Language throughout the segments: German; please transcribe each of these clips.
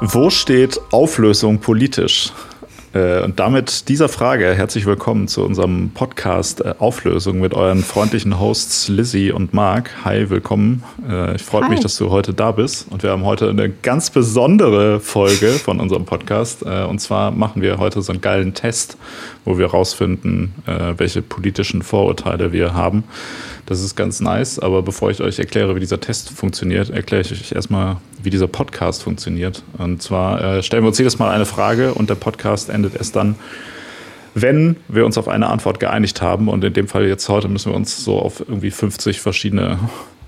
Wo steht Auflösung politisch? Äh, und damit dieser Frage herzlich willkommen zu unserem Podcast äh, Auflösung mit euren freundlichen Hosts Lizzie und Marc. Hi, willkommen. Äh, ich freue mich, dass du heute da bist. Und wir haben heute eine ganz besondere Folge von unserem Podcast. Und zwar machen wir heute so einen geilen Test, wo wir herausfinden, welche politischen Vorurteile wir haben. Das ist ganz nice, aber bevor ich euch erkläre, wie dieser Test funktioniert, erkläre ich euch erstmal, wie dieser Podcast funktioniert. Und zwar äh, stellen wir uns jedes Mal eine Frage und der Podcast endet erst dann, wenn wir uns auf eine Antwort geeinigt haben. Und in dem Fall jetzt heute müssen wir uns so auf irgendwie 50 verschiedene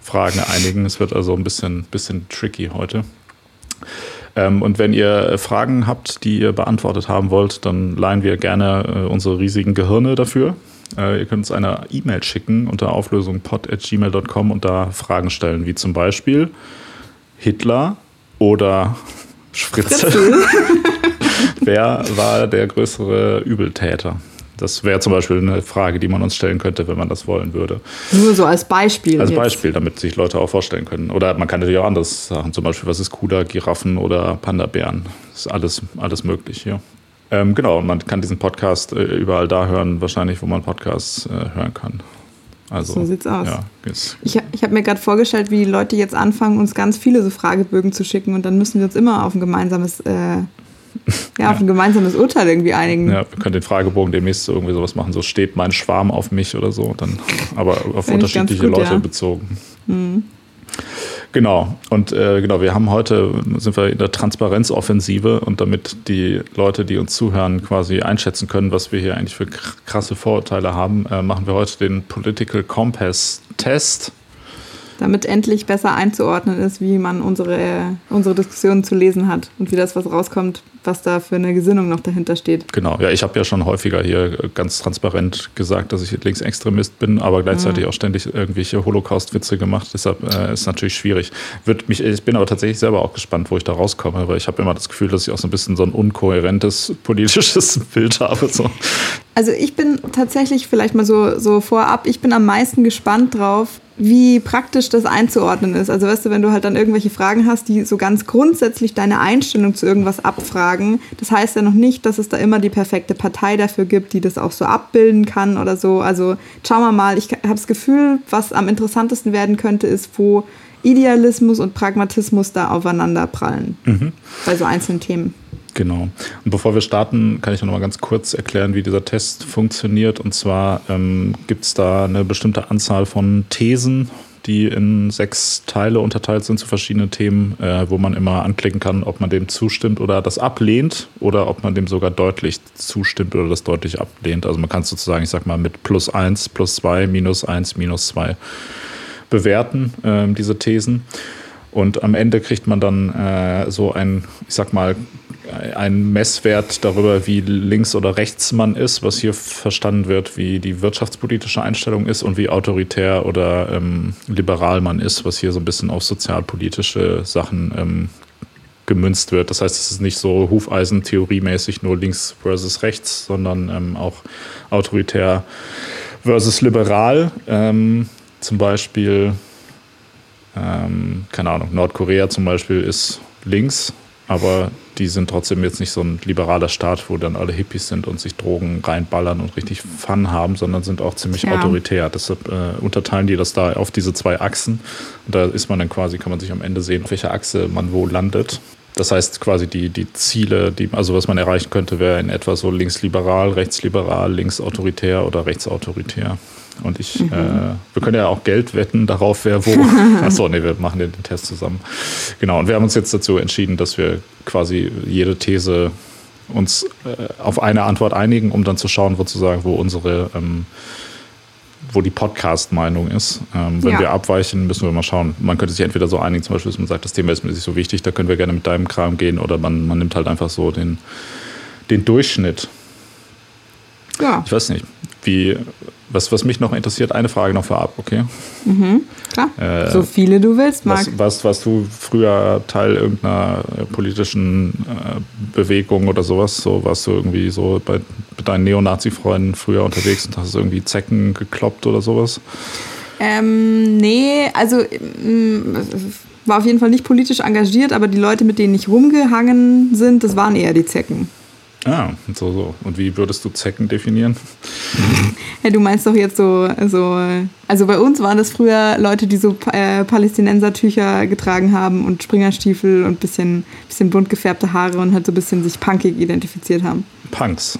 Fragen einigen. Es wird also ein bisschen, bisschen tricky heute. Ähm, und wenn ihr Fragen habt, die ihr beantwortet haben wollt, dann leihen wir gerne äh, unsere riesigen Gehirne dafür. Äh, ihr könnt uns eine E-Mail schicken unter auflösungpod.gmail.com und da Fragen stellen, wie zum Beispiel Hitler oder Spritze. Wer war der größere Übeltäter? Das wäre zum Beispiel eine Frage, die man uns stellen könnte, wenn man das wollen würde. Nur so als Beispiel. Als jetzt. Beispiel, damit sich Leute auch vorstellen können. Oder man kann natürlich auch anderes sagen. Zum Beispiel, was ist cooler, Giraffen oder Panda-Bären? Das ist alles, alles möglich, ja. Ähm, genau, man kann diesen Podcast äh, überall da hören, wahrscheinlich, wo man Podcasts äh, hören kann. Also, so sieht's aus. Ja, ich ich habe mir gerade vorgestellt, wie Leute jetzt anfangen, uns ganz viele so Fragebögen zu schicken und dann müssen wir uns immer auf ein gemeinsames, äh, ja, ja, auf ein gemeinsames Urteil irgendwie einigen. Ja, wir können den Fragebogen demnächst so irgendwie sowas machen, so steht mein Schwarm auf mich oder so, dann, aber auf unterschiedliche gut, Leute ja. bezogen. Mhm. Genau. Und äh, genau, wir haben heute, sind wir in der Transparenzoffensive und damit die Leute, die uns zuhören, quasi einschätzen können, was wir hier eigentlich für krasse Vorurteile haben, äh, machen wir heute den Political Compass Test damit endlich besser einzuordnen ist, wie man unsere, unsere Diskussionen zu lesen hat und wie das, was rauskommt, was da für eine Gesinnung noch dahinter steht. Genau, ja, ich habe ja schon häufiger hier ganz transparent gesagt, dass ich Linksextremist bin, aber gleichzeitig mhm. auch ständig irgendwelche Holocaust-Witze gemacht. Deshalb äh, ist natürlich schwierig. Wird mich, ich bin aber tatsächlich selber auch gespannt, wo ich da rauskomme, weil ich habe immer das Gefühl, dass ich auch so ein bisschen so ein unkohärentes politisches Bild habe. So. Also ich bin tatsächlich vielleicht mal so, so vorab, ich bin am meisten gespannt drauf, wie praktisch das einzuordnen ist. Also weißt du, wenn du halt dann irgendwelche Fragen hast, die so ganz grundsätzlich deine Einstellung zu irgendwas abfragen, das heißt ja noch nicht, dass es da immer die perfekte Partei dafür gibt, die das auch so abbilden kann oder so. Also schauen wir mal, ich habe das Gefühl, was am interessantesten werden könnte, ist, wo Idealismus und Pragmatismus da aufeinander prallen. Mhm. Bei so einzelnen Themen. Genau. Und bevor wir starten, kann ich noch mal ganz kurz erklären, wie dieser Test funktioniert. Und zwar ähm, gibt es da eine bestimmte Anzahl von Thesen, die in sechs Teile unterteilt sind zu verschiedenen Themen, äh, wo man immer anklicken kann, ob man dem zustimmt oder das ablehnt oder ob man dem sogar deutlich zustimmt oder das deutlich ablehnt. Also man kann sozusagen, ich sag mal, mit plus eins, plus zwei, minus eins, minus zwei bewerten, äh, diese Thesen. Und am Ende kriegt man dann äh, so ein, ich sag mal, ein Messwert darüber, wie links oder rechts man ist, was hier verstanden wird, wie die wirtschaftspolitische Einstellung ist und wie autoritär oder ähm, liberal man ist, was hier so ein bisschen auf sozialpolitische Sachen ähm, gemünzt wird. Das heißt, es ist nicht so Hufeisen-theoriemäßig nur links versus rechts, sondern ähm, auch autoritär versus liberal. Ähm, zum Beispiel, ähm, keine Ahnung, Nordkorea zum Beispiel ist links aber die sind trotzdem jetzt nicht so ein liberaler Staat, wo dann alle Hippies sind und sich Drogen reinballern und richtig Fun haben, sondern sind auch ziemlich ja. autoritär. Deshalb äh, unterteilen die das da auf diese zwei Achsen. Und da ist man dann quasi, kann man sich am Ende sehen, auf welcher Achse man wo landet. Das heißt quasi die, die Ziele, die, also was man erreichen könnte, wäre in etwa so linksliberal, rechtsliberal, linksautoritär oder rechtsautoritär. Und ich, mhm. äh, wir können ja auch Geld wetten darauf, wer wo. Achso, nee, wir machen den, den Test zusammen. Genau, und wir haben uns jetzt dazu entschieden, dass wir quasi jede These uns äh, auf eine Antwort einigen, um dann zu schauen, wo zu sagen, wo unsere ähm, wo die Podcast-Meinung ist. Ähm, wenn ja. wir abweichen, müssen wir mal schauen. Man könnte sich entweder so einigen, zum Beispiel, dass man sagt, das Thema ist mir nicht so wichtig, da können wir gerne mit deinem Kram gehen, oder man, man nimmt halt einfach so den, den Durchschnitt. Ja. Ich weiß nicht, wie, was, was mich noch interessiert, eine Frage noch vorab, okay? Mhm, klar. Äh, so viele du willst, Marc. Was, was, warst du früher Teil irgendeiner politischen äh, Bewegung oder sowas? So warst du irgendwie so bei, bei deinen Neonazi-Freunden früher unterwegs und hast irgendwie Zecken gekloppt oder sowas? Ähm, nee, also ähm, war auf jeden Fall nicht politisch engagiert, aber die Leute, mit denen ich rumgehangen sind, das waren eher die Zecken. Ah, so, so. Und wie würdest du Zecken definieren? Ja, du meinst doch jetzt so, so, also bei uns waren das früher Leute, die so äh, Palästinensertücher getragen haben und Springerstiefel und bisschen, bisschen bunt gefärbte Haare und halt so ein bisschen sich punkig identifiziert haben. Punks.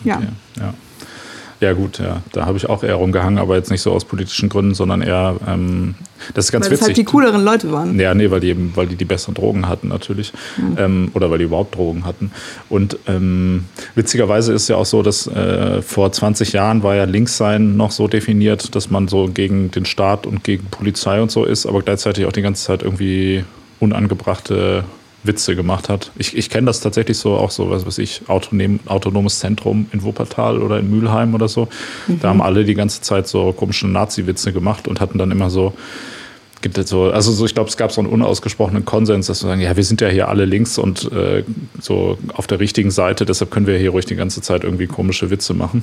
Okay, ja. ja. Ja, gut, ja. Da habe ich auch eher rumgehangen, aber jetzt nicht so aus politischen Gründen, sondern eher, ähm, das ist ganz weil witzig. Weil halt die cooleren Leute waren. Ja, nee, weil die eben, weil die die besseren Drogen hatten natürlich. Mhm. Ähm, oder weil die überhaupt Drogen hatten. Und ähm, witzigerweise ist ja auch so, dass äh, vor 20 Jahren war ja Linkssein noch so definiert, dass man so gegen den Staat und gegen Polizei und so ist, aber gleichzeitig auch die ganze Zeit irgendwie unangebrachte Witze gemacht hat. Ich, ich kenne das tatsächlich so auch so, was weiß ich, autonom, autonomes Zentrum in Wuppertal oder in Mülheim oder so. Mhm. Da haben alle die ganze Zeit so komische Nazi-Witze gemacht und hatten dann immer so, gibt es so, also so, ich glaube, es gab so einen unausgesprochenen Konsens, dass wir sagen, ja, wir sind ja hier alle links und äh, so auf der richtigen Seite, deshalb können wir hier ruhig die ganze Zeit irgendwie komische Witze machen.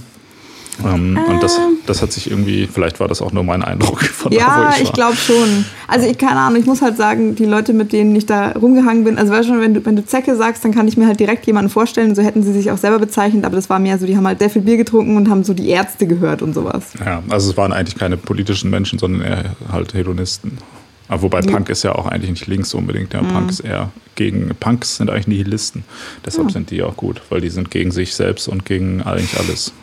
Ähm, äh. Und das, ähm. das hat sich irgendwie, vielleicht war das auch nur mein Eindruck von ja, da, wo ich, ich glaube schon. Also ich keine Ahnung, ich muss halt sagen, die Leute, mit denen ich da rumgehangen bin, also weißt du, wenn du, wenn du Zecke sagst, dann kann ich mir halt direkt jemanden vorstellen, so hätten sie sich auch selber bezeichnet, aber das war mehr so, die haben halt sehr viel Bier getrunken und haben so die Ärzte gehört und sowas. Ja, also es waren eigentlich keine politischen Menschen, sondern eher halt Hedonisten. Aber wobei ja. Punk ist ja auch eigentlich nicht links unbedingt. Ja, mhm. Punk ist eher gegen. Punks sind eigentlich Nihilisten. Deshalb ja. sind die auch gut, weil die sind gegen sich selbst und gegen eigentlich alles.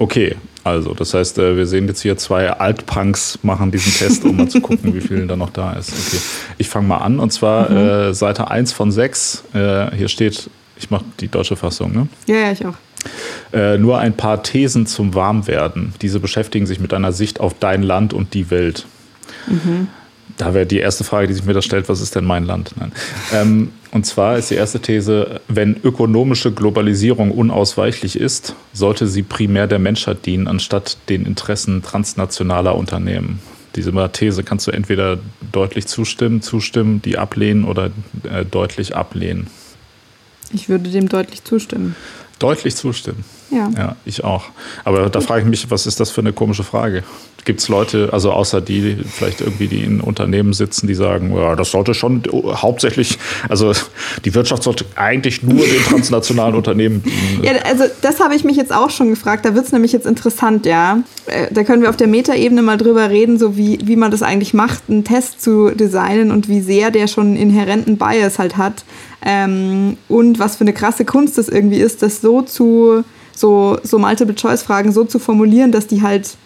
Okay, also das heißt, äh, wir sehen jetzt hier zwei Altpunks machen diesen Test, um mal zu gucken, wie viel da noch da ist. Okay, ich fange mal an und zwar mhm. äh, Seite 1 von 6. Äh, hier steht, ich mache die deutsche Fassung, ne? Ja, ja, ich auch. Äh, nur ein paar Thesen zum Warmwerden. Diese beschäftigen sich mit einer Sicht auf dein Land und die Welt. Mhm. Da wäre die erste Frage, die sich mir da stellt, was ist denn mein Land? Ähm, und zwar ist die erste These, wenn ökonomische Globalisierung unausweichlich ist, sollte sie primär der Menschheit dienen, anstatt den Interessen transnationaler Unternehmen. Diese These kannst du entweder deutlich zustimmen, zustimmen, die ablehnen oder äh, deutlich ablehnen. Ich würde dem deutlich zustimmen. Deutlich zustimmen. Ja. Ja, ich auch. Aber da frage ich mich, was ist das für eine komische Frage? Gibt es Leute, also außer die vielleicht irgendwie, die in Unternehmen sitzen, die sagen, ja, das sollte schon hauptsächlich, also die Wirtschaft sollte eigentlich nur den transnationalen Unternehmen. Ja, also das habe ich mich jetzt auch schon gefragt. Da wird es nämlich jetzt interessant, ja. Äh, da können wir auf der Metaebene mal drüber reden, so wie, wie man das eigentlich macht, einen Test zu designen und wie sehr der schon inhärenten Bias halt hat. Ähm, und was für eine krasse Kunst das irgendwie ist, das so zu so, so Multiple-Choice-Fragen so zu formulieren, dass die halt,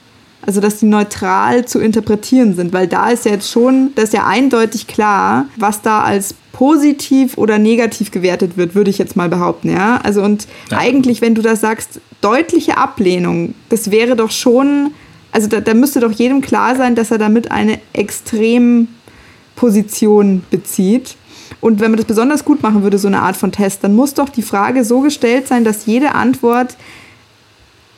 also dass die neutral zu interpretieren sind, weil da ist ja jetzt schon, da ist ja eindeutig klar, was da als positiv oder negativ gewertet wird, würde ich jetzt mal behaupten, ja. Also und ja. eigentlich, wenn du da sagst, deutliche Ablehnung, das wäre doch schon, also da, da müsste doch jedem klar sein, dass er damit eine Extremposition bezieht. Und wenn man das besonders gut machen würde, so eine Art von Test, dann muss doch die Frage so gestellt sein, dass jede Antwort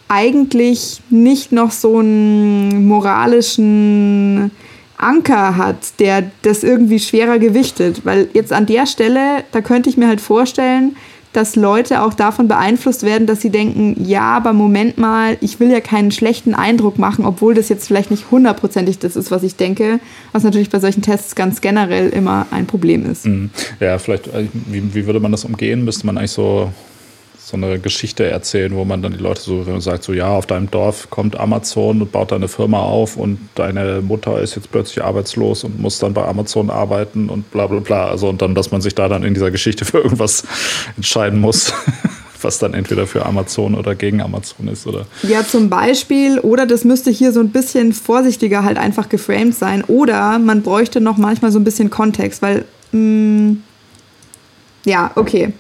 eigentlich nicht noch so einen moralischen Anker hat, der das irgendwie schwerer gewichtet. Weil jetzt an der Stelle, da könnte ich mir halt vorstellen, dass Leute auch davon beeinflusst werden, dass sie denken, ja, aber Moment mal, ich will ja keinen schlechten Eindruck machen, obwohl das jetzt vielleicht nicht hundertprozentig das ist, was ich denke, was natürlich bei solchen Tests ganz generell immer ein Problem ist. Mhm. Ja, vielleicht, äh, wie, wie würde man das umgehen? Müsste man eigentlich so so eine Geschichte erzählen, wo man dann die Leute so sagt, so ja, auf deinem Dorf kommt Amazon und baut da eine Firma auf und deine Mutter ist jetzt plötzlich arbeitslos und muss dann bei Amazon arbeiten und bla bla bla. Also und dann, dass man sich da dann in dieser Geschichte für irgendwas entscheiden muss. was dann entweder für Amazon oder gegen Amazon ist, oder? Ja, zum Beispiel, oder das müsste hier so ein bisschen vorsichtiger halt einfach geframed sein, oder man bräuchte noch manchmal so ein bisschen Kontext, weil, mh, mm, ja, okay.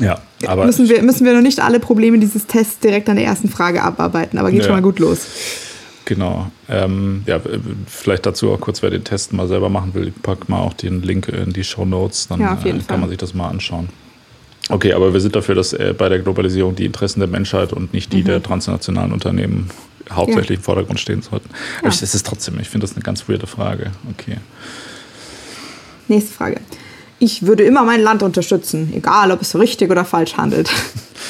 Ja, aber. Müssen wir, müssen wir noch nicht alle Probleme dieses Tests direkt an der ersten Frage abarbeiten, aber geht ja. schon mal gut los. Genau. Ähm, ja, vielleicht dazu auch kurz, wer den Test mal selber machen will, pack mal auch den Link in die Show Notes, dann ja, äh, kann man sich das mal anschauen. Okay, aber wir sind dafür, dass äh, bei der Globalisierung die Interessen der Menschheit und nicht die mhm. der transnationalen Unternehmen hauptsächlich ja. im Vordergrund stehen sollten. Aber es ist trotzdem, ich finde das eine ganz weirde Frage. Okay. Nächste Frage ich würde immer mein Land unterstützen, egal ob es richtig oder falsch handelt.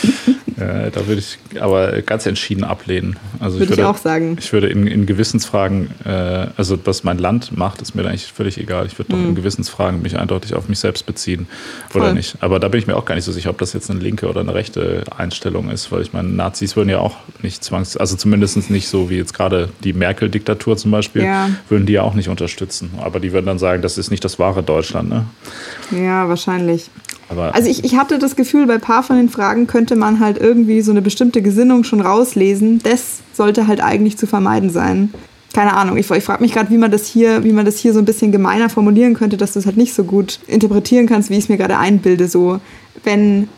Äh, da würde ich aber ganz entschieden ablehnen. Also würde ich, würde ich auch sagen. Ich würde in, in Gewissensfragen, äh, also was mein Land macht, ist mir eigentlich völlig egal. Ich würde doch Mhm. in Gewissensfragen mich eindeutig auf mich selbst beziehen oder Voll. nicht. Aber da bin ich mir auch gar nicht so sicher, ob das jetzt eine linke oder eine rechte Einstellung ist, weil ich meine, Nazis würden ja auch nicht zwangs, also zumindest nicht so wie jetzt gerade die Merkel-Diktatur zum Beispiel, Ja. würden die ja auch nicht unterstützen. Aber die würden dann sagen, das ist nicht das wahre Deutschland. Ne? Ja, wahrscheinlich. Aber Also ich, ich hatte das Gefühl, bei ein paar von den Fragen könnte man halt irgendwie so eine bestimmte Gesinnung schon rauslesen. Das sollte halt eigentlich zu vermeiden sein. Keine Ahnung, ich, ich frage mich gerade, wie man das hier, wie man das hier so ein bisschen gemeiner formulieren könnte, dass du es halt nicht so gut interpretieren kannst, wie ich es mir gerade einbilde. So, wenn,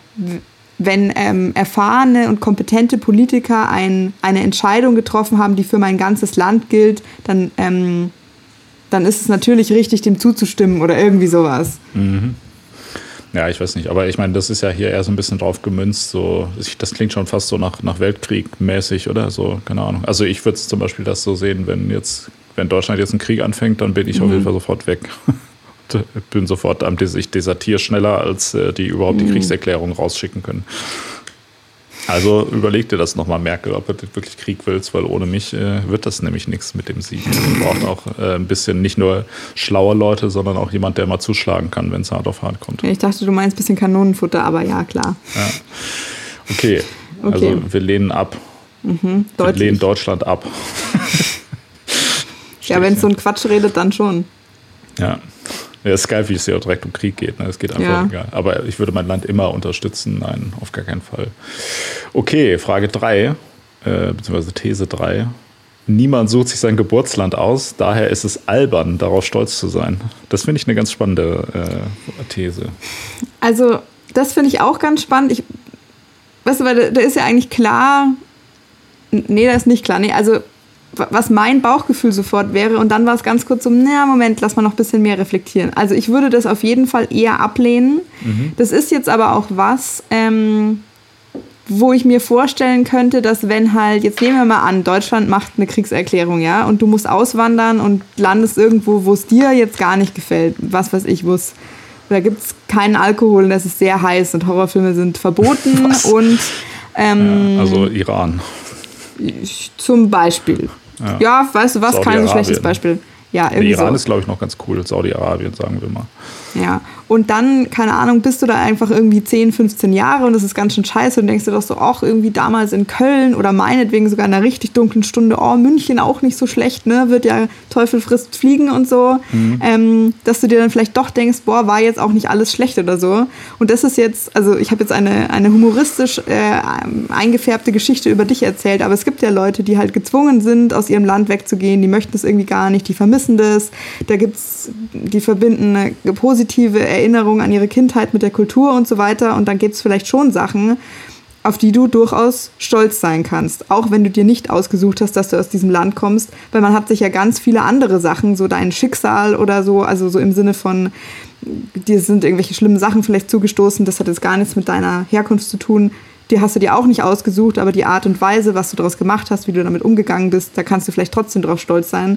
wenn ähm, erfahrene und kompetente Politiker ein, eine Entscheidung getroffen haben, die für mein ganzes Land gilt, dann, ähm, dann ist es natürlich richtig, dem zuzustimmen oder irgendwie sowas. Ja, ich weiß nicht, aber ich meine, das ist ja hier eher so ein bisschen drauf gemünzt, so, das klingt schon fast so nach, nach Weltkrieg mäßig oder so, keine Ahnung. Also ich würde zum Beispiel das so sehen, wenn jetzt, wenn Deutschland jetzt einen Krieg anfängt, dann bin ich auf jeden Fall sofort weg. Bin sofort am ich desertiere schneller, als äh, die überhaupt die Kriegserklärung rausschicken können. Also überleg dir das nochmal, Merkel, ob du wirklich Krieg willst, weil ohne mich äh, wird das nämlich nichts mit dem Sieg. Wir brauchen auch äh, ein bisschen nicht nur schlaue Leute, sondern auch jemand, der mal zuschlagen kann, wenn es hart auf hart kommt. Ja, Ich dachte, du meinst ein bisschen Kanonenfutter, aber ja, klar. Okay, also Okay. wir lehnen ab. Wir Deutlich. lehnen Deutschland ab. Ja, wenn es so ein Quatsch redet, dann schon. Ja. Ja, ist geil, wie es ja auch direkt um Krieg geht. Ne? Es geht einfach Ja. egal. Aber ich würde mein Land immer unterstützen. Nein, auf gar keinen Fall. Okay, Frage 3, äh, beziehungsweise These 3. Niemand sucht sich sein Geburtsland aus, daher ist es albern, darauf stolz zu sein. Das finde ich eine ganz spannende äh, These. Also, das finde ich auch ganz spannend. Ich, weißt du, weil da, da ist ja eigentlich klar. Nee, das ist nicht klar. Nee, also, was mein Bauchgefühl sofort wäre, und dann war es ganz kurz so, na, Moment, lass mal noch ein bisschen mehr reflektieren. Also, ich würde das auf jeden Fall eher ablehnen. Das ist jetzt aber auch was, ähm, wo ich mir vorstellen könnte, dass wenn halt, jetzt nehmen wir mal an, Deutschland macht eine Kriegserklärung, ja, und du musst auswandern und landest irgendwo, wo es dir jetzt gar nicht gefällt, was weiß ich, wo es, da gibt es keinen Alkohol und es ist sehr heiß und Horrorfilme sind verboten Was? und ähm, Ja, also Iran. zum Beispiel. Ja, weißt du was, kein so schlechtes Beispiel. Ja, irgendwie Iran so. ist, glaube ich, noch ganz cool. Saudi-Arabien, sagen wir mal. Ja, und dann, keine Ahnung, bist du da einfach irgendwie 10, 15 Jahre und das ist ganz schön scheiße. Und denkst dir doch so, auch irgendwie damals in Köln oder meinetwegen sogar in einer richtig dunklen Stunde, oh, München auch nicht so schlecht, ne, wird ja Teufel frisst Fliegen und so, ähm, dass du dir dann vielleicht doch denkst, boah, war jetzt auch nicht alles schlecht oder so. Und das ist jetzt, also ich habe jetzt eine, eine humoristisch äh, eingefärbte Geschichte über dich erzählt, aber es gibt ja Leute, die halt gezwungen sind, aus ihrem Land wegzugehen, die möchten es irgendwie gar nicht, die vermissen das. Da gibt's, die verbinden eine positive Erinnerung an ihre Kindheit mit der Kultur und so weiter. Und dann gibt es vielleicht schon Sachen, auf die du durchaus stolz sein kannst. Auch wenn du dir nicht ausgesucht hast, dass du aus diesem Land kommst, weil man hat sich ja ganz viele andere Sachen, so dein Schicksal oder so, also so im Sinne von, dir sind irgendwelche schlimmen Sachen vielleicht zugestoßen, das hat jetzt gar nichts mit deiner Herkunft zu tun. Die hast du dir auch nicht ausgesucht, aber die Art und Weise, was du daraus gemacht hast, wie du damit umgegangen bist, da kannst du vielleicht trotzdem drauf stolz sein.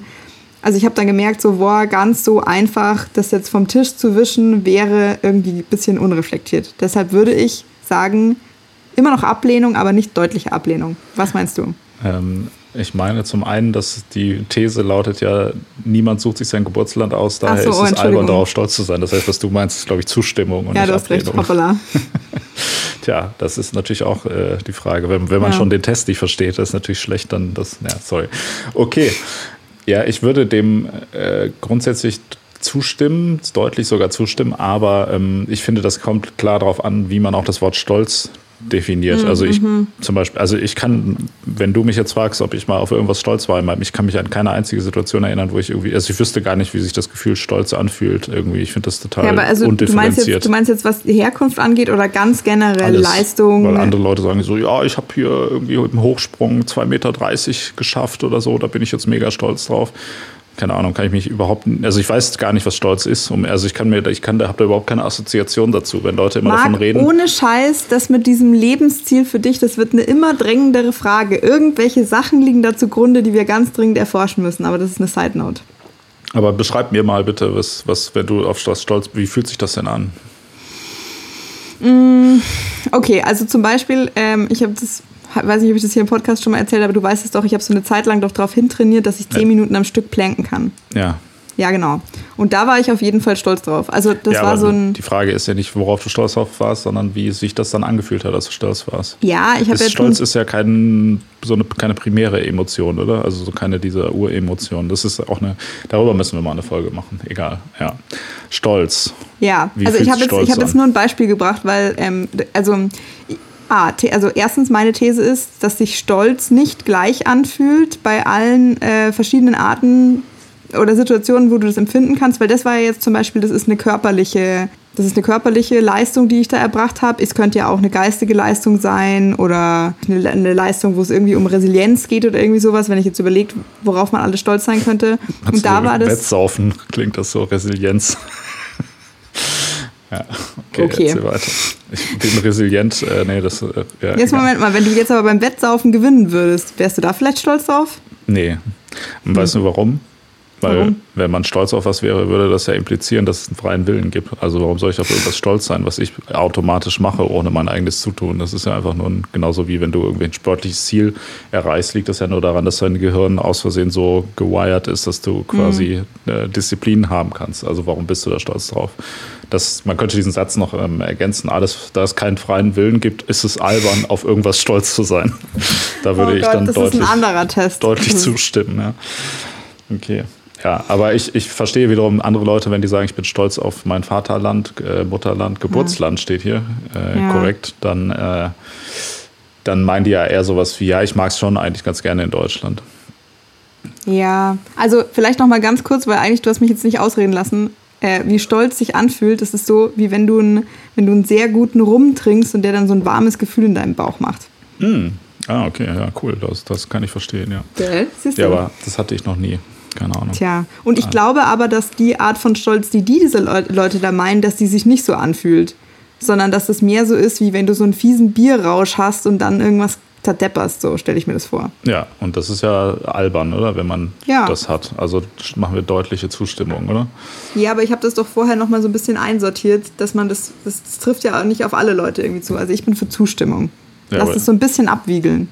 Also ich habe dann gemerkt, so, boah, ganz so einfach, das jetzt vom Tisch zu wischen, wäre irgendwie ein bisschen unreflektiert. Deshalb würde ich sagen, immer noch Ablehnung, aber nicht deutliche Ablehnung. Was meinst du? Ähm, ich meine zum einen, dass die These lautet ja, niemand sucht sich sein Geburtsland aus, daher so, ist es albern, darauf stolz zu sein. Das heißt, was du meinst, ist, glaube ich, Zustimmung und ja, nicht du hast recht, Ablehnung. hoppala. Tja, das ist natürlich auch äh, die Frage. Wenn, wenn man Ja. schon den Test nicht versteht, das ist natürlich schlecht, dann das, ja, sorry. Okay. Ja, ich würde dem äh, grundsätzlich zustimmen, deutlich sogar zustimmen, aber ähm, ich finde, das kommt klar darauf an, wie man auch das Wort Stolz definiert. Also ich zum Beispiel, also ich kann, wenn du mich jetzt fragst, ob ich mal auf irgendwas stolz war, ich kann mich an keine einzige Situation erinnern, wo ich irgendwie, also ich wüsste gar nicht, wie sich das Gefühl Stolz anfühlt. Irgendwie, ich finde das total Ja, aber also du meinst, undifferenziert. jetzt, du meinst jetzt, was die Herkunft angeht oder ganz generell Alles. Leistung? Weil andere Leute sagen so, ja, ich habe hier irgendwie im Hochsprung 2,30 Meter geschafft oder so, da bin ich jetzt mega stolz drauf. Keine Ahnung, kann ich mich überhaupt, also ich weiß gar nicht, was Stolz ist. Um, also ich kann mir, ich kann, da habe da überhaupt keine Assoziation dazu, wenn Leute immer davon Marc, reden. ohne Scheiß, das mit diesem Lebensziel für dich, das wird eine immer drängendere Frage. Irgendwelche Sachen liegen da zugrunde, die wir ganz dringend erforschen müssen, aber das ist eine Side Note. Aber beschreib mir mal bitte, was, was, wenn du auf was stolz, wie fühlt sich das denn an? Mm, okay, also zum Beispiel, ähm, ich habe das, weiß nicht, ob ich das hier im Podcast schon mal erzählt habe, aber du weißt es doch, ich habe so eine Zeit lang doch darauf hintrainiert, dass ich zehn ja. Minuten am Stück planken kann. Ja. Ja, genau. Und da war ich auf jeden Fall stolz drauf. Also das ja, war so ein. Die Frage ist ja nicht, worauf du stolz drauf warst, sondern wie sich das dann angefühlt hat, dass du stolz warst. Ja, ich habe ja. Stolz ist ja kein, so eine, keine primäre Emotion, oder? Also so keine dieser Uremotionen. Das ist auch eine. Darüber müssen wir mal eine Folge machen. Egal. Ja. Stolz. Ja, wie also ich habe jetzt, hab jetzt nur ein Beispiel gebracht, weil, ähm, also Ah, also erstens meine These ist, dass sich Stolz nicht gleich anfühlt bei allen äh, verschiedenen Arten oder Situationen, wo du das empfinden kannst, weil das war ja jetzt zum Beispiel, das ist eine körperliche, das ist eine körperliche Leistung, die ich da erbracht habe. Es könnte ja auch eine geistige Leistung sein oder eine, eine Leistung, wo es irgendwie um Resilienz geht oder irgendwie sowas, wenn ich jetzt überlegt, worauf man alles stolz sein könnte. Und so da war das. Wettsaufen klingt das so, Resilienz. Ja, okay, okay. weiter. Ich bin resilient. Äh, nee, das, äh, ja, jetzt Moment mal, wenn du jetzt aber beim Wettsaufen gewinnen würdest, wärst du da vielleicht stolz drauf? Nee. Und hm. weißt du warum? Weil warum? wenn man stolz auf was wäre, würde das ja implizieren, dass es einen freien Willen gibt. Also warum soll ich auf irgendwas stolz sein, was ich automatisch mache, ohne mein eigenes Zutun? Das ist ja einfach nur ein, genauso wie wenn du irgendwie ein sportliches Ziel erreichst, liegt das ja nur daran, dass dein Gehirn aus Versehen so gewired ist, dass du quasi mhm. äh, Disziplin haben kannst. Also warum bist du da stolz drauf? Das, man könnte diesen Satz noch ähm, ergänzen. Alles, da es keinen freien Willen gibt, ist es albern, auf irgendwas stolz zu sein. Da würde oh ich Gott, dann deutlich, deutlich zustimmen. Ja. Okay. Ja, aber ich, ich verstehe wiederum andere Leute, wenn die sagen, ich bin stolz auf mein Vaterland, äh, Mutterland, Geburtsland ja. steht hier, äh, ja. korrekt, dann, äh, dann meinen die ja eher sowas wie, ja, ich mag es schon eigentlich ganz gerne in Deutschland. Ja, also vielleicht noch mal ganz kurz, weil eigentlich du hast mich jetzt nicht ausreden lassen, äh, wie stolz sich anfühlt. Das ist so, wie wenn du, ein, wenn du einen sehr guten Rum trinkst und der dann so ein warmes Gefühl in deinem Bauch macht. Mm. Ah, okay, ja, cool, das, das kann ich verstehen, ja. Gell? Siehst du? Ja, aber das hatte ich noch nie keine Ahnung. Tja, und ich ah. glaube aber, dass die Art von Stolz, die, die diese Leute da meinen, dass die sich nicht so anfühlt. Sondern dass es mehr so ist, wie wenn du so einen fiesen Bierrausch hast und dann irgendwas zerdepperst, so stelle ich mir das vor. Ja, und das ist ja albern, oder? Wenn man ja. das hat. Also machen wir deutliche Zustimmung, oder? Ja, aber ich habe das doch vorher nochmal so ein bisschen einsortiert, dass man das, das, das, trifft ja auch nicht auf alle Leute irgendwie zu. Also ich bin für Zustimmung. Ja, Lass es so ein bisschen abwiegeln.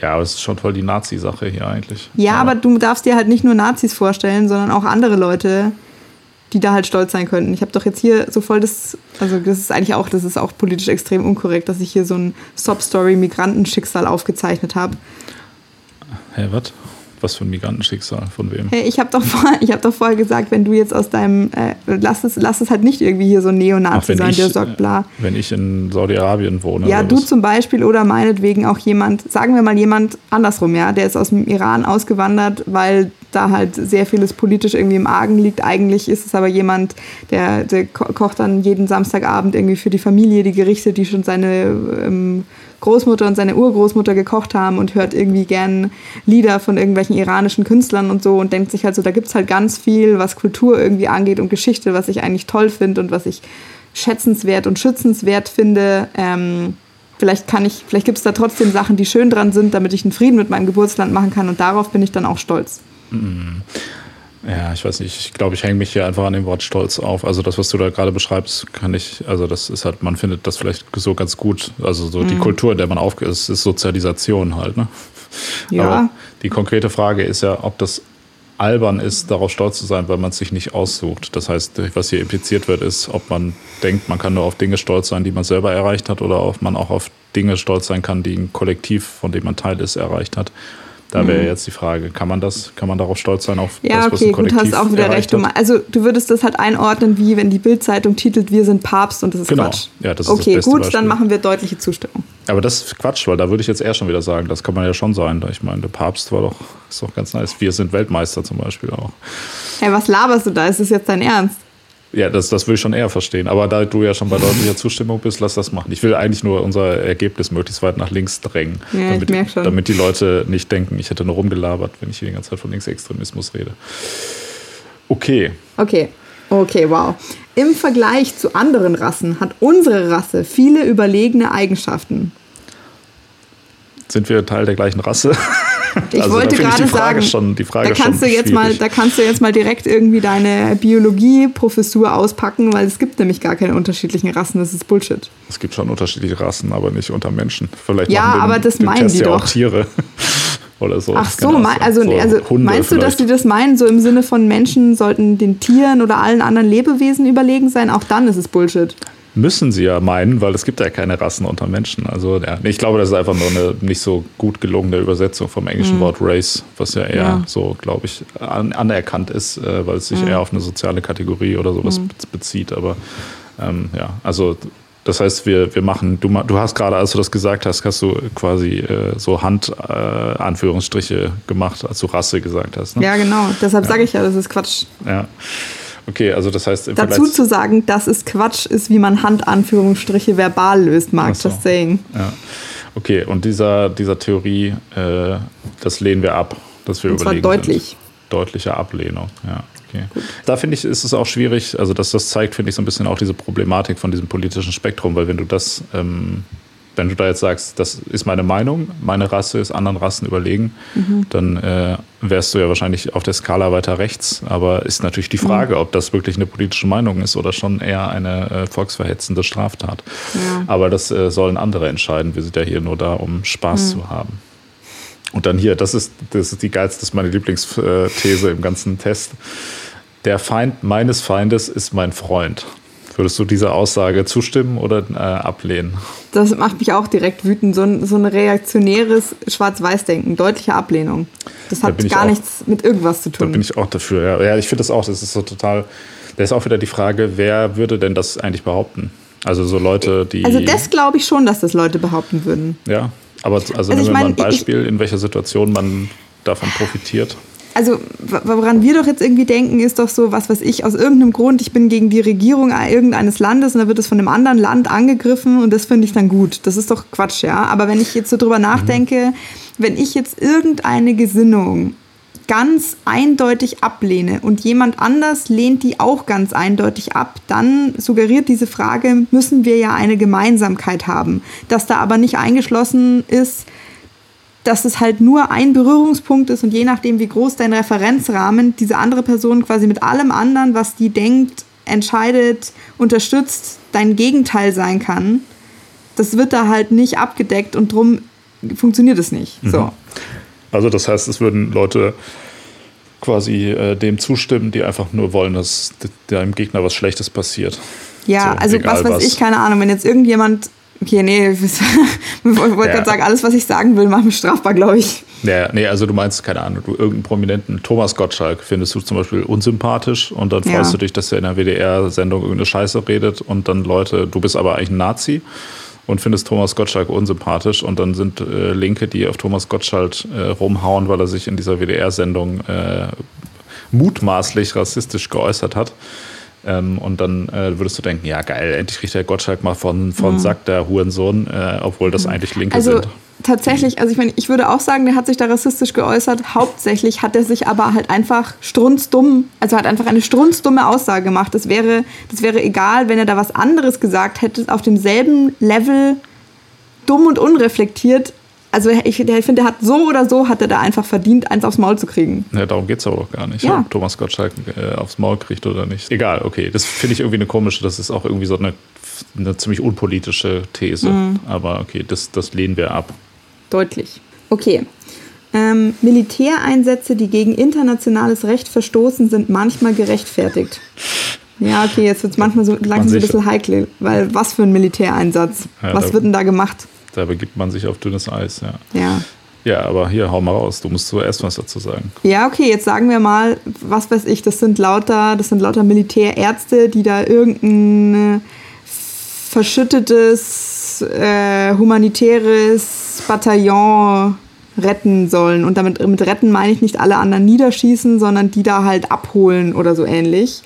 Ja, aber es ist schon voll die Nazi-Sache hier eigentlich. Ja, aber, aber du darfst dir halt nicht nur Nazis vorstellen, sondern auch andere Leute, die da halt stolz sein könnten. Ich habe doch jetzt hier so voll das, also das ist eigentlich auch, das ist auch politisch extrem unkorrekt, dass ich hier so ein Sob-Story-Migrantenschicksal aufgezeichnet habe. Hä, hey, was? Was für ein Migrantenschicksal? Von wem? Hey, ich habe doch, vor, hab doch vorher gesagt, wenn du jetzt aus deinem. Äh, lass, es, lass es halt nicht irgendwie hier so ein Neonazi sein, ich, der sagt bla. Wenn ich in Saudi-Arabien wohne. Ja, du was? zum Beispiel oder meinetwegen auch jemand, sagen wir mal jemand andersrum, ja, der ist aus dem Iran ausgewandert, weil da halt sehr vieles politisch irgendwie im Argen liegt. Eigentlich ist es aber jemand, der, der kocht dann jeden Samstagabend irgendwie für die Familie die Gerichte, die schon seine ähm, Großmutter und seine Urgroßmutter gekocht haben und hört irgendwie gern Lieder von irgendwelchen iranischen Künstlern und so und denkt sich halt so, da gibt es halt ganz viel, was Kultur irgendwie angeht und Geschichte, was ich eigentlich toll finde und was ich schätzenswert und schützenswert finde. Ähm, vielleicht kann ich, vielleicht gibt es da trotzdem Sachen, die schön dran sind, damit ich einen Frieden mit meinem Geburtsland machen kann und darauf bin ich dann auch stolz. Ja, ich weiß nicht. Ich glaube, ich hänge mich hier einfach an dem Wort Stolz auf. Also das, was du da gerade beschreibst, kann ich, also das ist halt, man findet das vielleicht so ganz gut. Also so mhm. die Kultur, in der man aufgeht, ist, ist Sozialisation halt, ne? Ja. Aber die konkrete Frage ist ja, ob das albern ist, darauf stolz zu sein, weil man es sich nicht aussucht. Das heißt, was hier impliziert wird, ist, ob man denkt, man kann nur auf Dinge stolz sein, die man selber erreicht hat, oder ob man auch auf Dinge stolz sein kann, die ein Kollektiv, von dem man Teil ist, erreicht hat. Da wäre mhm. jetzt die Frage, kann man das, kann man darauf stolz sein auf ja, das, was okay, ein Kollektiv gut, hast auch wieder recht. Hat? Also du würdest das halt einordnen, wie wenn die Bildzeitung titelt, wir sind Papst und das ist genau. Quatsch. Ja, das ist okay, das gut, Beispiel. dann machen wir deutliche Zustimmung. Aber das ist Quatsch, weil da würde ich jetzt eher schon wieder sagen, das kann man ja schon sein. Ich meine, der Papst war doch, ist doch ganz nice. Wir sind Weltmeister zum Beispiel auch. Hey, was laberst du da? Ist das jetzt dein Ernst? Ja, das, das will ich schon eher verstehen. Aber da du ja schon bei deutlicher Zustimmung bist, lass das machen. Ich will eigentlich nur unser Ergebnis möglichst weit nach links drängen. Ja, damit, damit die Leute nicht denken, ich hätte nur rumgelabert, wenn ich hier die ganze Zeit von Linksextremismus rede. Okay. Okay. Okay, wow. Im Vergleich zu anderen Rassen hat unsere Rasse viele überlegene Eigenschaften. Sind wir Teil der gleichen Rasse? Ich also, wollte gerade sagen, schon, die Frage da kannst du jetzt mal, schwierig. da kannst du jetzt mal direkt irgendwie deine Biologie-Professur auspacken, weil es gibt nämlich gar keine unterschiedlichen Rassen. Das ist Bullshit. Es gibt schon unterschiedliche Rassen, aber nicht unter Menschen. Vielleicht Ja, den, aber das meinen Test die ja auch doch. Tiere. Oder so. Ach so, Ahnung, also, so also meinst du, dass die das meinen, so im Sinne von Menschen sollten den Tieren oder allen anderen Lebewesen überlegen sein? Auch dann ist es Bullshit. Müssen sie ja meinen, weil es gibt ja keine Rassen unter Menschen. Also ja, ich glaube, das ist einfach nur eine nicht so gut gelungene Übersetzung vom englischen Wort Race, was ja eher Mhm. Ja. so, glaube ich, an, anerkannt ist, äh, weil es sich Mhm. eher auf eine soziale Kategorie oder sowas be- bezieht. Aber ähm, ja, also das heißt, wir, wir machen, du, du hast gerade, als du das gesagt hast, hast du quasi äh, so Hand-Anführungsstriche äh, Anführungsstriche gemacht, als du Rasse gesagt hast. Ne? Ja, genau. Deshalb sage ich ja, das ist Quatsch. ja. Okay, also das heißt im Dazu Vergleich- zu sagen, das ist Quatsch, ist, wie man Handanführungsstriche verbal löst. Ach so. Saying. Ja. Okay, und dieser, dieser Theorie, äh, das lehnen wir ab, dass wir Und zwar überlegen deutlich. Sind. Deutliche Ablehnung, ja. Okay. Da finde ich, ist es auch schwierig, also das, das zeigt, finde ich, so ein bisschen auch diese Problematik von diesem politischen Spektrum, weil wenn du das, ähm, wenn du da jetzt sagst, das ist meine Meinung, meine Rasse ist anderen Rassen überlegen, Mhm. dann äh, wärst du ja wahrscheinlich auf der Skala weiter rechts. Aber ist natürlich die Frage, Mhm. ob das wirklich eine politische Meinung ist oder schon eher eine äh, volksverhetzende Straftat. Ja. Aber das äh, sollen andere entscheiden. Wir sind ja hier nur da, um Spaß zu haben. Und dann hier, das ist, das ist die geilste, das ist meine Lieblingsthese im ganzen Test. Der Feind meines Feindes ist mein Freund. Würdest du dieser Aussage zustimmen oder äh, ablehnen? Das macht mich auch direkt wütend. So ein, so ein reaktionäres Schwarz-Weiß-Denken, deutliche Ablehnung. Das Da hat ich gar auch- nichts mit irgendwas zu Da tun. bin ich auch dafür. Ja, ja ich finde das auch. Das ist so total. Da ist auch wieder die Frage, wer würde denn das eigentlich behaupten? Also so Leute, die. also das glaube ich schon, dass das Leute behaupten würden. Ja, aber also, Also nehmen wir mal ein meine, ich- Beispiel, in welcher Situation man davon profitiert. Also woran wir doch jetzt irgendwie denken, ist doch so, was weiß ich, aus irgendeinem Grund, ich bin gegen die Regierung irgendeines Landes und da wird es von einem anderen Land angegriffen und das finde ich dann gut. Das ist doch Quatsch, ja. Aber wenn ich jetzt so drüber nachdenke, wenn ich jetzt irgendeine Gesinnung ganz eindeutig ablehne und jemand anders lehnt die auch ganz eindeutig ab, dann suggeriert diese Frage, müssen wir ja eine Gemeinsamkeit haben. Dass da aber nicht eingeschlossen ist, dass es halt nur ein Berührungspunkt ist und je nachdem, wie groß dein Referenzrahmen, diese andere Person quasi mit allem anderen, was die denkt, entscheidet, unterstützt, dein Gegenteil sein kann, das wird da halt nicht abgedeckt und drum funktioniert es nicht. So. Also das heißt, es würden Leute quasi äh, dem zustimmen, die einfach nur wollen, dass deinem Gegner was Schlechtes passiert. Ja, So, also was weiß was. ich, keine Ahnung, wenn jetzt irgendjemand, okay, nee, ich wollte Ja. gerade sagen, alles, was ich sagen will, macht mich strafbar, glaube ich. Ja, nee, also du meinst, keine Ahnung, du irgendeinen Prominenten, Thomas Gottschalk, findest du zum Beispiel unsympathisch und dann Ja. freust du dich, dass er in der WDR-Sendung irgendeine Scheiße redet und dann Leute, du bist aber eigentlich ein Nazi und findest Thomas Gottschalk unsympathisch und dann sind äh, Linke, die auf Thomas Gottschalk äh, rumhauen, weil er sich in dieser WDR-Sendung äh, mutmaßlich rassistisch geäußert hat. Ähm, und dann äh, würdest du denken, ja geil, endlich kriegt der Gottschalk mal von, von Sack, der Hurensohn, äh, obwohl das eigentlich Linke Also sind. tatsächlich, also ich meine, ich würde auch sagen, der hat sich da rassistisch geäußert. Hauptsächlich hat er sich aber halt einfach strunzdumm, also hat einfach eine strunzdumme Aussage gemacht. Das wäre, das wäre egal, wenn er da was anderes gesagt hätte, auf demselben Level dumm und unreflektiert. Also ich, ich finde, der hat so oder so hat er da einfach verdient, eins aufs Maul zu kriegen. Ja, darum geht es aber doch gar nicht, Ja. ob Thomas Gottschalk äh, aufs Maul kriegt oder nicht. Egal, okay. Das finde ich irgendwie eine komische, das ist auch irgendwie so eine, eine ziemlich unpolitische These. Mhm. Aber okay, das, das lehnen wir ab. Deutlich. Okay. Ähm, Militäreinsätze, die gegen internationales Recht verstoßen, sind manchmal gerechtfertigt. Ja, okay, jetzt wird es manchmal so langsam so ein bisschen heikel, weil was für ein Militäreinsatz? Ja, was wird denn da gemacht? Da begibt man sich auf dünnes Eis, ja. Ja. Ja, aber hier, hau mal raus. Du musst zuerst was dazu sagen. Ja, okay, jetzt sagen wir mal, was weiß ich, das sind lauter, das sind lauter Militärärzte, die da irgendein äh, verschüttetes äh, humanitäres Bataillon retten sollen. Und damit mit retten meine ich nicht alle anderen niederschießen, sondern die da halt abholen oder so ähnlich.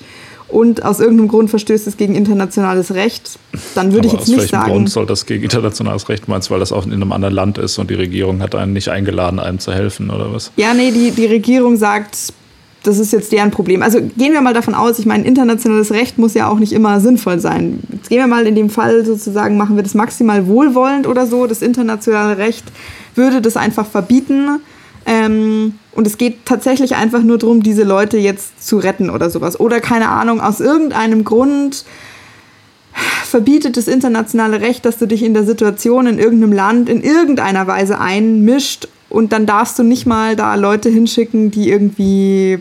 Und aus irgendeinem Grund verstößt es gegen internationales Recht, dann würde ich jetzt aus nicht welchem sagen. Grund soll das gegen internationales Recht meinst, weil das auch in einem anderen Land ist und die Regierung hat einen nicht eingeladen, einem zu helfen oder was? Ja, nee, die, die Regierung sagt, das ist jetzt deren Problem. Also gehen wir mal davon aus, ich meine, internationales Recht muss ja auch nicht immer sinnvoll sein. Jetzt gehen wir mal in dem Fall sozusagen, machen wir das maximal wohlwollend oder so. Das internationale Recht würde das einfach verbieten. Ähm, und es geht tatsächlich einfach nur darum, diese Leute jetzt zu retten oder sowas. Oder keine Ahnung, aus irgendeinem Grund verbietet das internationale Recht, dass du dich in der Situation in irgendeinem Land in irgendeiner Weise einmischt und dann darfst du nicht mal da Leute hinschicken, die irgendwie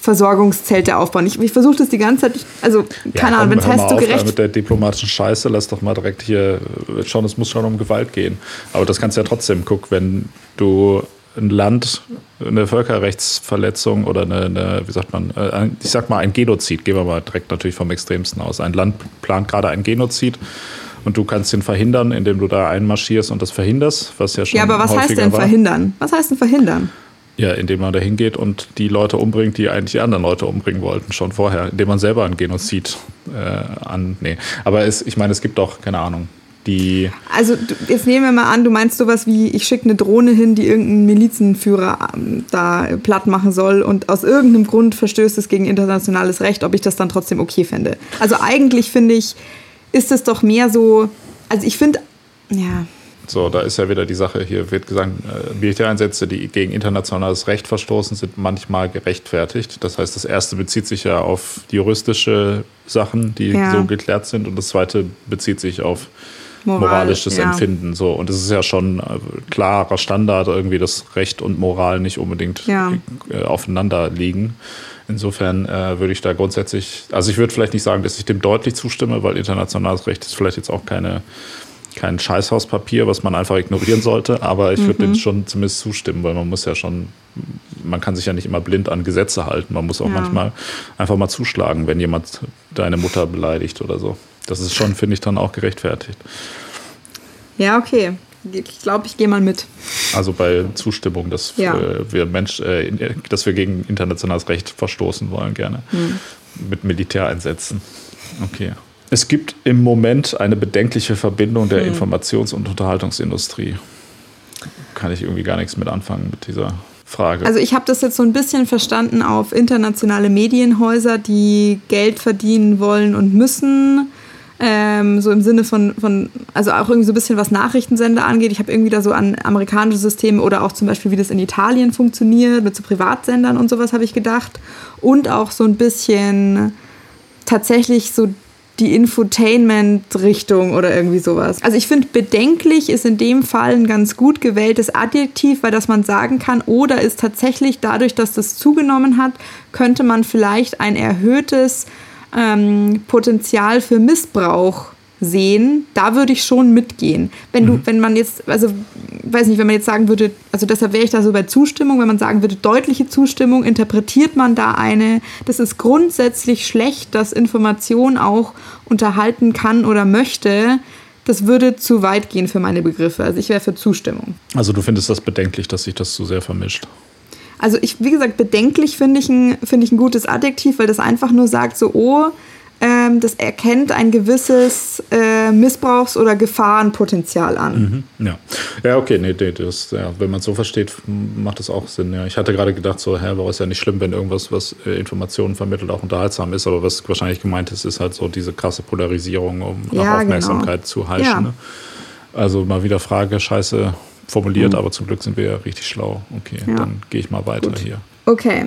Versorgungszelte aufbauen. Ich, ich versuche das die ganze Zeit, also keine ja, Ahnung, wenn es heißt, du gerecht... Mit der diplomatischen Scheiße, lass doch mal direkt hier schauen, es muss schon um Gewalt gehen. Aber das kannst du ja trotzdem gucken, wenn du ein Land eine Völkerrechtsverletzung oder eine, eine, wie sagt man, äh, ich sag mal ein Genozid, gehen wir mal direkt natürlich vom Extremsten aus. Ein Land plant gerade ein Genozid und du kannst ihn verhindern, indem du da einmarschierst und das verhinderst, was ja schon Ja, aber was heißt denn war. verhindern? Was heißt denn verhindern? Ja, indem man da hingeht und die Leute umbringt, die eigentlich die anderen Leute umbringen wollten, schon vorher. Indem man selber ein Genozid äh, an. Nee. Aber es, ich meine, es gibt doch, keine Ahnung, die. Also jetzt nehmen wir mal an, du meinst sowas wie, ich schicke eine Drohne hin, die irgendeinen Milizenführer ähm, da platt machen soll und aus irgendeinem Grund verstößt es gegen internationales Recht, ob ich das dann trotzdem okay fände. Also eigentlich finde ich, ist es doch mehr so, also ich finde, ja. So, da ist ja wieder die Sache, hier wird gesagt, äh, Militäreinsätze, die gegen internationales Recht verstoßen, sind manchmal gerechtfertigt. Das heißt, das erste bezieht sich ja auf juristische Sachen, die ja. so geklärt sind, und das zweite bezieht sich auf Moral, moralisches ja. Empfinden. So. Und es ist ja schon äh, klarer Standard, irgendwie, dass Recht und Moral nicht unbedingt ja. Äh, aufeinander liegen. Insofern äh, würde ich da grundsätzlich, also ich würde vielleicht nicht sagen, dass ich dem deutlich zustimme, weil internationales Recht ist vielleicht jetzt auch keine, kein Scheißhauspapier, was man einfach ignorieren sollte, aber ich würde mhm. dem schon zumindest zustimmen, weil man muss ja schon, man kann sich ja nicht immer blind an Gesetze halten. Man muss auch ja. manchmal einfach mal zuschlagen, wenn jemand deine Mutter beleidigt oder so. Das ist schon, finde ich, dann auch gerechtfertigt. Ja, okay. Ich glaube, ich gehe mal mit. Also bei Zustimmung, dass ja. wir Mensch, äh, dass wir gegen internationales Recht verstoßen wollen, gerne. Hm. Mit Militäreinsätzen. Okay. Es gibt im Moment eine bedenkliche Verbindung der hm. Informations- und Unterhaltungsindustrie. Kann ich irgendwie gar nichts mit anfangen mit dieser Frage. Also ich habe das jetzt so ein bisschen verstanden auf internationale Medienhäuser, die Geld verdienen wollen und müssen ähm, so im Sinne von, von, also auch irgendwie so ein bisschen was Nachrichtensender angeht. Ich habe irgendwie da so an amerikanische Systeme oder auch zum Beispiel, wie das in Italien funktioniert, mit so Privatsendern und sowas habe ich gedacht. Und auch so ein bisschen tatsächlich so die Infotainment-Richtung oder irgendwie sowas. Also ich finde, bedenklich ist in dem Fall ein ganz gut gewähltes Adjektiv, weil das man sagen kann, oder ist tatsächlich dadurch, dass das zugenommen hat, könnte man vielleicht ein erhöhtes ähm, Potenzial für Missbrauch sehen, da würde ich schon mitgehen. Wenn du, mhm. wenn man jetzt, also weiß nicht, wenn man jetzt sagen würde, also deshalb wäre ich da so bei Zustimmung, wenn man sagen würde, deutliche Zustimmung, interpretiert man da eine, das ist grundsätzlich schlecht, dass Information auch unterhalten kann oder möchte. Das würde zu weit gehen für meine Begriffe. Also ich wäre für Zustimmung. Also du findest das bedenklich, dass sich das zu sehr vermischt? Also ich, wie gesagt, bedenklich finde ich, ein, find ich ein gutes Adjektiv, weil das einfach nur sagt, so, oh, ähm, das erkennt ein gewisses äh, Missbrauchs- oder Gefahrenpotenzial an. Mhm, ja. ja, okay, nee, nee das, ja, wenn man es so versteht, macht das auch Sinn. Ja. Ich hatte gerade gedacht, so, hä, warum ist ja nicht schlimm, wenn irgendwas, was äh, Informationen vermittelt, auch unterhaltsam ist, aber was wahrscheinlich gemeint ist, ist halt so diese krasse Polarisierung, um ja, nach Aufmerksamkeit genau. zu heischen. Ne? Also mal wieder Frage, scheiße, formuliert, mhm. aber zum Glück sind wir ja richtig schlau. Okay, ja. dann gehe ich mal weiter Gut. hier. Okay.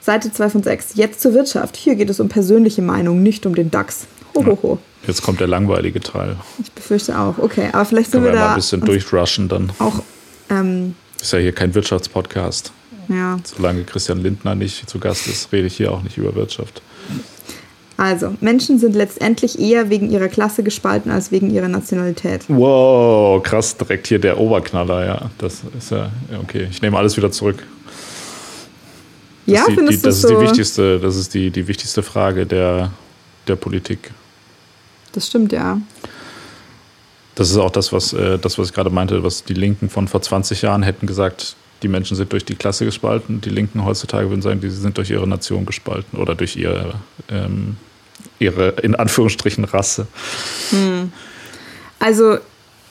Seite 2 von 6. Jetzt zur Wirtschaft. Hier geht es um persönliche Meinung, nicht um den DAX. Hohoho. Jetzt kommt der langweilige Teil. Ich befürchte auch. Okay, aber vielleicht sind Können wir, wir da. ein bisschen durchrushen dann. Auch. Ähm, ist ja hier kein Wirtschaftspodcast. Ja. Solange Christian Lindner nicht zu Gast ist, rede ich hier auch nicht über Wirtschaft. Also, Menschen sind letztendlich eher wegen ihrer Klasse gespalten als wegen ihrer Nationalität. Wow, krass, direkt hier der Oberknaller, ja. Das ist ja, okay, ich nehme alles wieder zurück. Das ja, die, findest die, das du ist so? die wichtigste, Das ist die, die wichtigste Frage der, der Politik. Das stimmt, ja. Das ist auch das, was, äh, das, was ich gerade meinte, was die Linken von vor 20 Jahren hätten gesagt, die Menschen sind durch die Klasse gespalten. Die Linken heutzutage würden sagen, die sind durch ihre Nation gespalten oder durch ihre ähm, ihre in Anführungsstrichen Rasse. Hm. Also,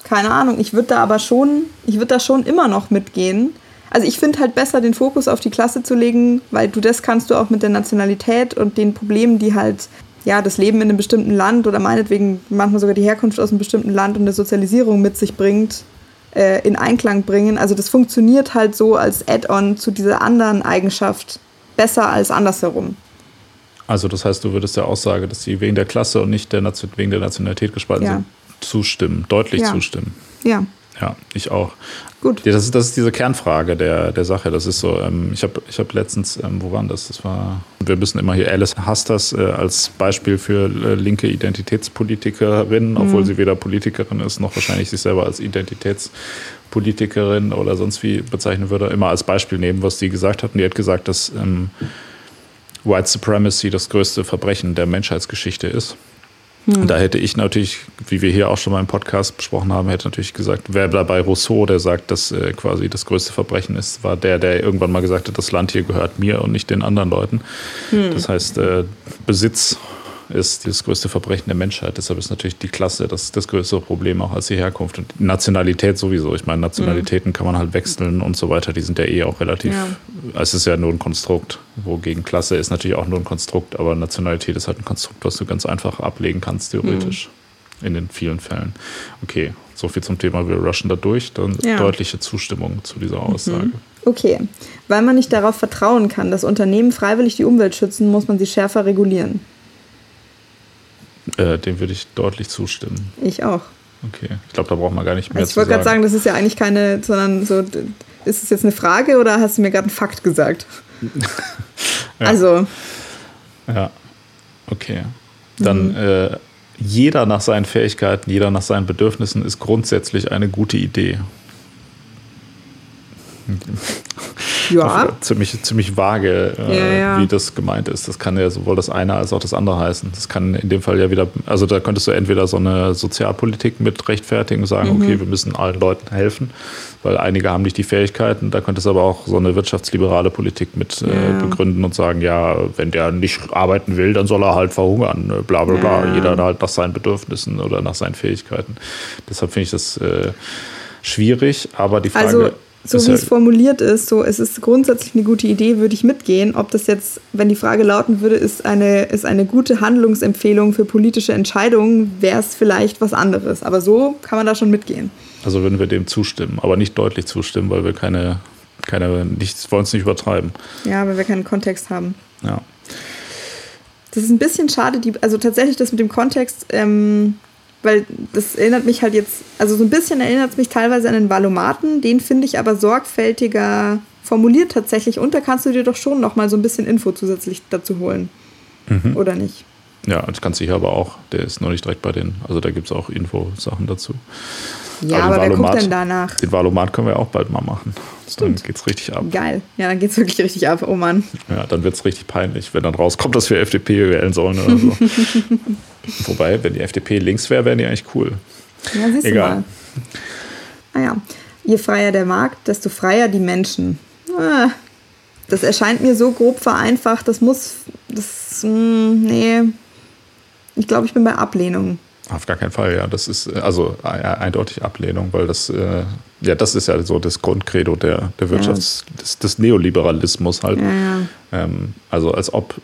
keine Ahnung, ich würde da aber schon, ich würde da schon immer noch mitgehen. Also ich finde halt besser, den Fokus auf die Klasse zu legen, weil du das kannst du auch mit der Nationalität und den Problemen, die halt ja, das Leben in einem bestimmten Land oder meinetwegen manchmal sogar die Herkunft aus einem bestimmten Land und eine Sozialisierung mit sich bringt, äh, in Einklang bringen. Also das funktioniert halt so als Add-on zu dieser anderen Eigenschaft besser als andersherum. Also das heißt, du würdest der Aussage, dass sie wegen der Klasse und nicht der wegen der Nationalität gespalten ja. sind, zustimmen, deutlich ja. zustimmen. Ja. Ja, ich auch. Gut. Ja, das, ist, das ist diese Kernfrage der, der Sache. Das ist so, ähm, ich habe ich hab letztens, ähm, wo waren das? Das war, wir müssen immer hier, Alice hasst das äh, als Beispiel für äh, linke Identitätspolitikerin, mhm. obwohl sie weder Politikerin ist, noch wahrscheinlich sich selber als Identitätspolitikerin oder sonst wie bezeichnen würde, immer als Beispiel nehmen, was sie gesagt hat. Und die hat gesagt, dass ähm, White Supremacy das größte Verbrechen der Menschheitsgeschichte ist. Hm. Und da hätte ich natürlich, wie wir hier auch schon mal im Podcast besprochen haben, hätte natürlich gesagt, wer dabei Rousseau, der sagt, dass äh, quasi das größte Verbrechen ist, war der, der irgendwann mal gesagt hat, das Land hier gehört mir und nicht den anderen Leuten. Hm. Das heißt, äh, Besitz ist das größte Verbrechen der Menschheit. Deshalb ist natürlich die Klasse das, das größere Problem auch als die Herkunft. Und Nationalität sowieso. Ich meine, Nationalitäten mhm. kann man halt wechseln und so weiter. Die sind ja eh auch relativ. Ja. Es ist ja nur ein Konstrukt. Wogegen Klasse ist natürlich auch nur ein Konstrukt. Aber Nationalität ist halt ein Konstrukt, was du ganz einfach ablegen kannst, theoretisch. Mhm. In den vielen Fällen. Okay, so viel zum Thema. Wir rushen da durch. Dann ja. deutliche Zustimmung zu dieser Aussage. Mhm. Okay, weil man nicht darauf vertrauen kann, dass Unternehmen freiwillig die Umwelt schützen, muss man sie schärfer regulieren. Äh, dem würde ich deutlich zustimmen. Ich auch. Okay, ich glaube, da braucht man gar nicht mehr also Ich wollte gerade sagen, das ist ja eigentlich keine, sondern so, ist es jetzt eine Frage oder hast du mir gerade einen Fakt gesagt? ja. Also. Ja, okay. Dann mhm. äh, jeder nach seinen Fähigkeiten, jeder nach seinen Bedürfnissen ist grundsätzlich eine gute Idee. Ja. Ziemlich, ziemlich vage, äh, ja, ja. wie das gemeint ist. Das kann ja sowohl das eine als auch das andere heißen. Das kann in dem Fall ja wieder, also da könntest du entweder so eine Sozialpolitik mit rechtfertigen und sagen, mhm. okay, wir müssen allen Leuten helfen, weil einige haben nicht die Fähigkeiten. Da könntest du aber auch so eine wirtschaftsliberale Politik mit äh, begründen und sagen, ja, wenn der nicht arbeiten will, dann soll er halt verhungern, ne, bla bla bla. Jeder halt nach seinen Bedürfnissen oder nach seinen Fähigkeiten. Deshalb finde ich das äh, schwierig, aber die Frage. Also so wie es formuliert ist, so es ist grundsätzlich eine gute Idee, würde ich mitgehen. Ob das jetzt, wenn die Frage lauten würde, ist eine, ist eine gute Handlungsempfehlung für politische Entscheidungen, wäre es vielleicht was anderes. Aber so kann man da schon mitgehen. Also würden wir dem zustimmen, aber nicht deutlich zustimmen, weil wir keine, keine nicht, wollen es nicht übertreiben. Ja, weil wir keinen Kontext haben. Ja. Das ist ein bisschen schade, die, also tatsächlich das mit dem Kontext, ähm, weil das erinnert mich halt jetzt, also so ein bisschen erinnert es mich teilweise an den Valomaten, den finde ich aber sorgfältiger formuliert tatsächlich und da kannst du dir doch schon nochmal so ein bisschen Info zusätzlich dazu holen. Mhm. Oder nicht? Ja, das kannst du hier aber auch. Der ist noch nicht direkt bei den, also da gibt es auch Info-Sachen dazu. Ja, aber, aber wer guckt denn danach? Den Valomat können wir auch bald mal machen. Stimmt. Dann geht's richtig ab. Geil. Ja, dann geht's wirklich richtig ab. Oh Mann. Ja, dann wird's richtig peinlich, wenn dann rauskommt, dass wir FDP wählen sollen oder so. Wobei, wenn die FDP links wäre, wären die eigentlich cool. Ja, siehst Egal. du mal. Naja, je freier der Markt, desto freier die Menschen. Ah, das erscheint mir so grob vereinfacht, das muss, das, mh, hm, nee, ich glaube, ich bin bei Ablehnung. Auf gar keinen Fall, ja. Das ist also eindeutig Ablehnung, weil das, äh, ja, das ist ja so das Grundcredo der, der Wirtschafts-, ja. des, des, Neoliberalismus halt. Ja, ja. Ähm, also als ob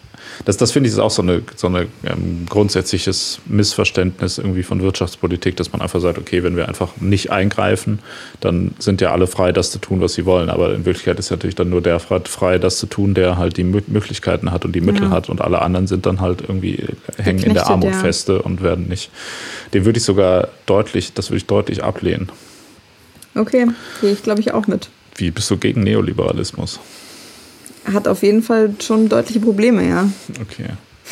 das, das finde ich ist auch so ein so eine, ähm, grundsätzliches Missverständnis irgendwie von Wirtschaftspolitik, dass man einfach sagt, okay, wenn wir einfach nicht eingreifen, dann sind ja alle frei, das zu tun, was sie wollen. Aber in Wirklichkeit ist natürlich dann nur der frei, das zu tun, der halt die Möglichkeiten hat und die Mittel ja. hat und alle anderen sind dann halt irgendwie äh, hängen in der Armut ja. feste und werden nicht. Den würde ich sogar deutlich, das würde ich deutlich ablehnen. Okay, gehe ich glaube ich auch mit. Wie bist du gegen Neoliberalismus? Hat auf jeden Fall schon deutliche Probleme, ja. Okay.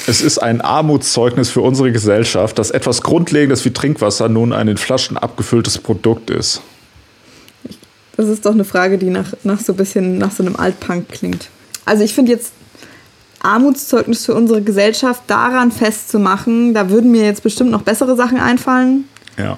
Es ist ein Armutszeugnis für unsere Gesellschaft, dass etwas Grundlegendes wie Trinkwasser nun ein in Flaschen abgefülltes Produkt ist. Das ist doch eine Frage, die nach, nach so ein bisschen nach so einem Altpunk klingt. Also ich finde jetzt Armutszeugnis für unsere Gesellschaft daran festzumachen, da würden mir jetzt bestimmt noch bessere Sachen einfallen. Ja.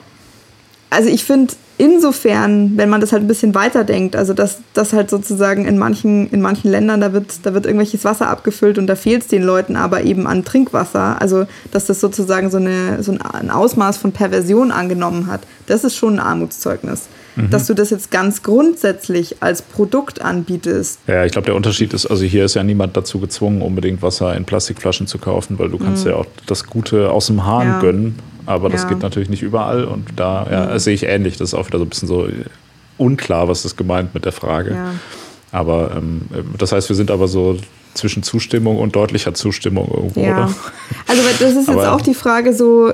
Also ich finde, insofern, wenn man das halt ein bisschen weiterdenkt, also dass das halt sozusagen in manchen, in manchen Ländern, da wird, da wird irgendwelches Wasser abgefüllt und da fehlt es den Leuten aber eben an Trinkwasser, also dass das sozusagen so, eine, so ein Ausmaß von Perversion angenommen hat, das ist schon ein Armutszeugnis. Mhm. Dass du das jetzt ganz grundsätzlich als Produkt anbietest. Ja, ich glaube, der Unterschied ist, also hier ist ja niemand dazu gezwungen, unbedingt Wasser in Plastikflaschen zu kaufen, weil du kannst mhm. ja auch das Gute aus dem Hahn ja. gönnen aber das ja. geht natürlich nicht überall und da ja, mhm. sehe ich ähnlich. Das ist auch wieder so ein bisschen so unklar, was das gemeint mit der Frage. Ja. Aber ähm, das heißt, wir sind aber so zwischen Zustimmung und deutlicher Zustimmung irgendwo, ja. oder? Also das ist jetzt Aber auch die Frage so,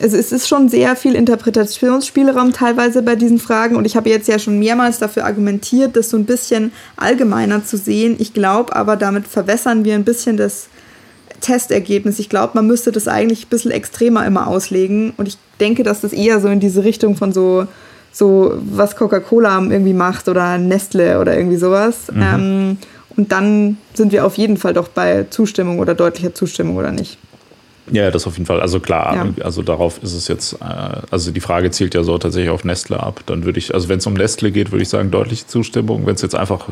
also es ist schon sehr viel Interpretationsspielraum teilweise bei diesen Fragen und ich habe jetzt ja schon mehrmals dafür argumentiert, das so ein bisschen allgemeiner zu sehen. Ich glaube aber, damit verwässern wir ein bisschen das Testergebnis. Ich glaube, man müsste das eigentlich ein bisschen extremer immer auslegen und ich denke, dass das eher so in diese Richtung von so so was Coca-Cola irgendwie macht oder Nestle oder irgendwie sowas. Mhm. Ähm, und dann sind wir auf jeden Fall doch bei Zustimmung oder deutlicher Zustimmung oder nicht. Ja, das auf jeden Fall. Also klar, ja. also darauf ist es jetzt, äh, also die Frage zielt ja so tatsächlich auf Nestle ab. Dann würde ich, also wenn es um Nestle geht, würde ich sagen, deutliche Zustimmung. Wenn es jetzt einfach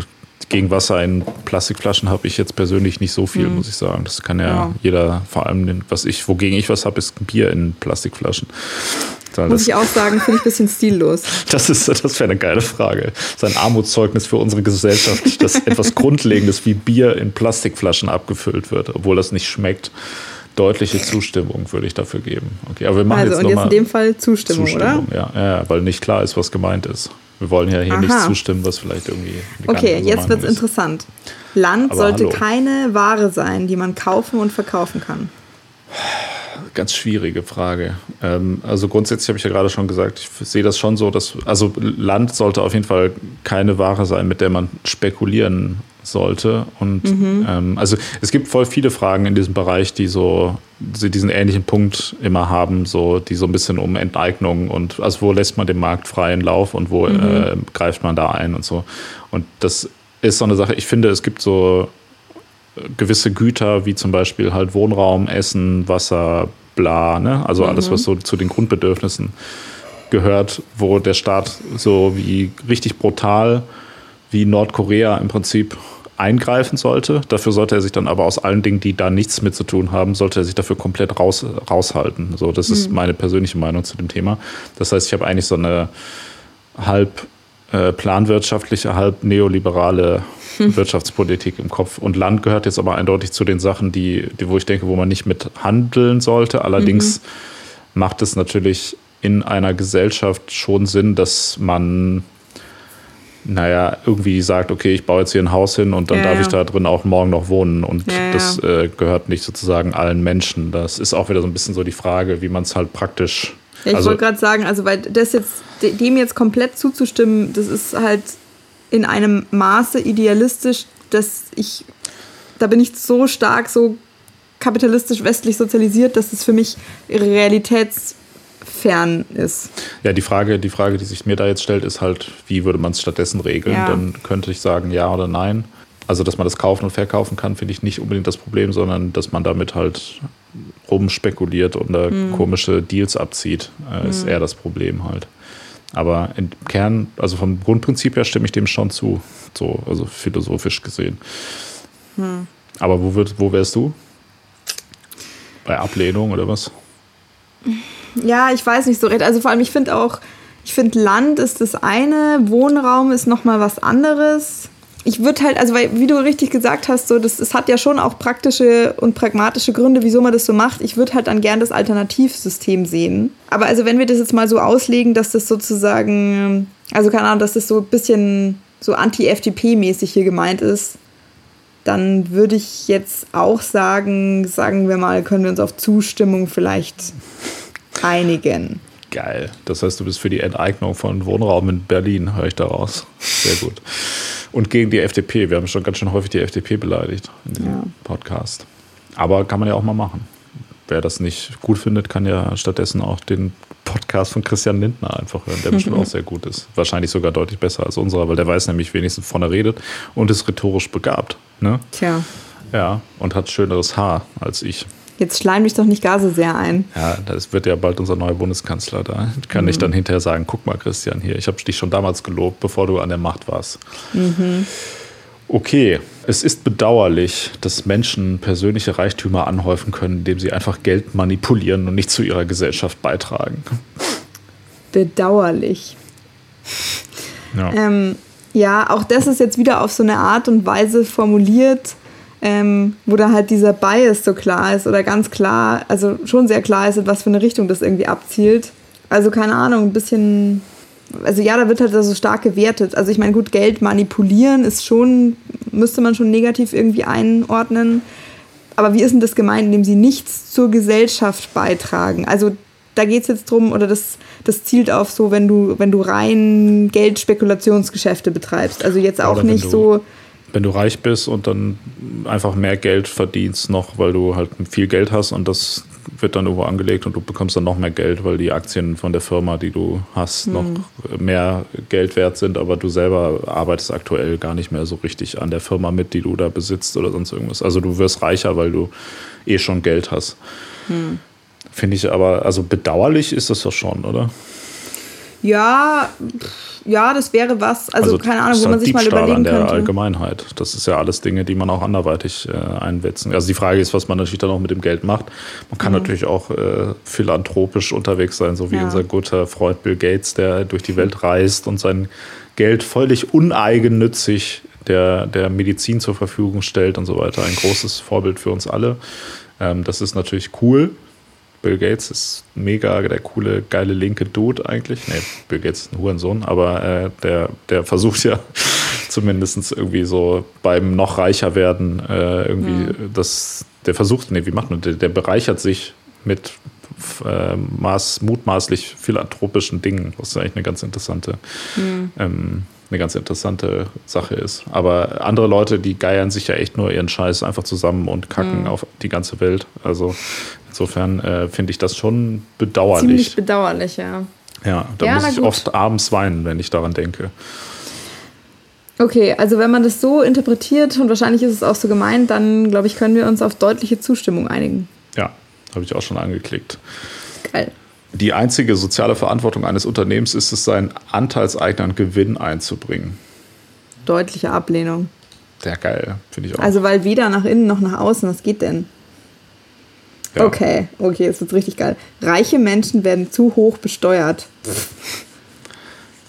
gegen Wasser in Plastikflaschen habe ich jetzt persönlich nicht so viel, mhm. muss ich sagen. Das kann ja, ja. jeder, vor allem, was ich, wogegen ich was habe, ist Bier in Plastikflaschen. Muss ich auch sagen, finde ich ein bisschen stillos. Das, ist, das wäre eine geile Frage. Das ist ein Armutszeugnis für unsere Gesellschaft, dass etwas Grundlegendes wie Bier in Plastikflaschen abgefüllt wird, obwohl das nicht schmeckt. Deutliche Zustimmung würde ich dafür geben. Okay, aber wir machen also, jetzt und jetzt in dem Fall Zustimmung, Zustimmung oder? Ja, ja, weil nicht klar ist, was gemeint ist. Wir wollen ja hier Aha. nicht zustimmen, was vielleicht irgendwie. Okay, jetzt wird es interessant. Land aber sollte hallo. keine Ware sein, die man kaufen und verkaufen kann ganz schwierige Frage. Ähm, also grundsätzlich habe ich ja gerade schon gesagt, ich sehe das schon so, dass also Land sollte auf jeden Fall keine Ware sein, mit der man spekulieren sollte. Und mhm. ähm, also es gibt voll viele Fragen in diesem Bereich, die so die diesen ähnlichen Punkt immer haben, so die so ein bisschen um Enteignung und also wo lässt man dem Markt freien Lauf und wo mhm. äh, greift man da ein und so. Und das ist so eine Sache. Ich finde, es gibt so gewisse Güter, wie zum Beispiel halt Wohnraum, Essen, Wasser, bla, ne? Also alles, mhm. was so zu den Grundbedürfnissen gehört, wo der Staat so wie richtig brutal wie Nordkorea im Prinzip eingreifen sollte. Dafür sollte er sich dann aber aus allen Dingen, die da nichts mit zu tun haben, sollte er sich dafür komplett raus, raushalten. So, das mhm. ist meine persönliche Meinung zu dem Thema. Das heißt, ich habe eigentlich so eine halb äh, planwirtschaftliche, halb neoliberale Wirtschaftspolitik im Kopf. Und Land gehört jetzt aber eindeutig zu den Sachen, die, die wo ich denke, wo man nicht mit handeln sollte. Allerdings mhm. macht es natürlich in einer Gesellschaft schon Sinn, dass man naja, irgendwie sagt, okay, ich baue jetzt hier ein Haus hin und dann ja, darf ich da drin auch morgen noch wohnen. Und ja, das äh, gehört nicht sozusagen allen Menschen. Das ist auch wieder so ein bisschen so die Frage, wie man es halt praktisch. Ja, ich also, wollte gerade sagen, also weil das jetzt, dem jetzt komplett zuzustimmen, das ist halt in einem Maße idealistisch, dass ich, da bin ich so stark, so kapitalistisch westlich sozialisiert, dass es für mich realitätsfern ist. Ja, die Frage, die Frage, die sich mir da jetzt stellt, ist halt, wie würde man es stattdessen regeln? Ja. Dann könnte ich sagen, ja oder nein. Also, dass man das kaufen und verkaufen kann, finde ich nicht unbedingt das Problem, sondern dass man damit halt rumspekuliert oder hm. komische Deals abzieht, äh, ist hm. eher das Problem halt. Aber im Kern, also vom Grundprinzip her stimme ich dem schon zu, so, also philosophisch gesehen. Hm. Aber wo, würd, wo wärst du? Bei Ablehnung oder was? Ja, ich weiß nicht so recht. Also vor allem, ich finde auch, ich finde Land ist das eine, Wohnraum ist nochmal was anderes ich würde halt, also weil, wie du richtig gesagt hast, so, das, das hat ja schon auch praktische und pragmatische Gründe, wieso man das so macht. Ich würde halt dann gern das Alternativsystem sehen. Aber also wenn wir das jetzt mal so auslegen, dass das sozusagen, also keine Ahnung, dass das so ein bisschen so anti-FDP-mäßig hier gemeint ist, dann würde ich jetzt auch sagen, sagen wir mal, können wir uns auf Zustimmung vielleicht einigen. Geil. Das heißt, du bist für die Enteignung von Wohnraum in Berlin, höre ich daraus. Sehr gut und gegen die FDP. Wir haben schon ganz schön häufig die FDP beleidigt in diesem ja. Podcast. Aber kann man ja auch mal machen. Wer das nicht gut findet, kann ja stattdessen auch den Podcast von Christian Lindner einfach hören, der bestimmt auch sehr gut ist. Wahrscheinlich sogar deutlich besser als unserer, weil der weiß nämlich wenigstens, von er redet und ist rhetorisch begabt. Ne? Tja. Ja, und hat schöneres Haar als ich. Jetzt schleim mich doch nicht gar so sehr ein. Ja, das wird ja bald unser neuer Bundeskanzler. Da kann mhm. ich dann hinterher sagen, guck mal, Christian, hier, ich habe dich schon damals gelobt, bevor du an der Macht warst. Mhm. Okay, es ist bedauerlich, dass Menschen persönliche Reichtümer anhäufen können, indem sie einfach Geld manipulieren und nicht zu ihrer Gesellschaft beitragen. Bedauerlich. Ja. Ähm, ja, auch das ist jetzt wieder auf so eine Art und Weise formuliert, ähm, wo da halt dieser Bias so klar ist oder ganz klar, also schon sehr klar ist, in was für eine Richtung das irgendwie abzielt. Also keine Ahnung, ein bisschen, also ja, da wird halt so stark gewertet. Also ich meine, gut, Geld manipulieren ist schon, müsste man schon negativ irgendwie einordnen. Aber wie ist denn das gemeint, indem sie nichts zur Gesellschaft beitragen? Also da geht es jetzt drum, oder das, das zielt auf so, wenn du, wenn du rein Geldspekulationsgeschäfte betreibst. Also jetzt auch nicht du, so. Wenn du reich bist und dann einfach mehr Geld verdienst noch, weil du halt viel Geld hast und das wird dann irgendwo angelegt und du bekommst dann noch mehr Geld, weil die Aktien von der Firma, die du hast, mhm. noch mehr Geld wert sind, aber du selber arbeitest aktuell gar nicht mehr so richtig an der Firma mit, die du da besitzt oder sonst irgendwas. Also du wirst reicher, weil du eh schon Geld hast. Mhm. Finde ich aber, also bedauerlich ist das doch schon, oder? Ja, ja, das wäre was, also, also keine Ahnung, wo man sich Diebstahl mal überlegen an der könnte. Allgemeinheit. Das ist ja alles Dinge, die man auch anderweitig äh, einwetzen. Also die Frage ist, was man natürlich dann auch mit dem Geld macht. Man kann mhm. natürlich auch äh, philanthropisch unterwegs sein, so wie ja. unser guter Freund Bill Gates, der durch die Welt reist und sein Geld völlig uneigennützig der, der Medizin zur Verfügung stellt und so weiter. Ein großes Vorbild für uns alle. Ähm, das ist natürlich cool. Bill Gates ist mega der coole, geile linke Dude eigentlich. Nee, Bill Gates ist ein Hurensohn, aber äh, der, der versucht ja zumindest irgendwie so beim noch reicher werden äh, irgendwie mhm. das, der versucht, nee, wie macht man, der, der bereichert sich mit äh, maß, mutmaßlich philanthropischen Dingen, was eigentlich eine ganz interessante mhm. ähm, eine ganz interessante Sache ist. Aber andere Leute, die geiern sich ja echt nur ihren Scheiß einfach zusammen und kacken mhm. auf die ganze Welt. Also insofern äh, finde ich das schon bedauerlich. Ziemlich bedauerlich, ja. Ja, da ja, muss ich oft abends weinen, wenn ich daran denke. Okay, also wenn man das so interpretiert und wahrscheinlich ist es auch so gemeint, dann glaube ich, können wir uns auf deutliche Zustimmung einigen. Ja, habe ich auch schon angeklickt. Geil. Die einzige soziale Verantwortung eines Unternehmens ist es, seinen Anteilseignern Gewinn einzubringen. Deutliche Ablehnung. Sehr geil, finde ich auch. Also, weil weder nach innen noch nach außen, was geht denn? Ja. Okay, okay, jetzt wird's richtig geil. Reiche Menschen werden zu hoch besteuert.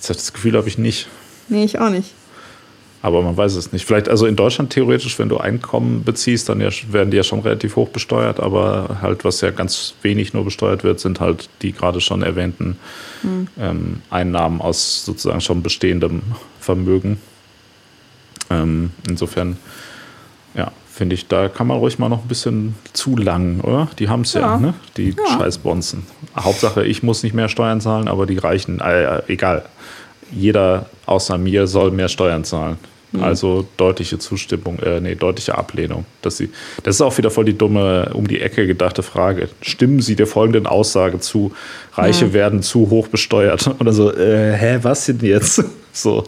Das Gefühl habe ich nicht. Nee, ich auch nicht. Aber man weiß es nicht. Vielleicht, also in Deutschland theoretisch, wenn du Einkommen beziehst, dann ja, werden die ja schon relativ hoch besteuert, aber halt, was ja ganz wenig nur besteuert wird, sind halt die gerade schon erwähnten mhm. ähm, Einnahmen aus sozusagen schon bestehendem Vermögen. Ähm, insofern, ja, finde ich, da kann man ruhig mal noch ein bisschen zu lang, oder? Die haben es ja. ja, ne? Die ja. Scheißbonzen. Hauptsache, ich muss nicht mehr Steuern zahlen, aber die reichen, äh, egal. Jeder außer mir soll mehr Steuern zahlen. Mhm. Also deutliche Zustimmung, äh, nee, deutliche Ablehnung. Dass sie, das ist auch wieder voll die dumme, um die Ecke gedachte Frage. Stimmen Sie der folgenden Aussage zu, Reiche mhm. werden zu hoch besteuert? Oder so, äh, hä, was denn jetzt? So,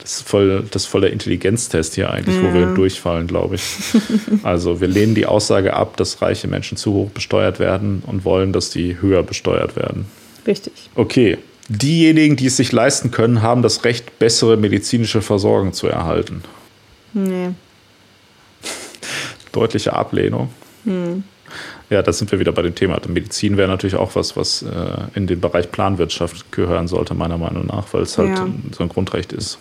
das ist voll, das ist voll der Intelligenztest hier eigentlich, ja. wo wir durchfallen, glaube ich. Also wir lehnen die Aussage ab, dass reiche Menschen zu hoch besteuert werden und wollen, dass die höher besteuert werden. Richtig. Okay, Diejenigen, die es sich leisten können, haben das Recht, bessere medizinische Versorgung zu erhalten. Nee. Deutliche Ablehnung. Hm. Ja, da sind wir wieder bei dem Thema. Medizin wäre natürlich auch was, was äh, in den Bereich Planwirtschaft gehören sollte, meiner Meinung nach, weil es halt ja. so ein Grundrecht ist.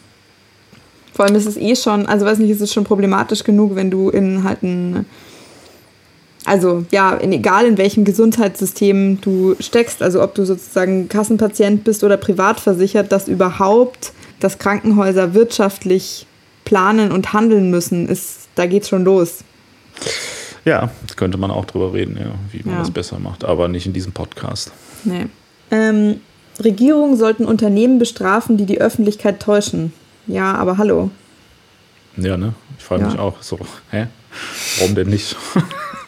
Vor allem ist es eh schon, also weiß nicht, ist es schon problematisch genug, wenn du in halt ein also ja, in, egal in welchem Gesundheitssystem du steckst, also ob du sozusagen Kassenpatient bist oder privat versichert, dass überhaupt das Krankenhäuser wirtschaftlich planen und handeln müssen, ist, da geht's schon los. Ja, könnte man auch drüber reden, ja, wie man ja. das besser macht, aber nicht in diesem Podcast. Nee. Ähm, Regierungen sollten Unternehmen bestrafen, die die Öffentlichkeit täuschen. Ja, aber hallo. Ja, ne? Ich frage ja. mich auch so, hä? Warum denn nicht?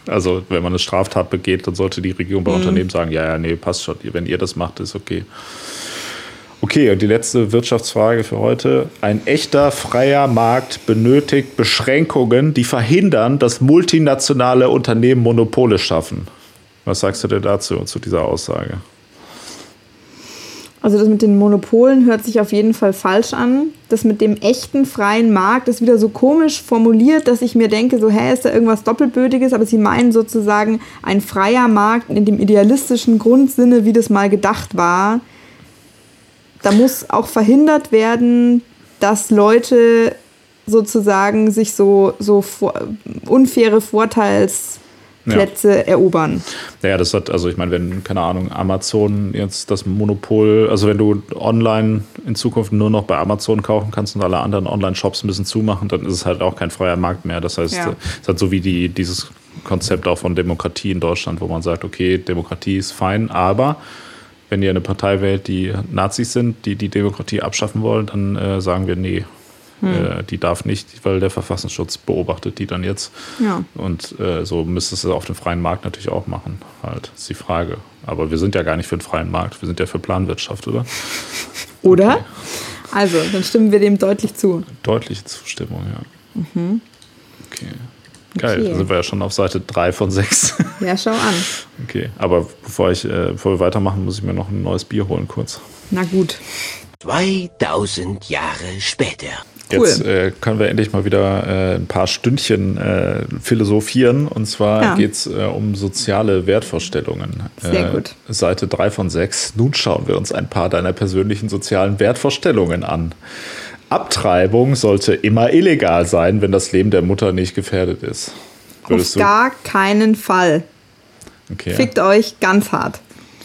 Also wenn man eine Straftat begeht, dann sollte die Regierung bei mhm. Unternehmen sagen, ja, ja, nee, passt schon. Wenn ihr das macht, ist okay. Okay, und die letzte Wirtschaftsfrage für heute. Ein echter freier Markt benötigt Beschränkungen, die verhindern, dass multinationale Unternehmen Monopole schaffen. Was sagst du denn dazu, zu dieser Aussage? Also das mit den Monopolen hört sich auf jeden Fall falsch an. Das mit dem echten freien Markt ist wieder so komisch formuliert, dass ich mir denke, so, hä, ist da irgendwas Doppelbötiges? Aber sie meinen sozusagen ein freier Markt in dem idealistischen Grundsinne, wie das mal gedacht war. Da muss auch verhindert werden, dass Leute sozusagen sich so, so unfaire Vorteils Plätze ja. erobern. Naja, das hat, also ich meine, wenn, keine Ahnung, Amazon jetzt das Monopol, also wenn du online in Zukunft nur noch bei Amazon kaufen kannst und alle anderen Online-Shops ein bisschen zumachen, dann ist es halt auch kein freier Markt mehr. Das heißt, ja. es hat so wie die, dieses Konzept auch von Demokratie in Deutschland, wo man sagt, okay, Demokratie ist fein, aber wenn ihr eine Partei wählt, die Nazis sind, die die Demokratie abschaffen wollen, dann äh, sagen wir, nee, hm. Äh, die darf nicht, weil der Verfassungsschutz beobachtet die dann jetzt. Ja. Und äh, so müsste es auf dem freien Markt natürlich auch machen. Halt, ist die Frage. Aber wir sind ja gar nicht für den freien Markt, wir sind ja für Planwirtschaft, oder? Oder? Okay. Also, dann stimmen wir dem deutlich zu. Deutliche Zustimmung, ja. Mhm. Okay. Geil, okay. da sind wir ja schon auf Seite 3 von 6. Ja, schau an. Okay, aber bevor, ich, äh, bevor wir weitermachen, muss ich mir noch ein neues Bier holen kurz. Na gut. 2000 Jahre später. Cool. Jetzt äh, können wir endlich mal wieder äh, ein paar Stündchen äh, philosophieren. Und zwar ja. geht es äh, um soziale Wertvorstellungen. Sehr äh, gut. Seite 3 von 6. Nun schauen wir uns ein paar deiner persönlichen sozialen Wertvorstellungen an. Abtreibung sollte immer illegal sein, wenn das Leben der Mutter nicht gefährdet ist. Würdest Auf gar keinen Fall. Okay. Fickt euch ganz hart.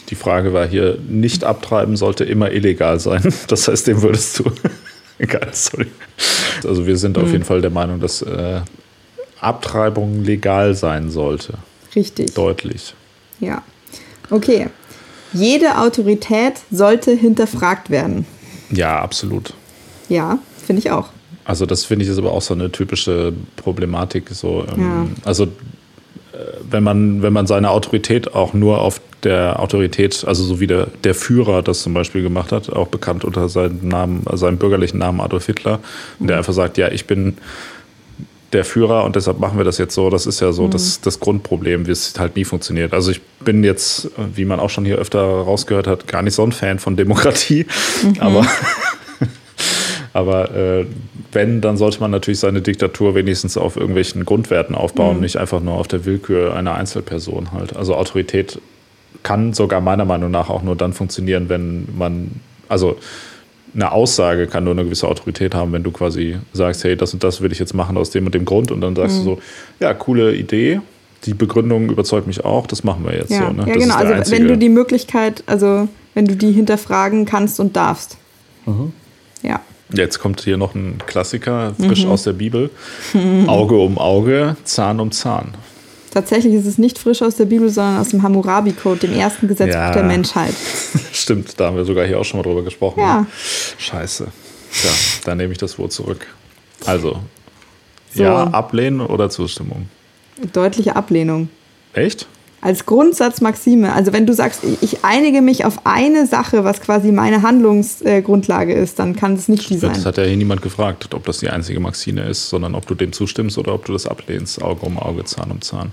Die Frage war hier, nicht abtreiben sollte immer illegal sein. Das heißt, dem würdest du Egal, sorry. Also wir sind mhm. auf jeden Fall der Meinung, dass äh, Abtreibung legal sein sollte. Richtig. Deutlich. Ja. Okay. Jede Autorität sollte hinterfragt werden. Ja, absolut. Ja, finde ich auch. Also das finde ich ist aber auch so eine typische Problematik. So, ähm, ja. Also äh, wenn man, wenn man seine Autorität auch nur auf der Autorität, also so wie der, der Führer das zum Beispiel gemacht hat, auch bekannt unter seinem Namen, seinem bürgerlichen Namen Adolf Hitler, und der mhm. einfach sagt, ja, ich bin der Führer und deshalb machen wir das jetzt so. Das ist ja so mhm. das, das Grundproblem, wie es halt nie funktioniert. Also ich bin jetzt, wie man auch schon hier öfter rausgehört hat, gar nicht so ein Fan von Demokratie, mhm. aber aber äh, wenn, dann sollte man natürlich seine Diktatur wenigstens auf irgendwelchen Grundwerten aufbauen, mhm. nicht einfach nur auf der Willkür einer Einzelperson halt. Also Autorität kann sogar meiner Meinung nach auch nur dann funktionieren, wenn man, also eine Aussage kann nur eine gewisse Autorität haben, wenn du quasi sagst, hey, das und das will ich jetzt machen aus dem und dem Grund und dann sagst mhm. du so, ja, coole Idee, die Begründung überzeugt mich auch, das machen wir jetzt ja. so. Ne? Ja, das genau, also wenn du die Möglichkeit, also wenn du die hinterfragen kannst und darfst. Mhm. Ja. Jetzt kommt hier noch ein Klassiker, frisch mhm. aus der Bibel. Auge um Auge, Zahn um Zahn. Tatsächlich ist es nicht frisch aus der Bibel, sondern aus dem Hammurabi-Code, dem ersten Gesetzbuch ja. der Menschheit. Stimmt, da haben wir sogar hier auch schon mal drüber gesprochen. Ja. Ne? Scheiße. Tja, dann nehme ich das Wort zurück. Also, so. ja, ablehnen oder Zustimmung? Deutliche Ablehnung. Echt? als Grundsatzmaxime. Also wenn du sagst, ich einige mich auf eine Sache, was quasi meine Handlungsgrundlage ist, dann kann es nicht die sein. Das hat ja hier niemand gefragt, ob das die einzige Maxime ist, sondern ob du dem zustimmst oder ob du das ablehnst, Auge um Auge, Zahn um Zahn.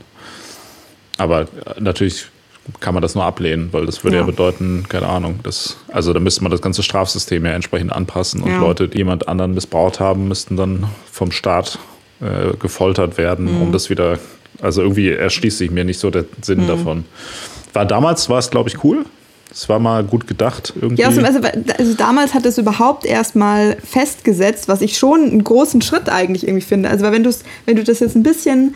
Aber äh, natürlich kann man das nur ablehnen, weil das würde ja, ja bedeuten, keine Ahnung, das, also da müsste man das ganze Strafsystem ja entsprechend anpassen und ja. Leute, die jemand anderen missbraucht haben, müssten dann vom Staat äh, gefoltert werden, mhm. um das wieder also irgendwie erschließt sich mir nicht so der Sinn mhm. davon. War damals, war es glaube ich cool. Es war mal gut gedacht. Irgendwie. Ja, also, also, also damals hat es überhaupt erst mal festgesetzt, was ich schon einen großen Schritt eigentlich irgendwie finde. Also wenn, wenn du das jetzt ein bisschen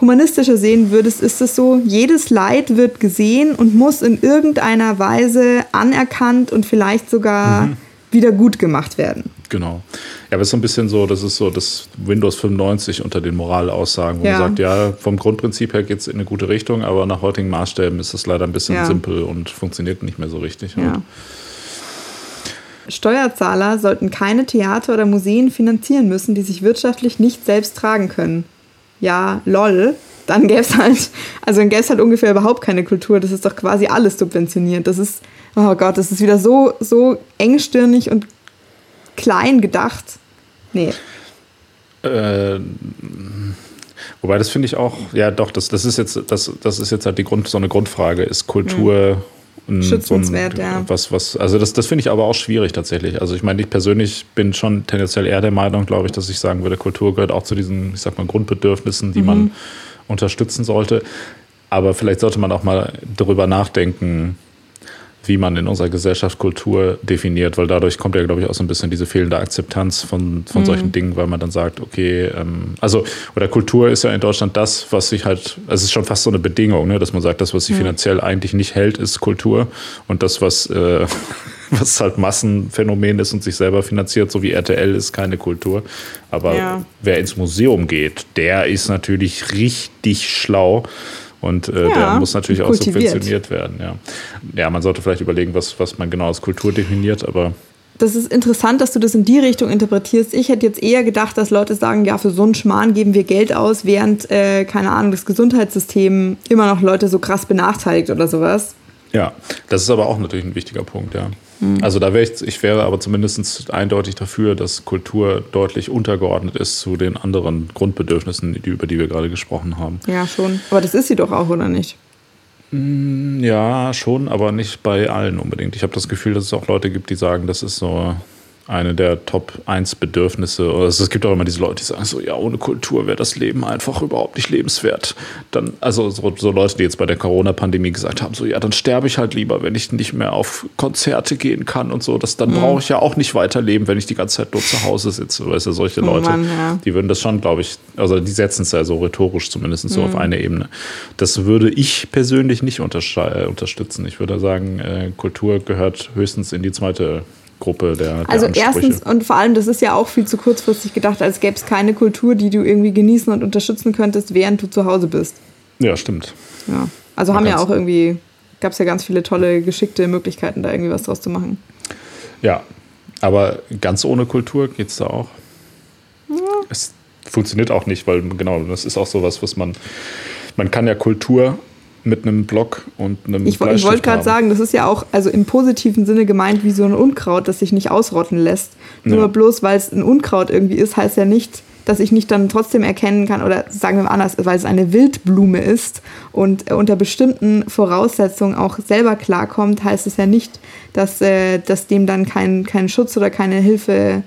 humanistischer sehen würdest, ist es so, jedes Leid wird gesehen und muss in irgendeiner Weise anerkannt und vielleicht sogar mhm. wieder gut gemacht werden. Genau. Ja, aber es ist so ein bisschen so, das ist so das Windows 95 unter den Moralaussagen, wo ja. man sagt, ja, vom Grundprinzip her geht es in eine gute Richtung, aber nach heutigen Maßstäben ist es leider ein bisschen ja. simpel und funktioniert nicht mehr so richtig. Ja. Steuerzahler sollten keine Theater oder Museen finanzieren müssen, die sich wirtschaftlich nicht selbst tragen können. Ja, lol. Dann gäbe es halt, also dann gäbe es halt ungefähr überhaupt keine Kultur. Das ist doch quasi alles subventioniert. Das ist, oh Gott, das ist wieder so, so engstirnig und klein gedacht. Nee. Äh, wobei das finde ich auch, ja doch, das, das ist jetzt, das, das ist jetzt halt die Grund, so eine Grundfrage, ist Kultur mhm. Schützenswert, so ein, ja. Was, was, also das, das finde ich aber auch schwierig tatsächlich. Also ich meine, ich persönlich bin schon tendenziell eher der Meinung, glaube ich, dass ich sagen würde, Kultur gehört auch zu diesen, ich sag mal, Grundbedürfnissen, die mhm. man unterstützen sollte. Aber vielleicht sollte man auch mal darüber nachdenken, wie man in unserer Gesellschaft Kultur definiert, weil dadurch kommt ja, glaube ich, auch so ein bisschen diese fehlende Akzeptanz von, von mhm. solchen Dingen, weil man dann sagt, okay, ähm, also, oder Kultur ist ja in Deutschland das, was sich halt, also es ist schon fast so eine Bedingung, ne, dass man sagt, das, was sich mhm. finanziell eigentlich nicht hält, ist Kultur und das, was, äh, was halt Massenphänomen ist und sich selber finanziert, so wie RTL ist keine Kultur. Aber ja. wer ins Museum geht, der ist natürlich richtig schlau und äh, ja, der muss natürlich auch subventioniert werden. Ja. ja, man sollte vielleicht überlegen, was, was man genau als Kultur definiert, aber. Das ist interessant, dass du das in die Richtung interpretierst. Ich hätte jetzt eher gedacht, dass Leute sagen, ja, für so einen Schmarrn geben wir Geld aus, während, äh, keine Ahnung, das Gesundheitssystem immer noch Leute so krass benachteiligt oder sowas. Ja, das ist aber auch natürlich ein wichtiger Punkt, ja. Mhm. Also da wäre ich, ich wäre aber zumindest eindeutig dafür, dass Kultur deutlich untergeordnet ist zu den anderen Grundbedürfnissen, die, über die wir gerade gesprochen haben. Ja, schon. Aber das ist sie doch auch, oder nicht? Mm, ja, schon, aber nicht bei allen unbedingt. Ich habe das Gefühl, dass es auch Leute gibt, die sagen, das ist so eine der Top 1 Bedürfnisse. Also es gibt auch immer diese Leute, die sagen so, ja, ohne Kultur wäre das Leben einfach überhaupt nicht lebenswert. Dann, also so, so Leute, die jetzt bei der Corona-Pandemie gesagt haben, so, ja, dann sterbe ich halt lieber, wenn ich nicht mehr auf Konzerte gehen kann und so. Das, dann mhm. brauche ich ja auch nicht weiterleben, wenn ich die ganze Zeit nur zu Hause sitze. Weißt du, solche oh Leute, Mann, ja. die würden das schon, glaube ich, also die setzen es ja so rhetorisch zumindest mhm. so auf mhm. eine Ebene. Das würde ich persönlich nicht unterstützen. Ich würde sagen, äh, Kultur gehört höchstens in die zweite Gruppe der, der Also erstens und vor allem, das ist ja auch viel zu kurzfristig gedacht, als gäbe es keine Kultur, die du irgendwie genießen und unterstützen könntest, während du zu Hause bist. Ja, stimmt. Ja. Also Man haben ja auch irgendwie, gab es ja ganz viele tolle, geschickte Möglichkeiten, da irgendwie was draus zu machen. Ja, aber ganz ohne Kultur geht es da auch. Ja. Es funktioniert auch nicht, weil genau, das ist auch sowas, was man, man kann ja Kultur mit einem Block und einem Ich, ich wollte gerade sagen, das ist ja auch also im positiven Sinne gemeint wie so ein Unkraut, das sich nicht ausrotten lässt. Nur ja. bloß, weil es ein Unkraut irgendwie ist, heißt ja nicht, dass ich nicht dann trotzdem erkennen kann, oder sagen wir mal anders, weil es eine Wildblume ist und unter bestimmten Voraussetzungen auch selber klarkommt, heißt es ja nicht, dass, äh, dass dem dann kein, kein Schutz oder keine Hilfe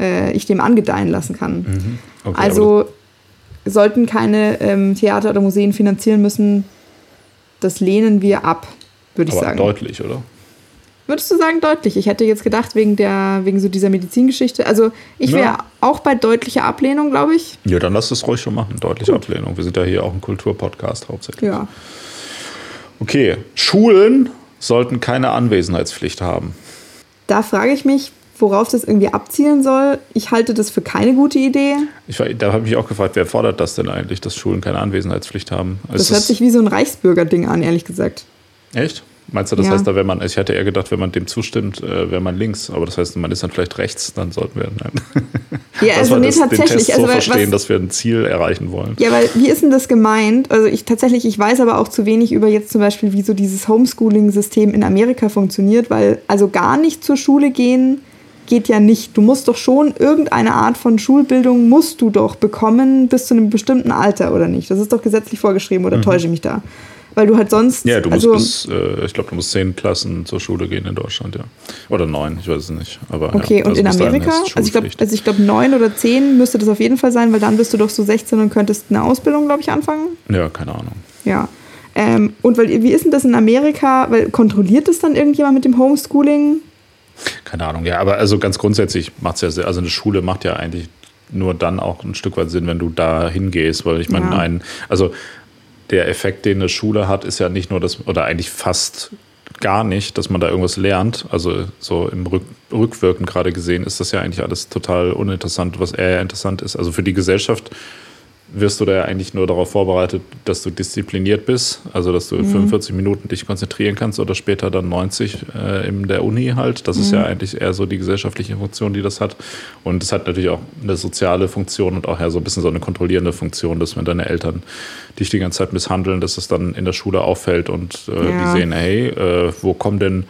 äh, ich dem angedeihen lassen kann. Mhm. Okay, also sollten keine ähm, Theater oder Museen finanzieren müssen, das lehnen wir ab, würde ich Aber sagen. Deutlich, oder? Würdest du sagen deutlich? Ich hätte jetzt gedacht, wegen, der, wegen so dieser Medizingeschichte. Also ich wäre ja. auch bei deutlicher Ablehnung, glaube ich. Ja, dann lass es ruhig schon machen. Deutliche Gut. Ablehnung. Wir sind ja hier auch ein Kulturpodcast hauptsächlich. Ja. Okay, Schulen sollten keine Anwesenheitspflicht haben. Da frage ich mich, worauf das irgendwie abzielen soll. Ich halte das für keine gute Idee. Ich, da habe ich mich auch gefragt, wer fordert das denn eigentlich, dass Schulen keine Anwesenheitspflicht haben? Das hört sich wie so ein Reichsbürger-Ding an, ehrlich gesagt. Echt? Meinst du, das ja. heißt, da wenn man, ich hätte eher gedacht, wenn man dem zustimmt, äh, wäre man links, aber das heißt, man ist dann vielleicht rechts, dann sollten wir nein. Ja, also nee, das, tatsächlich. Den Test so also, verstehen, was, dass wir ein Ziel erreichen wollen. Ja, weil wie ist denn das gemeint? Also ich tatsächlich, ich weiß aber auch zu wenig über jetzt zum Beispiel, wie so dieses Homeschooling-System in Amerika funktioniert, weil also gar nicht zur Schule gehen geht ja nicht. Du musst doch schon irgendeine Art von Schulbildung musst du doch bekommen bis zu einem bestimmten Alter oder nicht? Das ist doch gesetzlich vorgeschrieben oder mhm. täusche ich mich da? Weil du halt sonst. Ja, du musst also, bis, äh, ich glaube, du musst zehn Klassen zur Schule gehen in Deutschland, ja. Oder neun, ich weiß es nicht. Aber, okay, ja, und also in Amerika? Also ich glaube, also glaub, neun oder zehn müsste das auf jeden Fall sein, weil dann bist du doch so 16 und könntest eine Ausbildung, glaube ich, anfangen. Ja, keine Ahnung. Ja. Ähm, und weil, wie ist denn das in Amerika? Weil kontrolliert das dann irgendjemand mit dem Homeschooling? Keine Ahnung, ja, aber also ganz grundsätzlich macht es ja, sehr, also eine Schule macht ja eigentlich nur dann auch ein Stück weit Sinn, wenn du da hingehst, weil ich meine, ja. ein, also der Effekt, den eine Schule hat, ist ja nicht nur das, oder eigentlich fast gar nicht, dass man da irgendwas lernt. Also so im Rück, Rückwirken gerade gesehen ist das ja eigentlich alles total uninteressant, was eher interessant ist. Also für die Gesellschaft wirst du da ja eigentlich nur darauf vorbereitet, dass du diszipliniert bist, also dass du mhm. 45 Minuten dich konzentrieren kannst oder später dann 90 äh, in der Uni halt. Das mhm. ist ja eigentlich eher so die gesellschaftliche Funktion, die das hat. Und es hat natürlich auch eine soziale Funktion und auch ja so ein bisschen so eine kontrollierende Funktion, dass wenn deine Eltern dich die ganze Zeit misshandeln, dass es dann in der Schule auffällt und äh, ja. die sehen, hey, äh, wo kommen denn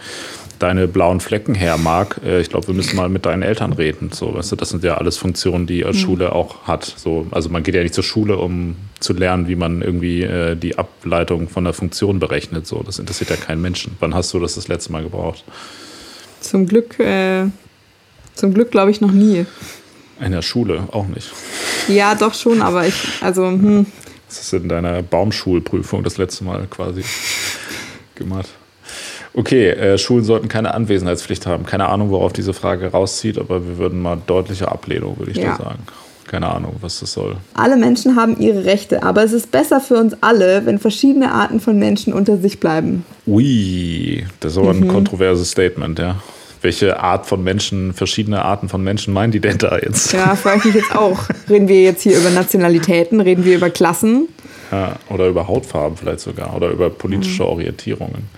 deine blauen Flecken her, Marc, äh, ich glaube, wir müssen mal mit deinen Eltern reden. So, weißt du, das sind ja alles Funktionen, die mhm. Schule auch hat. So, also man geht ja nicht zur Schule, um zu lernen, wie man irgendwie äh, die Ableitung von der Funktion berechnet. So, das interessiert ja keinen Menschen. Wann hast du das das letzte Mal gebraucht? Zum Glück, äh, zum Glück glaube ich noch nie. In der Schule auch nicht. Ja, doch schon, aber ich, also, hm. Das ist in deiner Baumschulprüfung das letzte Mal quasi gemacht. Okay, äh, Schulen sollten keine Anwesenheitspflicht haben. Keine Ahnung, worauf diese Frage rauszieht, aber wir würden mal deutliche Ablehnung, würde ich Ja. da sagen. Keine Ahnung, was das soll. Alle Menschen haben ihre Rechte, aber es ist besser für uns alle, wenn verschiedene Arten von Menschen unter sich bleiben. Ui, das ist aber ein kontroverses Statement, ja. Welche Art von Menschen, verschiedene Arten von Menschen meinen die denn da jetzt? Ja, frage ich mich jetzt auch. Reden wir jetzt hier über Nationalitäten? Reden wir über Klassen? Ja, oder über Hautfarben vielleicht sogar oder über politische Orientierungen.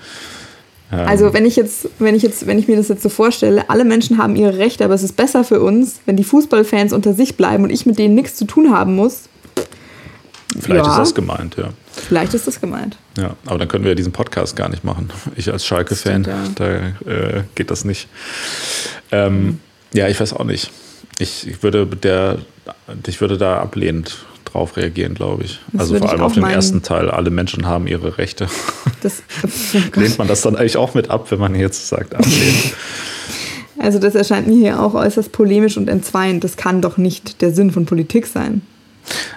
Ähm, Also wenn ich jetzt, wenn ich jetzt, wenn ich mir das jetzt so vorstelle, alle Menschen haben ihre Rechte, aber es ist besser für uns, wenn die Fußballfans unter sich bleiben und ich mit denen nichts zu tun haben muss. vielleicht ja. ist das gemeint, ja. Vielleicht ist das gemeint. Ja, aber dann können wir ja diesen Podcast gar nicht machen. Ich als Schalke-Fan, Stimmt, da äh, geht das nicht. Ähm, Ja, ich weiß auch nicht. Ich, ich, würde der, ich würde da ablehnend drauf reagieren, glaube ich. Das also vor allem auf den meinen. ersten Teil. Alle Menschen haben ihre Rechte. Das, oh. Lehnt man das dann eigentlich auch mit ab, wenn man jetzt sagt, ablehnen? Also das erscheint mir hier auch äußerst polemisch und entzweiend. Das kann doch nicht der Sinn von Politik sein.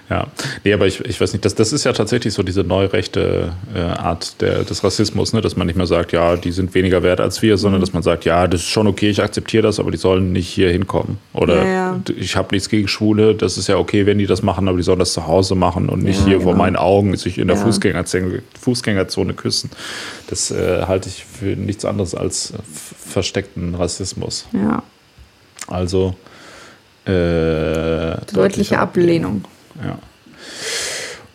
Ja, nee, aber ich, ich weiß nicht, das, das ist ja tatsächlich so diese neurechte äh, Art der, des Rassismus, ne? dass man nicht mehr sagt, ja, die sind weniger wert als wir, Mhm. sondern dass man sagt, ja, das ist schon okay, ich akzeptiere das, aber die sollen nicht hier hinkommen. Oder Ja, ja. ich habe nichts gegen Schwule, das ist ja okay, wenn die das machen, aber die sollen das zu Hause machen und nicht Ja, hier vor genau. meinen Augen sich in der. Fußgängerzone, Fußgängerzone küssen. Das äh, halte ich für nichts anderes als versteckten Rassismus. Ja, Also äh, deutliche Ablehnung. Ja.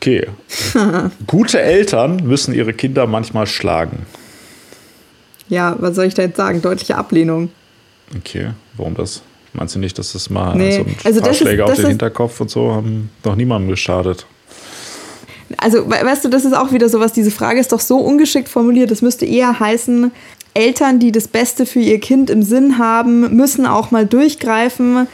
Okay. Gute Eltern müssen ihre Kinder manchmal schlagen. Ja, was soll ich da jetzt sagen? Deutliche Ablehnung. Okay, warum das? Meinst du nicht, dass das mal Nee, so ein also paar das ist- Schläge auf den Hinterkopf und so haben noch niemandem geschadet? Also, we- weißt du, das ist auch wieder sowas, diese Frage ist doch so ungeschickt formuliert. Das müsste eher heißen, Eltern, die das Beste für ihr Kind im Sinn haben, müssen auch mal durchgreifen,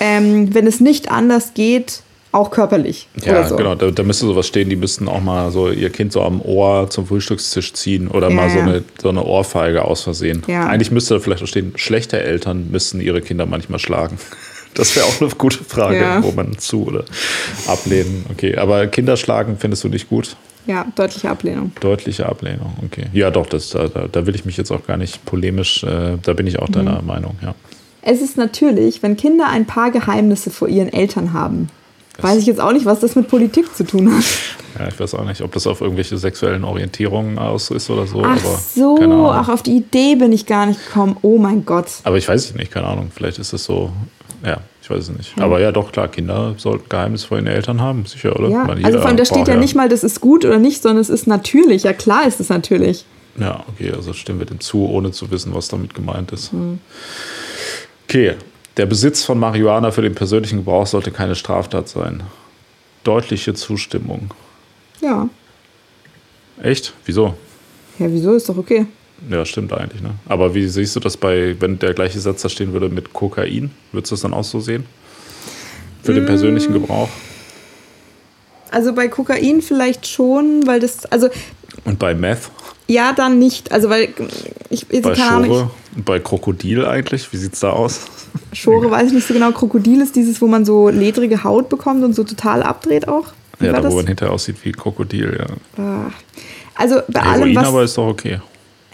ähm, wenn es nicht anders geht, auch körperlich. Ja, oder so. genau, da, da müsste sowas stehen, die müssten auch mal so ihr Kind so am Ohr zum Frühstückstisch ziehen oder Ja, mal so ja. eine, so eine Ohrfeige aus Versehen. Ja. Eigentlich müsste da vielleicht auch stehen, schlechte Eltern müssen ihre Kinder manchmal schlagen. Das wäre auch eine gute Frage, wo man zu oder ablehnen. Okay, aber Kinder schlagen findest du nicht gut? Ja, deutliche Ablehnung. Deutliche Ablehnung, okay. Ja, doch, das, da, da, da will ich mich jetzt auch gar nicht polemisch, äh, da bin ich auch deiner Mhm. Meinung, ja. Es ist natürlich, wenn Kinder ein paar Geheimnisse vor ihren Eltern haben. Weiß ich jetzt auch nicht, was das mit Politik zu tun hat. ja. Ich weiß auch nicht, ob das auf irgendwelche sexuellen Orientierungen aus ist oder so. Ach so, ach, auf die Idee bin ich gar nicht gekommen. Oh mein Gott. Aber ich weiß es nicht, keine Ahnung. Vielleicht ist es so, ja, ich weiß es nicht. Aber ja, doch, klar, Kinder sollten Geheimnis vor ihren Eltern haben, sicher, oder? Ja, meine, also vor allem, da steht ja nicht mal, das ist gut oder nicht, sondern es ist natürlich. Ja, klar ist es natürlich. Ja, okay, also stimmen wir dem zu, ohne zu wissen, was damit gemeint ist. Hm. Okay, der Besitz von Marihuana für den persönlichen Gebrauch sollte keine Straftat sein. Deutliche Zustimmung. Ja. Echt? Wieso? Ja, wieso? Ist doch okay. Ja, stimmt eigentlich, ne? Aber wie siehst du das bei, wenn der gleiche Satz da stehen würde mit Kokain? Würdest du das dann auch so sehen? Für den persönlichen Gebrauch? Also bei Kokain vielleicht schon, weil das, also Und bei Meth? Ja, dann nicht. Also weil ich, ich Bei keine Ahnung, Schore? Bei Krokodil eigentlich? Wie sieht's da aus? Schore weiß ich nicht so genau. Krokodil ist dieses, wo man so ledrige Haut bekommt und so total abdreht auch. Wie Ja, da wo man hinterher aussieht wie Krokodil, ja. Ah. Also bei allem, Heroin was. aber ist doch okay.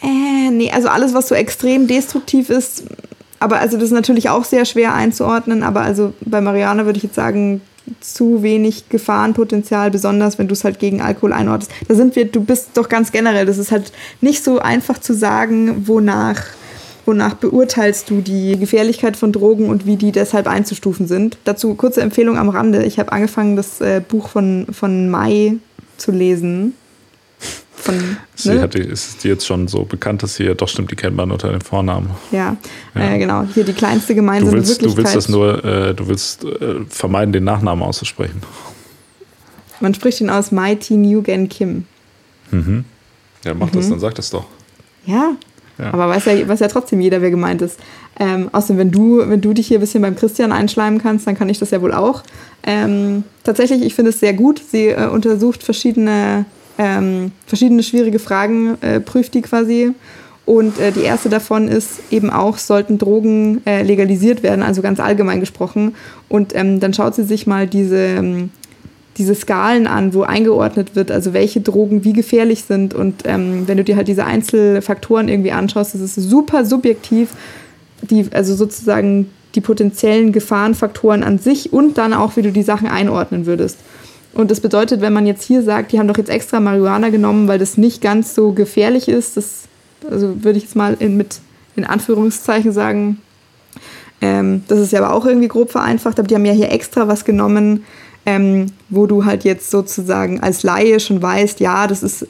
Äh, nee, also alles, was so extrem destruktiv ist, aber also das ist natürlich auch sehr schwer einzuordnen, aber also bei Mariana würde ich jetzt sagen, zu wenig Gefahrenpotenzial, besonders wenn du es halt gegen Alkohol einordnest. Da sind wir, du bist doch ganz generell, das ist halt nicht so einfach zu sagen, wonach, wonach beurteilst du die Gefährlichkeit von Drogen und wie die deshalb einzustufen sind. Dazu kurze Empfehlung am Rande. Ich habe angefangen, das äh, Buch von, von Mai zu lesen. Von, Sie ne? hat die, ist die jetzt schon so bekannt, dass sie ja doch stimmt, die kennt man unter dem Vornamen. Ja, Ja. Äh, genau. Hier die kleinste Du gemeinsame willst, du Wirklichkeit. willst das nur, äh, du willst äh, vermeiden, den Nachnamen auszusprechen. Man spricht ihn aus Mighty Nguyen Kim. Ja, mach Mhm. das, dann sag das doch. Ja, Ja. aber weiß ja, weiß ja trotzdem jeder, wer gemeint ist. Ähm, außerdem, wenn du, wenn du dich hier ein bisschen beim Christian einschleimen kannst, dann kann ich das ja wohl auch. Ähm, tatsächlich, ich finde es sehr gut. Sie äh, untersucht verschiedene, ähm, verschiedene schwierige Fragen, äh, prüft die quasi. Und äh, die erste davon ist eben auch, sollten Drogen äh, legalisiert werden, also ganz allgemein gesprochen. Und ähm, dann schaut sie sich mal diese, ähm, diese Skalen an, wo eingeordnet wird, also welche Drogen wie gefährlich sind. Und ähm, wenn du dir halt diese Einzelfaktoren irgendwie anschaust, das ist super subjektiv, die, also sozusagen die potenziellen Gefahrenfaktoren an sich und dann auch, wie du die Sachen einordnen würdest. Und das bedeutet, wenn man jetzt hier sagt, die haben doch jetzt extra Marihuana genommen, weil das nicht ganz so gefährlich ist, das also würde ich jetzt mal in, mit in Anführungszeichen sagen, ähm, das ist ja aber auch irgendwie grob vereinfacht, aber die haben ja hier extra was genommen, ähm, wo du halt jetzt sozusagen als Laie schon weißt, ja, das ist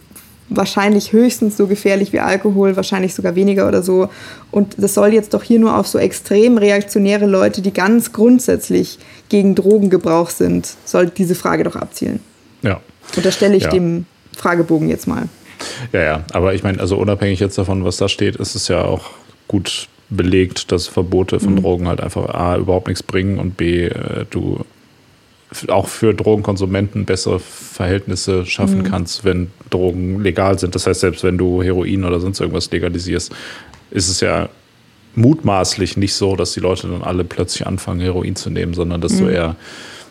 wahrscheinlich höchstens so gefährlich wie Alkohol, wahrscheinlich sogar weniger oder so. Und das soll jetzt doch hier nur auf so extrem reaktionäre Leute, die ganz grundsätzlich gegen Drogengebrauch sind, soll diese Frage doch abzielen. Ja. Und da stelle ich Ja. dem Fragebogen jetzt mal. Ja, ja, aber ich meine, also unabhängig jetzt davon, was da steht, ist es ja auch gut belegt, dass Verbote von Drogen halt einfach A, überhaupt nichts bringen und B, äh, du auch für Drogenkonsumenten bessere Verhältnisse schaffen kannst, wenn Drogen legal sind. Das heißt, selbst wenn du Heroin oder sonst irgendwas legalisierst, ist es ja mutmaßlich nicht so, dass die Leute dann alle plötzlich anfangen, Heroin zu nehmen, sondern dass du eher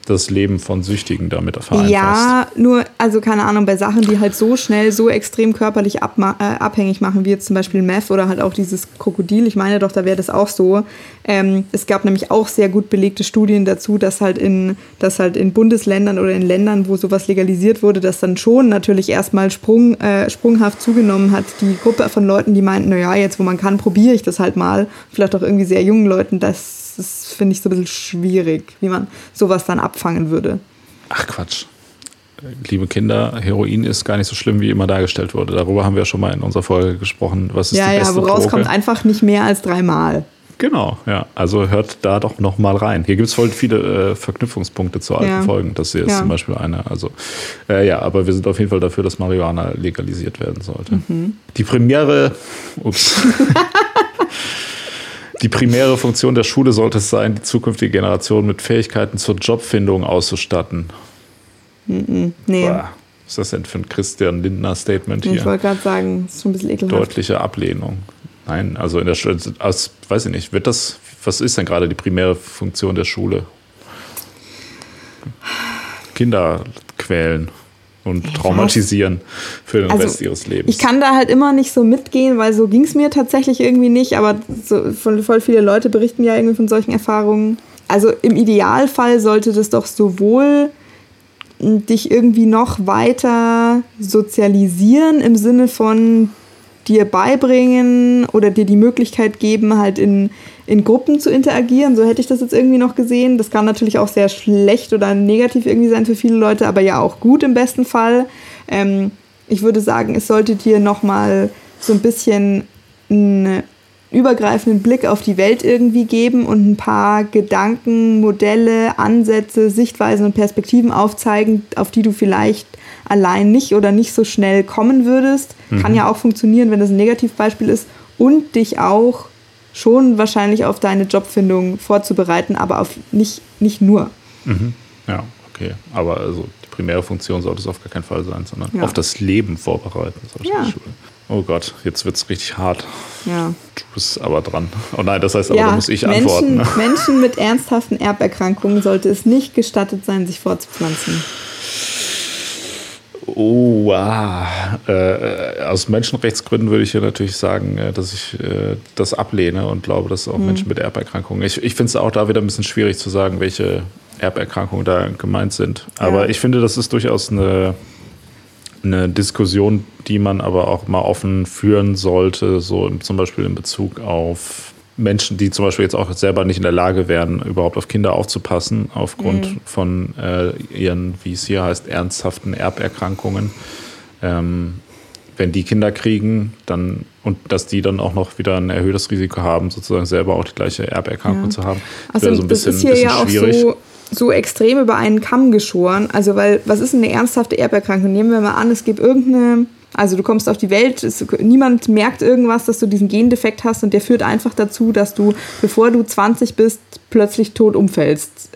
das Leben von Süchtigen damit vereinfachst. Ja, nur, also keine Ahnung, bei Sachen, die halt so schnell, so extrem körperlich abma äh, abhängig machen, wie jetzt zum Beispiel Meth oder halt auch dieses Krokodil, ich meine doch, da wäre das auch so. Ähm, es gab nämlich auch sehr gut belegte Studien dazu, dass halt in, dass halt in Bundesländern oder in Ländern, wo sowas legalisiert wurde, das dann schon natürlich erstmal Sprung, äh, sprunghaft zugenommen hat. Die Gruppe von Leuten, die meinten, naja, jetzt wo man kann, probiere ich das halt mal. Vielleicht auch irgendwie sehr jungen Leuten, das, finde ich so ein bisschen schwierig, wie man sowas dann abfangen würde. Ach Quatsch. Liebe Kinder, Heroin ist gar nicht so schlimm, wie immer dargestellt wurde. Darüber haben wir schon mal in unserer Folge gesprochen. Was ist Ja, die ja, beste woraus Droge? kommt einfach nicht mehr als dreimal. Genau, ja. Also hört da doch noch mal rein. Hier gibt es voll viele äh, Verknüpfungspunkte zu alten Ja. Folgen. Das hier ist Ja. zum Beispiel eine. Also äh, ja, aber wir sind auf jeden Fall dafür, dass Marihuana legalisiert werden sollte. Mhm. Die primäre, ups. Die primäre Funktion der Schule sollte es sein, die zukünftige Generation mit Fähigkeiten zur Jobfindung auszustatten. Nee, Boah, was ist das denn für ein Christian Lindner-Statement hier? ich wollte gerade sagen, das ist schon ein bisschen ekelhaft. deutliche Ablehnung. Nein, also in der Schule, als, weiß ich nicht, wird das, was ist denn gerade die primäre Funktion der Schule? Kinder quälen und traumatisieren für den Also, Rest ihres Lebens. Ich kann da halt immer nicht so mitgehen, weil so ging es mir tatsächlich irgendwie nicht, aber so, voll, viele Leute berichten ja irgendwie von solchen Erfahrungen. Also im Idealfall sollte das doch sowohl m, dich irgendwie noch weiter sozialisieren im Sinne von dir beibringen oder dir die Möglichkeit geben, halt in, in Gruppen zu interagieren. So hätte ich das jetzt irgendwie noch gesehen. Das kann natürlich auch sehr schlecht oder negativ irgendwie sein für viele Leute, aber ja auch gut im besten Fall. Ähm, ich würde sagen, es sollte dir nochmal so ein bisschen einen übergreifenden Blick auf die Welt irgendwie geben und ein paar Gedanken, Modelle, Ansätze, Sichtweisen und Perspektiven aufzeigen, auf die du vielleicht allein nicht oder nicht so schnell kommen würdest. Kann ja auch funktionieren, wenn das ein Negativbeispiel ist. Und dich auch schon wahrscheinlich auf deine Jobfindung vorzubereiten, aber auf nicht, nicht nur. ja, okay. Aber also die primäre Funktion sollte es auf gar keinen Fall sein, sondern Ja. auf das Leben vorbereiten. sollte Ja. Oh Gott, jetzt wird es richtig hart. Ja. Du bist aber dran. Oh nein, das heißt aber, ja, da muss ich Menschen, antworten. ne? Menschen mit ernsthaften Erberkrankungen sollte es nicht gestattet sein, sich fortzupflanzen. Oh, ah. äh, aus Menschenrechtsgründen würde ich hier natürlich sagen, äh, dass ich äh, das ablehne und glaube, dass auch Menschen mit Erberkrankungen. Ich, ich finde es auch da wieder ein bisschen schwierig zu sagen, welche Erberkrankungen da gemeint sind. Aber Ja. ich finde, das ist durchaus eine, eine Diskussion, die man aber auch mal offen führen sollte, so im, zum Beispiel in Bezug auf Menschen, die zum Beispiel jetzt auch selber nicht in der Lage wären, überhaupt auf Kinder aufzupassen, aufgrund von äh, ihren, wie es hier heißt, ernsthaften Erberkrankungen. Ähm, wenn die Kinder kriegen, dann und dass die dann auch noch wieder ein erhöhtes Risiko haben, sozusagen selber auch die gleiche Erberkrankung Ja. zu haben. Also wäre so ein das bisschen, ist hier ja auch schwierig. so, so extrem über einen Kamm geschoren. Also weil, was ist eine ernsthafte Erberkrankung? Nehmen wir mal an, es gibt irgendeine, also du kommst auf die Welt, es, niemand merkt irgendwas, dass du diesen Gendefekt hast und der führt einfach dazu, dass du, bevor du 20 bist, plötzlich tot umfällst.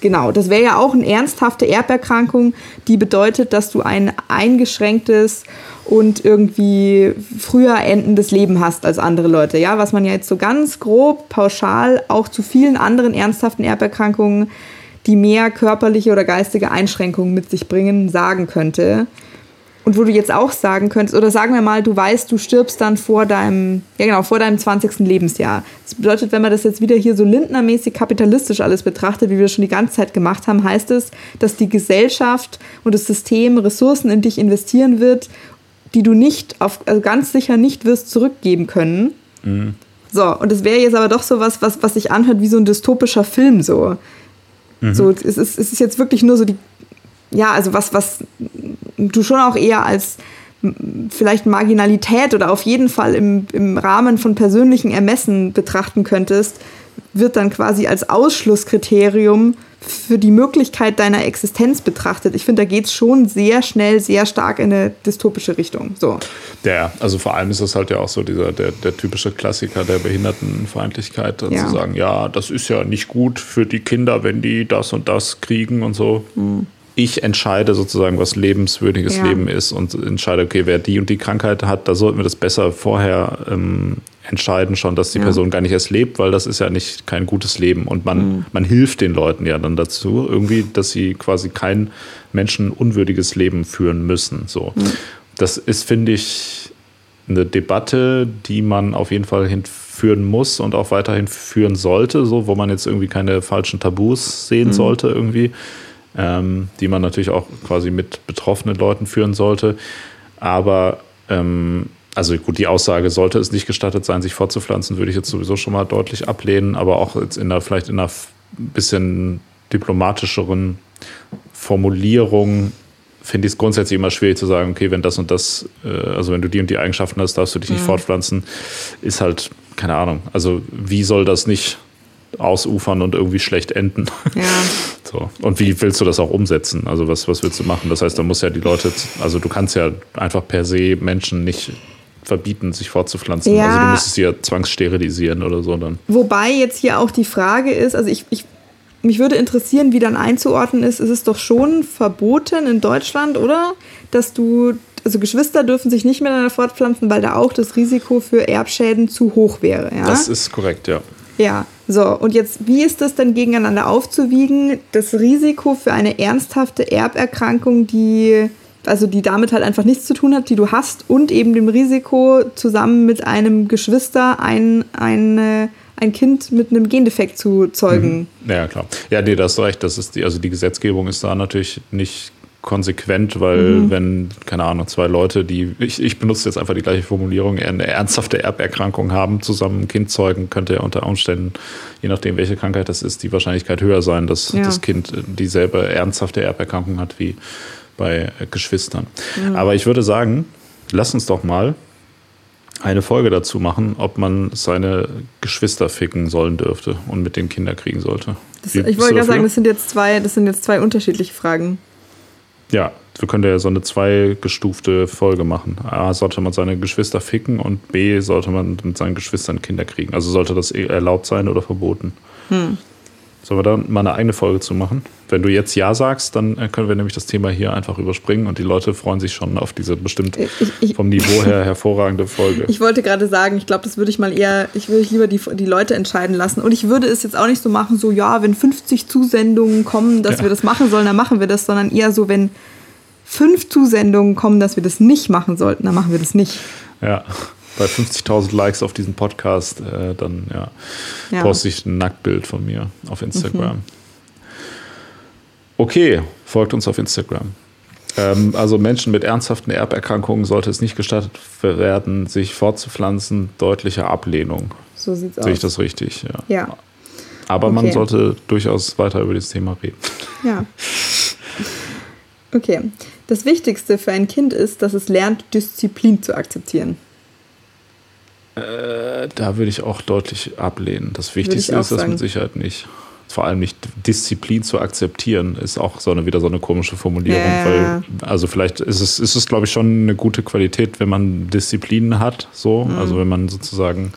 Genau, das wäre ja auch eine ernsthafte Erberkrankung, die bedeutet, dass du ein eingeschränktes und irgendwie früher endendes Leben hast als andere Leute. Ja, was man ja jetzt so ganz grob, pauschal auch zu vielen anderen ernsthaften Erberkrankungen, die mehr körperliche oder geistige Einschränkungen mit sich bringen, sagen könnte. Und wo du jetzt auch sagen könntest, oder sagen wir mal, du weißt, du stirbst dann vor deinem, ja genau, vor deinem 20. Lebensjahr. Das bedeutet, wenn man das jetzt wieder hier so lindnermäßig kapitalistisch alles betrachtet, wie wir das schon die ganze Zeit gemacht haben, heißt es, dass die Gesellschaft und das System Ressourcen in dich investieren wird, die du nicht, auf, also ganz sicher nicht wirst zurückgeben können. Mhm. So, und es wäre jetzt aber doch so was, was, was sich anhört wie so ein dystopischer Film so. Mhm. So, es ist, es ist jetzt wirklich nur so die ja, also was, was du schon auch eher als vielleicht Marginalität oder auf jeden Fall im, im Rahmen von persönlichen Ermessen betrachten könntest, wird dann quasi als Ausschlusskriterium für die Möglichkeit deiner Existenz betrachtet. Ich finde, da geht es schon sehr schnell, sehr stark in eine dystopische Richtung. So. Ja, also vor allem ist das halt ja auch so dieser, der, der typische Klassiker der Behindertenfeindlichkeit, dann ja. zu sagen, ja, das ist ja nicht gut für die Kinder, wenn die das und das kriegen und so. Mhm ich entscheide sozusagen, was lebenswürdiges ja. Leben ist und entscheide, okay, wer die und die Krankheit hat, da sollten wir das besser vorher ähm, entscheiden schon, dass die ja. Person gar nicht erst lebt, weil das ist ja nicht kein gutes Leben und man, mhm. man hilft den Leuten ja dann dazu, irgendwie, dass sie quasi kein menschenunwürdiges Leben führen müssen. So. Mhm. Das ist, finde ich, eine Debatte, die man auf jeden Fall hinführen muss und auch weiterhin führen sollte, so, wo man jetzt irgendwie keine falschen Tabus sehen mhm. sollte irgendwie ähm, die man natürlich auch quasi mit betroffenen Leuten führen sollte. Aber ähm, also gut, die Aussage, sollte es nicht gestattet sein, sich fortzupflanzen, würde ich jetzt sowieso schon mal deutlich ablehnen, aber auch jetzt in einer, vielleicht in einer bisschen diplomatischeren Formulierung finde ich es grundsätzlich immer schwierig zu sagen, okay, wenn das und das, äh, also wenn du die und die Eigenschaften hast, darfst du dich nicht mhm. fortpflanzen, ist halt, keine Ahnung. Also wie soll das nicht ausufern und irgendwie schlecht enden. Ja. So. Und wie willst du das auch umsetzen? Also was, was willst du machen? Das heißt, da muss ja die Leute, also du kannst ja einfach per se Menschen nicht verbieten, sich fortzupflanzen. Ja. Also du müsstest sie ja zwangssterilisieren oder so dann. Wobei jetzt hier auch die Frage ist, also ich, ich mich würde interessieren, wie dann einzuordnen ist, ist es doch schon verboten in Deutschland, oder? Dass du, also Geschwister dürfen sich nicht miteinander fortpflanzen, weil da auch das Risiko für Erbschäden zu hoch wäre. Ja? Das ist korrekt, ja. Ja, so, und jetzt, wie ist das denn gegeneinander aufzuwiegen? Das Risiko für eine ernsthafte Erberkrankung, die, also die damit halt einfach nichts zu tun hat, die du hast, und eben dem Risiko, zusammen mit einem Geschwister ein, ein, ein Kind mit einem Gendefekt zu zeugen. Mhm. Ja, klar. Ja, nee, da hast recht. Das ist die, also die Gesetzgebung ist da natürlich nicht konsequent, weil mhm. wenn, keine Ahnung, zwei Leute, die, ich, ich benutze jetzt einfach die gleiche Formulierung, eine ernsthafte Erberkrankung haben, zusammen ein Kind zeugen, könnte ja unter Umständen, je nachdem welche Krankheit das ist, die Wahrscheinlichkeit höher sein, dass ja. das Kind dieselbe ernsthafte Erberkrankung hat wie bei Geschwistern. Mhm. Aber ich würde sagen, lass uns doch mal eine Folge dazu machen, ob man seine Geschwister ficken sollen dürfte und mit den Kinder kriegen sollte. Das, ich wollte gerade sagen, das sind jetzt zwei, das sind jetzt zwei unterschiedliche Fragen. Ja, wir können ja so eine zweigestufte Folge machen. A, sollte man seine Geschwister ficken und B, sollte man mit seinen Geschwistern Kinder kriegen. Also sollte das e- erlaubt sein oder verboten. Hm. Sollen wir da mal eine eigene Folge zu machen? Wenn du jetzt Ja sagst, dann äh, können wir nämlich das Thema hier einfach überspringen und die Leute freuen sich schon auf diese bestimmt ich, ich, vom Niveau her hervorragende Folge. Ich wollte gerade sagen, ich glaube, das würde ich mal eher, ich würde lieber die, die Leute entscheiden lassen. Und ich würde es jetzt auch nicht so machen, so ja, wenn 50 Zusendungen kommen, dass ja. wir das machen sollen, dann machen wir das, sondern eher so, wenn fünf Zusendungen kommen, dass wir das nicht machen sollten, dann machen wir das nicht. Ja bei 50.000 Likes auf diesen Podcast, äh, dann ja, ja. poste ich ein Nacktbild von mir auf Instagram. Mhm. Okay, folgt uns auf Instagram. Ähm, also Menschen mit ernsthaften Erberkrankungen sollte es nicht gestattet werden, sich fortzupflanzen. Deutliche Ablehnung. So sieht's aus. Sehe ich das richtig? Ja. ja. Aber okay. man sollte durchaus weiter über das Thema reden. Ja. Okay. Das Wichtigste für ein Kind ist, dass es lernt, Disziplin zu akzeptieren. Äh, da würde ich auch deutlich ablehnen. Das Wichtigste ist das mit Sicherheit nicht. Vor allem nicht Disziplin zu akzeptieren, ist auch so eine, wieder so eine komische Formulierung. Ja. Weil, also vielleicht ist es, ist es, glaube ich, schon eine gute Qualität, wenn man Disziplin hat, so. Mhm. Also wenn man sozusagen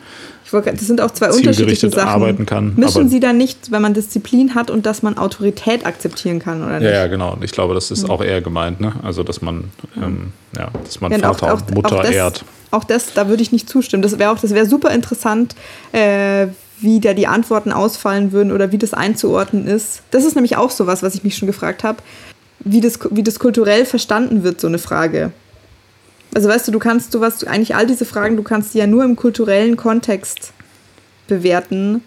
das sind auch zwei unterschiedliche Sachen. arbeiten kann. Mischen Sie dann nicht, wenn man Disziplin hat und dass man Autorität akzeptieren kann, oder nicht? Ja, ja genau. Und ich glaube, das ist mhm. auch eher gemeint, ne? Also, dass man, ähm, ja, dass man ja, Vater und Mutter auch das, ehrt. Auch das, da würde ich nicht zustimmen. Das wäre auch, das wäre super interessant, äh, wie da die Antworten ausfallen würden oder wie das einzuordnen ist. Das ist nämlich auch sowas, was ich mich schon gefragt habe, wie das, wie das kulturell verstanden wird, so eine Frage. Also weißt du, du kannst du was, eigentlich all diese Fragen, du kannst die ja nur im kulturellen Kontext bewerten,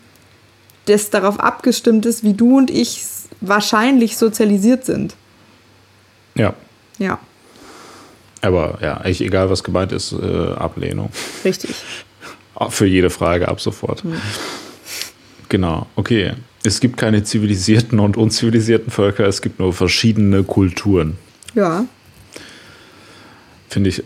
das darauf abgestimmt ist, wie du und ich wahrscheinlich sozialisiert sind. Ja. Ja. Aber ja, eigentlich egal, was gemeint ist, äh, Ablehnung. Richtig. Für jede Frage ab sofort. Mhm. Genau, okay. Es gibt keine zivilisierten und unzivilisierten Völker, es gibt nur verschiedene Kulturen. Ja. Finde ich,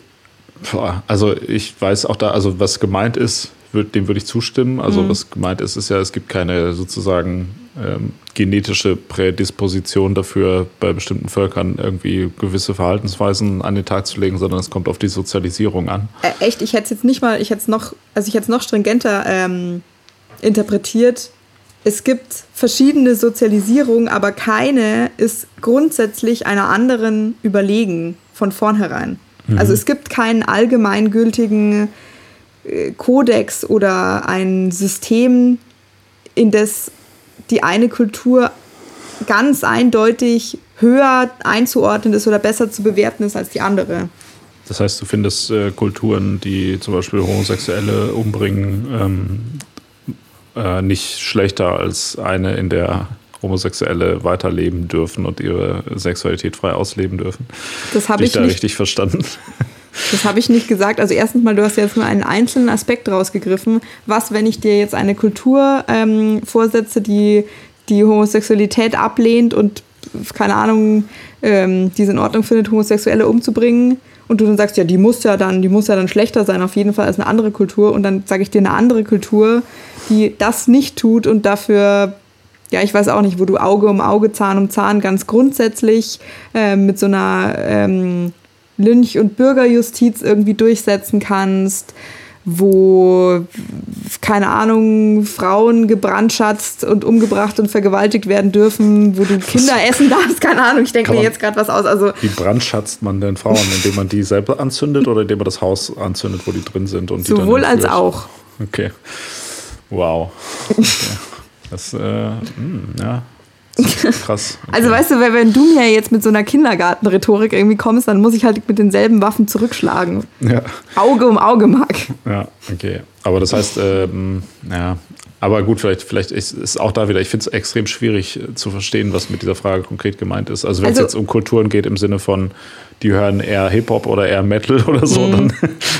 also ich weiß auch da, also was gemeint ist, dem würde ich zustimmen. Also mhm. was gemeint ist, ist ja, es gibt keine sozusagen ähm, genetische Prädisposition dafür, bei bestimmten Völkern irgendwie gewisse Verhaltensweisen an den Tag zu legen, sondern es kommt auf die Sozialisierung an. Äh, echt, ich hätte es jetzt nicht mal, ich hätte es noch, also ich hätte es noch stringenter ähm, interpretiert. Es gibt verschiedene Sozialisierungen, aber keine ist grundsätzlich einer anderen überlegen von vornherein. Mhm. Also es gibt keinen allgemeingültigen äh, Kodex oder ein System, in das die eine Kultur ganz eindeutig höher einzuordnen ist oder besser zu bewerten ist als die andere. Das heißt, du findest äh, Kulturen, die zum Beispiel Homosexuelle umbringen, ähm, äh, nicht schlechter als eine, in der Homosexuelle weiterleben dürfen und ihre Sexualität frei ausleben dürfen. Das habe ich da nicht, richtig verstanden. Das habe ich nicht gesagt. Also erstens mal, du hast jetzt nur einen einzelnen Aspekt rausgegriffen. Was, wenn ich dir jetzt eine Kultur ähm, vorsetze, die die Homosexualität ablehnt und keine Ahnung, ähm, die es in Ordnung findet, Homosexuelle umzubringen? Und du dann sagst, ja, die muss ja dann, die muss ja dann schlechter sein, auf jeden Fall als eine andere Kultur. Und dann sage ich dir eine andere Kultur, die das nicht tut und dafür ja, ich weiß auch nicht, wo du Auge um Auge, Zahn um Zahn ganz grundsätzlich äh, mit so einer ähm, Lynch- und Bürgerjustiz irgendwie durchsetzen kannst, wo, keine Ahnung, Frauen gebrandschatzt und umgebracht und vergewaltigt werden dürfen, wo du Kinder essen darfst, keine Ahnung, ich denke mir jetzt gerade was aus. Also, wie brandschatzt man denn Frauen, indem man die selber anzündet oder indem man das Haus anzündet, wo die drin sind? Und sowohl als auch. Okay. Wow. Okay. Das, äh, mh, hm, ja, Krass. Okay. Also weißt du, wenn du mir jetzt mit so einer Kindergartenrhetorik irgendwie kommst, dann muss ich halt mit denselben Waffen zurückschlagen. Ja. Auge um Auge, Mark. Ja, okay. Aber das heißt, ähm, ja, aber gut, vielleicht, vielleicht ist, ist auch da wieder, ich finde es extrem schwierig äh, zu verstehen, was mit dieser Frage konkret gemeint ist. Also wenn es also, jetzt um Kulturen geht im Sinne von, die hören eher Hip-Hop oder eher Metal oder so, mhm. dann.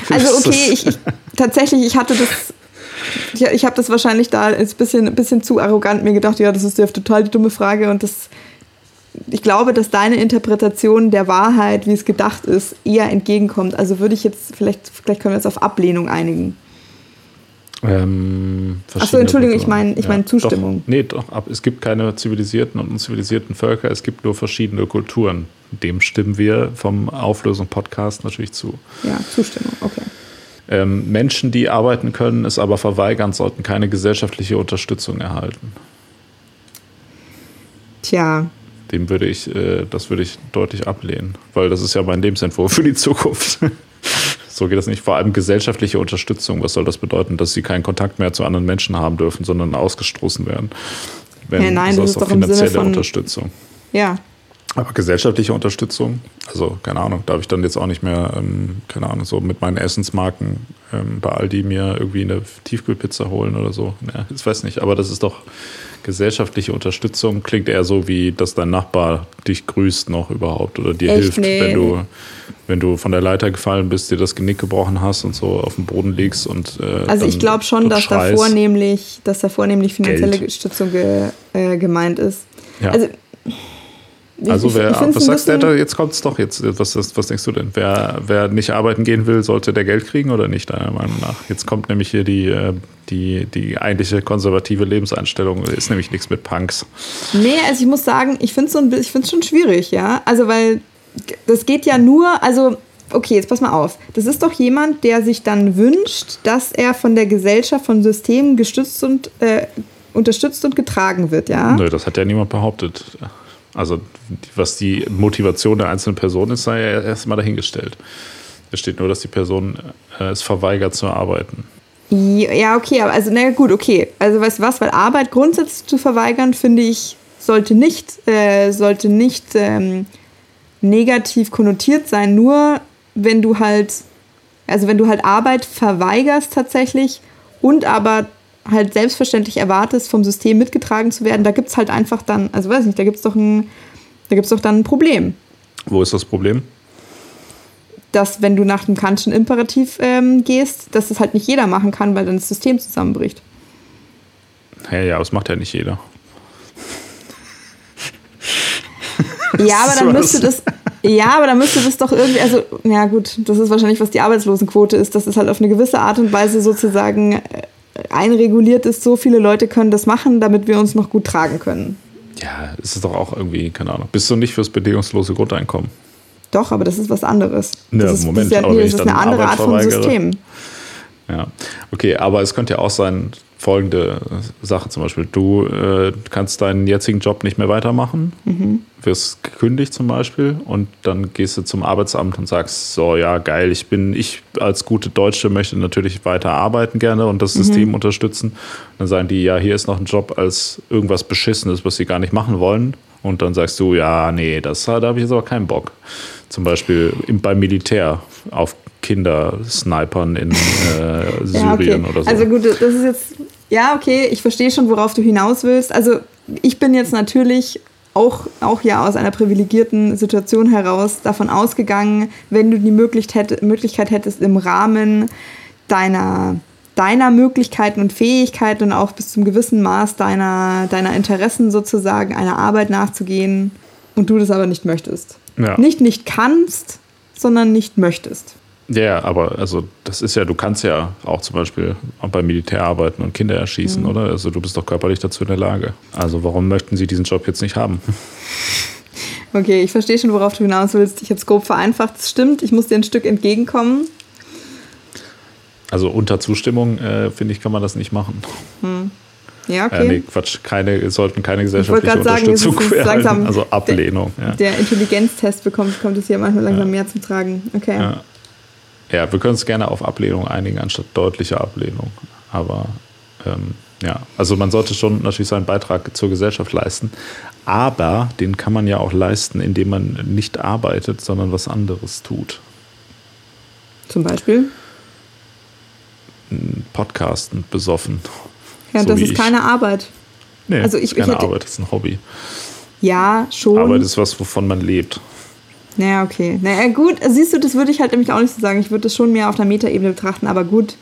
Also okay, ich, ich, tatsächlich, ich hatte das ich, ich habe das wahrscheinlich da ein bisschen, ein bisschen zu arrogant mir gedacht, ja, das ist ja total die dumme Frage und das, ich glaube, dass deine Interpretation der Wahrheit, wie es gedacht ist, eher entgegenkommt. Also würde ich jetzt, vielleicht, vielleicht können wir uns auf Ablehnung einigen. Ähm, Achso, Entschuldigung, ich meine ich mein Zustimmung. Doch, nee, doch, es gibt keine zivilisierten und unzivilisierten Völker, es gibt nur verschiedene Kulturen. Dem stimmen wir vom Auflösung-Podcast natürlich zu. Ja, Zustimmung, okay. Ähm, Menschen, die arbeiten können, es aber verweigern, sollten keine gesellschaftliche Unterstützung erhalten. Tja. Dem würde ich, äh, das würde ich deutlich ablehnen, weil das ist ja mein Lebensentwurf für die Zukunft. so geht das nicht. Vor allem gesellschaftliche Unterstützung. Was soll das bedeuten, dass sie keinen Kontakt mehr zu anderen Menschen haben dürfen, sondern ausgestoßen werden? Wenn, ja, nein, das ist doch finanzielle von, Unterstützung. Ja, aber gesellschaftliche Unterstützung, also keine Ahnung, darf ich dann jetzt auch nicht mehr, ähm, keine Ahnung, so mit meinen Essensmarken ähm, bei Aldi mir irgendwie eine Tiefkühlpizza holen oder so. Ja, ich weiß nicht, aber das ist doch gesellschaftliche Unterstützung. Klingt eher so, wie dass dein Nachbar dich grüßt noch überhaupt oder dir Echt? hilft, nee. wenn du wenn du von der Leiter gefallen bist, dir das Genick gebrochen hast und so auf dem Boden liegst und äh, Also ich glaube schon, dass da vornehmlich, dass da vornehmlich finanzielle Geld. Stützung ge, äh, gemeint ist. Ja. Also also wer, ich, ich was sagst du, jetzt kommt es doch, jetzt, was, was denkst du denn? Wer, wer nicht arbeiten gehen will, sollte der Geld kriegen oder nicht, deiner Meinung nach? Jetzt kommt nämlich hier die, äh, die, die eigentliche konservative Lebenseinstellung, ist nämlich nichts mit Punks. Nee, also ich muss sagen, ich finde es so schon schwierig, ja. Also weil das geht ja nur, also okay, jetzt pass mal auf. Das ist doch jemand, der sich dann wünscht, dass er von der Gesellschaft, von Systemen gestützt und äh, unterstützt und getragen wird, ja? Nö, das hat ja niemand behauptet. Also was die Motivation der einzelnen Person ist, sei ja erstmal dahingestellt. Es steht nur, dass die Person äh, es verweigert zu arbeiten. Ja, okay, aber also, na gut, okay. Also, weißt du was, weil Arbeit grundsätzlich zu verweigern, finde ich, sollte nicht, äh, sollte nicht ähm, negativ konnotiert sein. Nur wenn du halt, also wenn du halt Arbeit verweigerst tatsächlich und aber halt selbstverständlich erwartest, vom System mitgetragen zu werden, da gibt es halt einfach dann, also weiß nicht, da gibt es doch ein, da gibt's doch dann ein Problem. Wo ist das Problem? Dass, wenn du nach dem Kantschen Imperativ ähm, gehst, dass das halt nicht jeder machen kann, weil dann das System zusammenbricht. Ja, ja, aber das macht ja nicht jeder. Ja, aber dann müsste das, ja, aber dann müsste das doch irgendwie, also, ja gut, das ist wahrscheinlich, was die Arbeitslosenquote ist, dass es halt auf eine gewisse Art und Weise sozusagen äh, einreguliert ist, so viele Leute können das machen, damit wir uns noch gut tragen können. Ja, es ist doch auch irgendwie, keine Ahnung. Bist du nicht fürs bedingungslose Grundeinkommen? Doch, aber das ist was anderes. Ja, das ist, Moment, das ist, ja, nee, das ist eine andere Art von System. Ja, okay, aber es könnte ja auch sein, folgende Sache zum Beispiel. Du äh, kannst deinen jetzigen Job nicht mehr weitermachen, Mhm. wirst gekündigt zum Beispiel und dann gehst du zum Arbeitsamt und sagst, so ja, geil, ich bin, ich als gute Deutsche möchte natürlich weiter arbeiten gerne und das Mhm. System unterstützen. Dann sagen die, ja, hier ist noch ein Job als irgendwas Beschissenes, was sie gar nicht machen wollen. Und dann sagst du, ja, nee, das, da habe ich jetzt aber keinen Bock. Zum Beispiel im, beim Militär auf Kinder snipern in äh, Ja, okay. Syrien oder so. Also gut, das ist jetzt, ja, okay, ich verstehe schon, worauf du hinaus willst. Also ich bin jetzt natürlich auch, auch ja aus einer privilegierten Situation heraus davon ausgegangen, wenn du die Möglichkeit, hätt- Möglichkeit hättest, im Rahmen deiner, deiner Möglichkeiten und Fähigkeiten und auch bis zum gewissen Maß deiner, deiner Interessen sozusagen einer Arbeit nachzugehen und du das aber nicht möchtest. Ja. Nicht nicht kannst, sondern nicht möchtest. Ja, aber also das ist ja, du kannst ja auch zum Beispiel auch beim Militär arbeiten und Kinder erschießen, Mhm. oder? Also du bist doch körperlich dazu in der Lage. Also warum möchten sie diesen Job jetzt nicht haben? Okay, ich verstehe schon, worauf du hinaus willst. Ich habe es grob vereinfacht. Es stimmt, ich muss dir ein Stück entgegenkommen. Also unter Zustimmung, äh, finde ich, kann man das nicht machen. Ja, Äh, nee, okay. Quatsch, keine, sollten keine wollte gesellschaftliche gerade sagen, es ist- Unterstützung es langsam Also Ablehnung. Ja. Der Intelligenztest bekommt, kommt es hier manchmal langsam mehr zum Tragen. Okay. Ja. Ja, wir können uns gerne auf Ablehnung einigen, anstatt deutliche Ablehnung. Aber ähm, ja, also man sollte schon natürlich seinen Beitrag zur Gesellschaft leisten. Aber den kann man ja auch leisten, indem man nicht arbeitet, sondern was anderes tut. Zum Beispiel. Podcasten, besoffen. Ja, So das ist ich. keine Arbeit. Nee, Also das ich- ist keine ich hätte- Arbeit, das ist ein Hobby. Ja, schon. Arbeit ist was, wovon man lebt. Naja, okay. Naja, gut, siehst du, das würde ich halt nämlich auch nicht so sagen. Ich würde das schon mehr auf einer Metaebene betrachten, aber gut.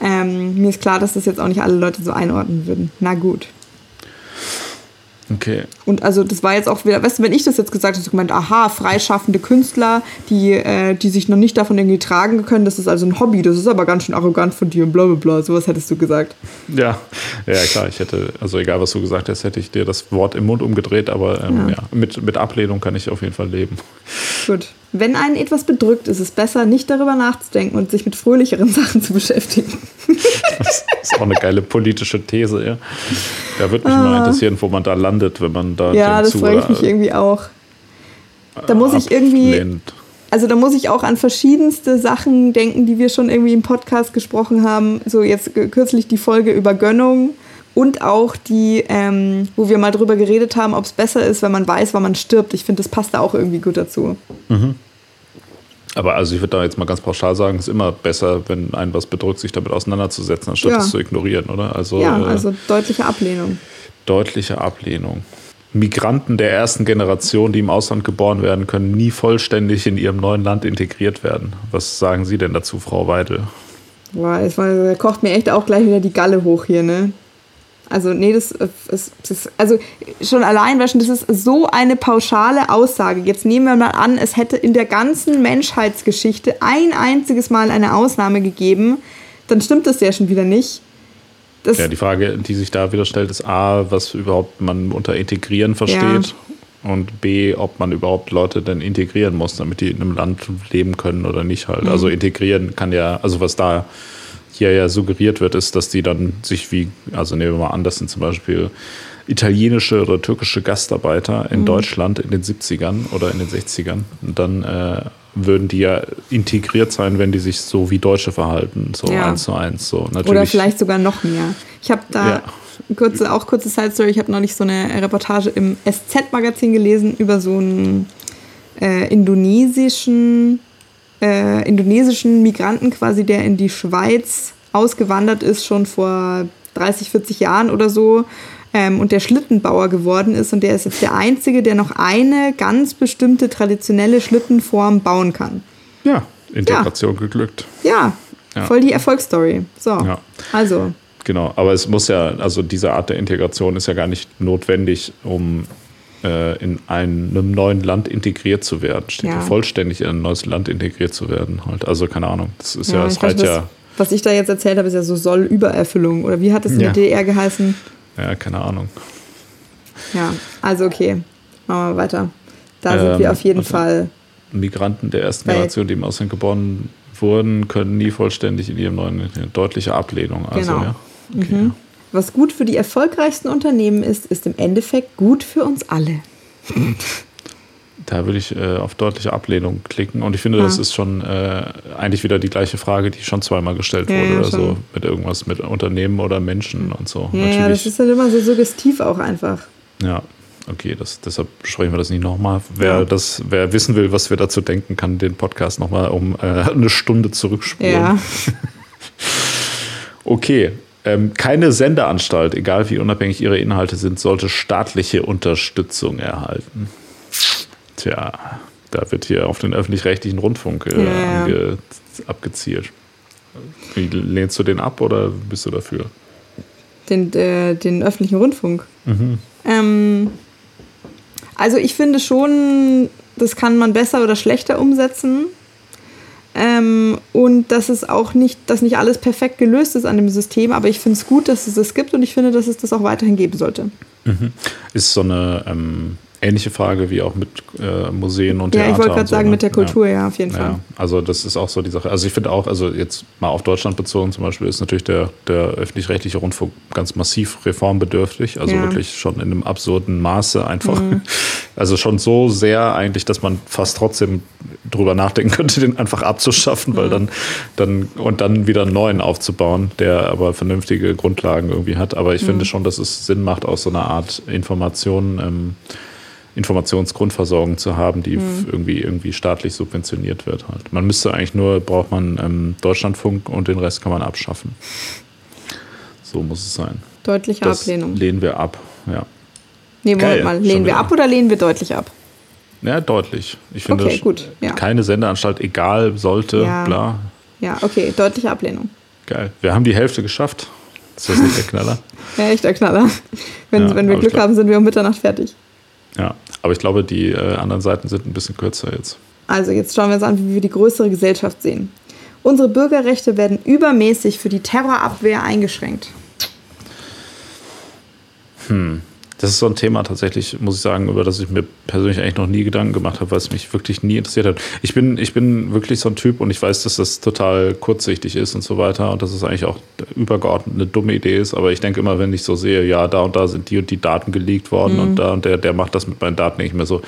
Ähm, mir ist klar, dass das jetzt auch nicht alle Leute so einordnen würden. Na gut. Okay. Und also das war jetzt auch wieder, weißt du, wenn ich das jetzt gesagt hätte, gemeint, aha, freischaffende Künstler, die, äh, die sich noch nicht davon irgendwie tragen können, das ist also ein Hobby, das ist aber ganz schön arrogant von dir und bla bla bla, sowas hättest du gesagt. Ja, ja klar, ich hätte, also egal was du gesagt hast, hätte ich dir das Wort im Mund umgedreht, aber ähm, Ja. ja. mit, mit Ablehnung kann ich auf jeden Fall leben. Gut. Wenn einen etwas bedrückt, ist es besser, nicht darüber nachzudenken und sich mit fröhlicheren Sachen zu beschäftigen. Das ist auch eine geile politische These, ja. Da würde mich mal interessieren, wo man da landet, wenn man da Ah. ja, das frage ich mich irgendwie auch. Da muss ich irgendwie, also da muss ich auch an verschiedenste Sachen denken, die wir schon irgendwie im Podcast gesprochen haben. So jetzt kürzlich die Folge über Gönnung und auch die, ähm, wo wir mal drüber geredet haben, ob es besser ist, wenn man weiß, wann man stirbt. Ich finde, das passt da auch irgendwie gut dazu. Aber also ich würde da jetzt mal ganz pauschal sagen, es ist immer besser, wenn einen was bedrückt, sich damit auseinanderzusetzen, anstatt Ja. es zu ignorieren, oder? Also, ja, äh, also deutliche Ablehnung. deutliche Ablehnung. Migranten der ersten Generation, die im Ausland geboren werden, können nie vollständig in ihrem neuen Land integriert werden. Was sagen Sie denn dazu, Frau Weidel? Boah, es war, da kocht mir echt auch gleich wieder die Galle hoch hier, ne? Also, nee, das äh, ist, das ist also schon allein, das ist so eine pauschale Aussage. Jetzt nehmen wir mal an, es hätte in der ganzen Menschheitsgeschichte ein einziges Mal eine Ausnahme gegeben, dann stimmt das ja schon wieder nicht. Das, Ja, die Frage, die sich da wieder stellt, ist A, was überhaupt man unter integrieren versteht und B, ob man überhaupt Leute denn integrieren muss, damit die in einem Land leben können oder nicht halt. Also Mhm. integrieren kann ja, also was da hier ja suggeriert wird, ist, dass die dann sich wie, also nehmen wir mal an, das sind zum Beispiel italienische oder türkische Gastarbeiter in Mhm. Deutschland in den 70ern oder in den 60ern und dann äh, würden die ja integriert sein, wenn die sich so wie Deutsche verhalten, so Ja. eins zu eins. So. Natürlich, Oder vielleicht sogar noch mehr. Ich habe da Ja. kurze, auch kurze Side Story. Ich habe neulich so eine Reportage im SZ-Magazin gelesen über so einen äh, indonesischen, äh, indonesischen Migranten quasi, der in die Schweiz ausgewandert ist, schon vor 30, 40 Jahren oder so. Ähm, und der Schlittenbauer geworden ist. Und der ist jetzt der Einzige, der noch eine ganz bestimmte traditionelle Schlittenform bauen kann. Ja, Integration geglückt. Ja, Ja. voll die Erfolgsstory. So, Ja. also. Genau, aber es muss ja, also diese Art der Integration ist ja gar nicht notwendig, um äh, in einem neuen Land integriert zu werden. Steht ja. Vollständig in ein neues Land integriert zu werden. Halt. Also keine Ahnung. Das ist ja, Ja, weiß, reicht was, ja, was ich da jetzt erzählt habe, ist ja so Soll-Übererfüllung. Oder wie hat es in Ja. der DDR geheißen? ja, keine Ahnung. Ja, also okay. Machen wir weiter. Da sind Ähm, wir auf jeden also- Fall. Migranten der ersten Generation, die im Ausland geboren wurden, können nie vollständig in ihrem neuen deutliche Ablehnung. Also, Genau. ja. Okay, Mhm. Was gut für die erfolgreichsten Unternehmen ist, ist im Endeffekt gut für uns alle. Da würde ich äh, auf deutliche Ablehnung klicken. Und ich finde, das Ja. ist schon äh, eigentlich wieder die gleiche Frage, die schon zweimal gestellt Ja, wurde ja, oder schon. so. Mit irgendwas mit Unternehmen oder Menschen und so. Ja, das ist halt immer so suggestiv auch einfach. Ja, okay, das, deshalb besprechen wir das nicht nochmal. Wer, das, wer wissen will, was wir dazu denken, kann den Podcast nochmal um äh, eine Stunde zurückspulen. Ja. Okay. Ähm, keine Sendeanstalt, egal wie unabhängig ihre Inhalte sind, sollte staatliche Unterstützung erhalten. Tja, da wird hier auf den öffentlich-rechtlichen Rundfunk äh, ange, abgezielt. Wie, lehnst du den ab oder bist du dafür? Den, äh, den öffentlichen Rundfunk. Mhm. Ähm, also ich finde schon, das kann man besser oder schlechter umsetzen. Ähm, und dass es auch nicht, dass nicht alles perfekt gelöst ist an dem System, aber ich finde es gut, dass es das gibt und ich finde, dass es das auch weiterhin geben sollte. Ist so eine ähm, ähnliche Frage wie auch mit äh, Museen und Ja, Theater. ich wollte gerade so, sagen, ne? mit der Kultur, ja, auf jeden Ja. Fall. Ja, also das ist auch so die Sache. Also ich finde auch, also jetzt mal auf Deutschland bezogen zum Beispiel, ist natürlich der, der öffentlich-rechtliche Rundfunk ganz massiv reformbedürftig. Also Ja. wirklich schon in einem absurden Maße einfach. Also schon so sehr eigentlich, dass man fast trotzdem drüber nachdenken könnte, den einfach abzuschaffen, weil dann, dann und dann wieder einen neuen aufzubauen, der aber vernünftige Grundlagen irgendwie hat. Aber ich finde schon, dass es Sinn macht, aus so einer Art Information, ähm, Informationsgrundversorgung zu haben, die f- irgendwie, irgendwie staatlich subventioniert wird. Halt. Man müsste eigentlich nur, braucht man ähm, Deutschlandfunk und den Rest kann man abschaffen. So muss es sein. Deutliche Das Ablehnung. lehnen wir ab, ja. Nee, Moment mal, lehnen wir ab oder lehnen wir deutlich ab? Ja, deutlich. Ich finde, Okay, gut, ja. keine Sendeanstalt, egal, sollte, Ja. bla. Ja, okay, deutliche Ablehnung. Geil. Wir haben die Hälfte geschafft. Ist das nicht der Knaller? Ja, echt der Knaller. Wenn, Ja, wenn wir Glück glaub- haben, sind wir um Mitternacht fertig. Ja. Aber ich glaube, die äh, anderen Seiten sind ein bisschen kürzer jetzt. Also jetzt schauen wir uns an, wie wir die größere Gesellschaft sehen. Unsere Bürgerrechte werden übermäßig für die Terrorabwehr eingeschränkt. Das ist so ein Thema tatsächlich, muss ich sagen, über das ich mir persönlich eigentlich noch nie Gedanken gemacht habe, weil es mich wirklich nie interessiert hat. Ich bin, ich bin wirklich so ein Typ und ich weiß, dass das total kurzsichtig ist und so weiter und dass es eigentlich auch übergeordnet eine dumme Idee ist. Aber ich denke immer, wenn ich so sehe, ja, da und da sind die und die Daten geleakt worden und da und der, der macht das mit meinen Daten, denke ich mir so,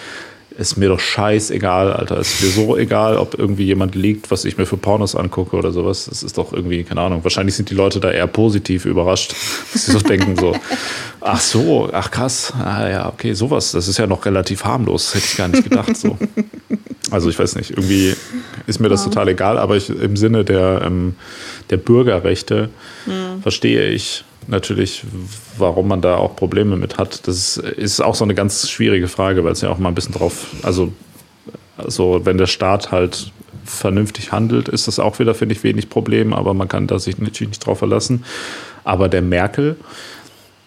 ist mir doch scheißegal, Alter. Ist mir so egal, ob irgendwie jemand liegt, was ich mir für Pornos angucke oder sowas. Das ist doch irgendwie, keine Ahnung. Wahrscheinlich sind die Leute da eher positiv überrascht, dass sie so denken, so, ach so, ach krass, ah ja, okay, sowas. Das ist ja noch relativ harmlos, hätte ich gar nicht gedacht. So. Also ich weiß nicht, irgendwie ist mir das total egal, aber ich, im Sinne der, ähm, der Bürgerrechte verstehe ich natürlich, warum man da auch Probleme mit hat. Das ist, auch so eine ganz schwierige Frage, weil es ja auch mal ein bisschen drauf, also, also wenn der Staat halt vernünftig handelt, ist das auch wieder, finde ich, wenig Problem, aber man kann da sich natürlich nicht drauf verlassen. Aber der Merkel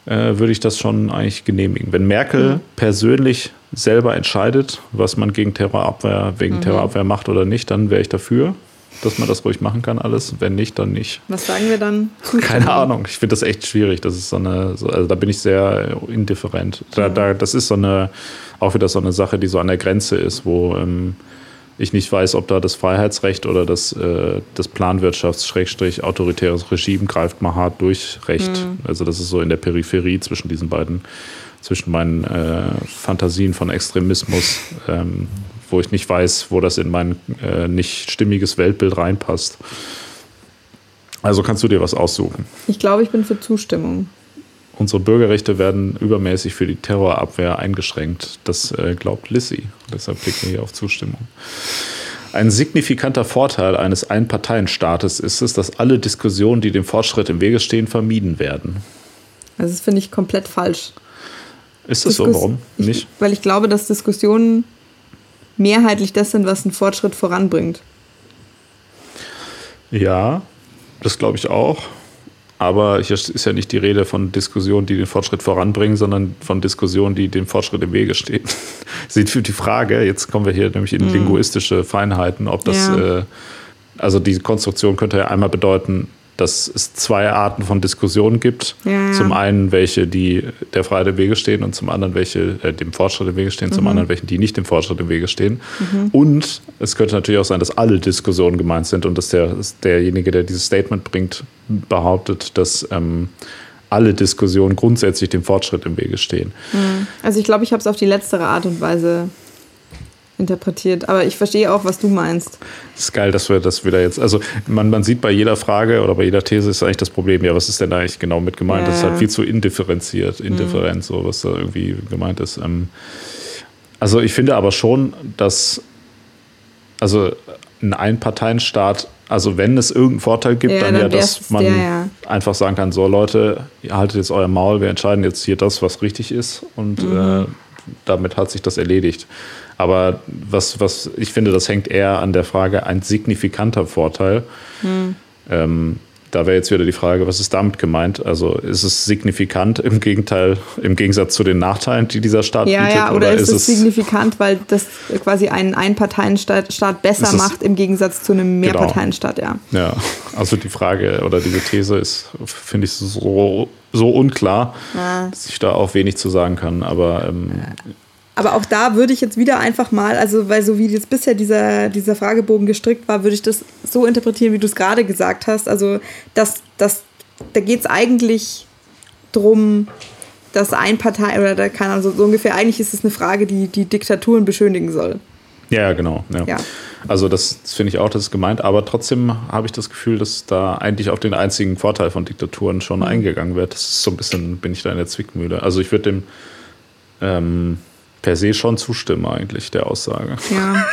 äh, würde ich das schon eigentlich genehmigen. Wenn Merkel persönlich selber entscheidet, was man gegen Terrorabwehr, wegen Terrorabwehr macht oder nicht, dann wäre ich dafür, dass man das ruhig machen kann, alles. Wenn nicht, dann nicht. Was sagen wir dann? Keine Ahnung. Ich finde das echt schwierig. Das ist so eine, so, also da bin ich sehr indifferent. Da, da, das ist so eine, auch wieder so eine Sache, die so an der Grenze ist, wo ähm, ich nicht weiß, ob da das Freiheitsrecht oder das, äh, das Planwirtschafts-autoritäres Regime greift mal hart durch Recht. Also das ist so in der Peripherie zwischen diesen beiden, zwischen meinen äh, Fantasien von Extremismus. Ähm, wo ich nicht weiß, wo das in mein äh, nicht stimmiges Weltbild reinpasst. Also kannst du dir was aussuchen. Ich glaube, ich bin für Zustimmung. Unsere Bürgerrechte werden übermäßig für die Terrorabwehr eingeschränkt. Das äh, glaubt Lissy. Deshalb klicken wir hier auf Zustimmung. Ein signifikanter Vorteil eines Einparteienstaates ist es, dass alle Diskussionen, die dem Fortschritt im Wege stehen, vermieden werden. Also das finde ich komplett falsch. Ist das Diskus so? Warum nicht? Ich, weil ich glaube, dass Diskussionen mehrheitlich das sind, was einen Fortschritt voranbringt. Ja, das glaube ich auch. Aber hier ist ja nicht die Rede von Diskussionen, die den Fortschritt voranbringen, sondern von Diskussionen, die dem Fortschritt im Wege stehen. Sieht für die Frage, jetzt kommen wir hier nämlich in linguistische Feinheiten, ob das. Ja. äh, also die Konstruktion könnte ja einmal bedeuten, dass es zwei Arten von Diskussionen gibt. Ja. Zum einen welche, die der Freiheit im Wege stehen und zum anderen welche äh, dem Fortschritt im Wege stehen, Mhm. zum anderen welche, die nicht dem Fortschritt im Wege stehen. Und es könnte natürlich auch sein, dass alle Diskussionen gemeint sind und dass der, derjenige, der dieses Statement bringt, behauptet, dass ähm, alle Diskussionen grundsätzlich dem Fortschritt im Wege stehen. Also ich glaube, ich habe es auf die letztere Art und Weise interpretiert. Aber ich verstehe auch, was du meinst. Es ist geil, dass wir das wieder jetzt, also man, man sieht bei jeder Frage oder bei jeder These ist eigentlich das Problem, ja, was ist denn da eigentlich genau mit gemeint? Ja, das ist halt viel zu indifferenziert, indifferent, so was da irgendwie gemeint ist. Ähm, also ich finde aber schon, dass also ein Einparteienstaat, also wenn es irgendeinen Vorteil gibt, Ja, dann, dann ja, dass man der, ja. einfach sagen kann, so Leute, ihr haltet jetzt euer Maul, wir entscheiden jetzt hier das, was richtig ist und Mhm. äh, damit hat sich das erledigt. Aber was, was ich finde, das hängt eher an der Frage, ein signifikanter Vorteil. Hm. Ähm, da wäre jetzt wieder die Frage, was ist damit gemeint? Also ist es signifikant im Gegenteil, im Gegensatz zu den Nachteilen, die dieser Staat Ja, bietet? ja, oder, ist es signifikant, weil das quasi einen Einparteienstaat Staat besser Ist es- macht im Gegensatz zu einem Genau. Mehrparteienstaat, ja. Ja, also die Frage oder diese These ist, finde ich, so, so unklar, Ja. dass ich da auch wenig zu sagen kann. Aber ähm, Aber auch da würde ich jetzt wieder einfach mal, also weil so wie jetzt bisher dieser, dieser Fragebogen gestrickt war, würde ich das so interpretieren, wie du es gerade gesagt hast. Also dass, dass, da geht es eigentlich drum, dass ein Partei oder da keine Ahnung, so, ungefähr, eigentlich ist es eine Frage, die die Diktaturen beschönigen soll. Ja, ja, genau. Ja. Ja. Also das, das finde ich auch, das ist gemeint. Aber trotzdem habe ich das Gefühl, dass da eigentlich auf den einzigen Vorteil von Diktaturen schon eingegangen wird. Das ist so ein bisschen, bin ich da in der Zwickmühle. Also ich würde dem ähm, per se schon zustimmen eigentlich, der Aussage. Ja.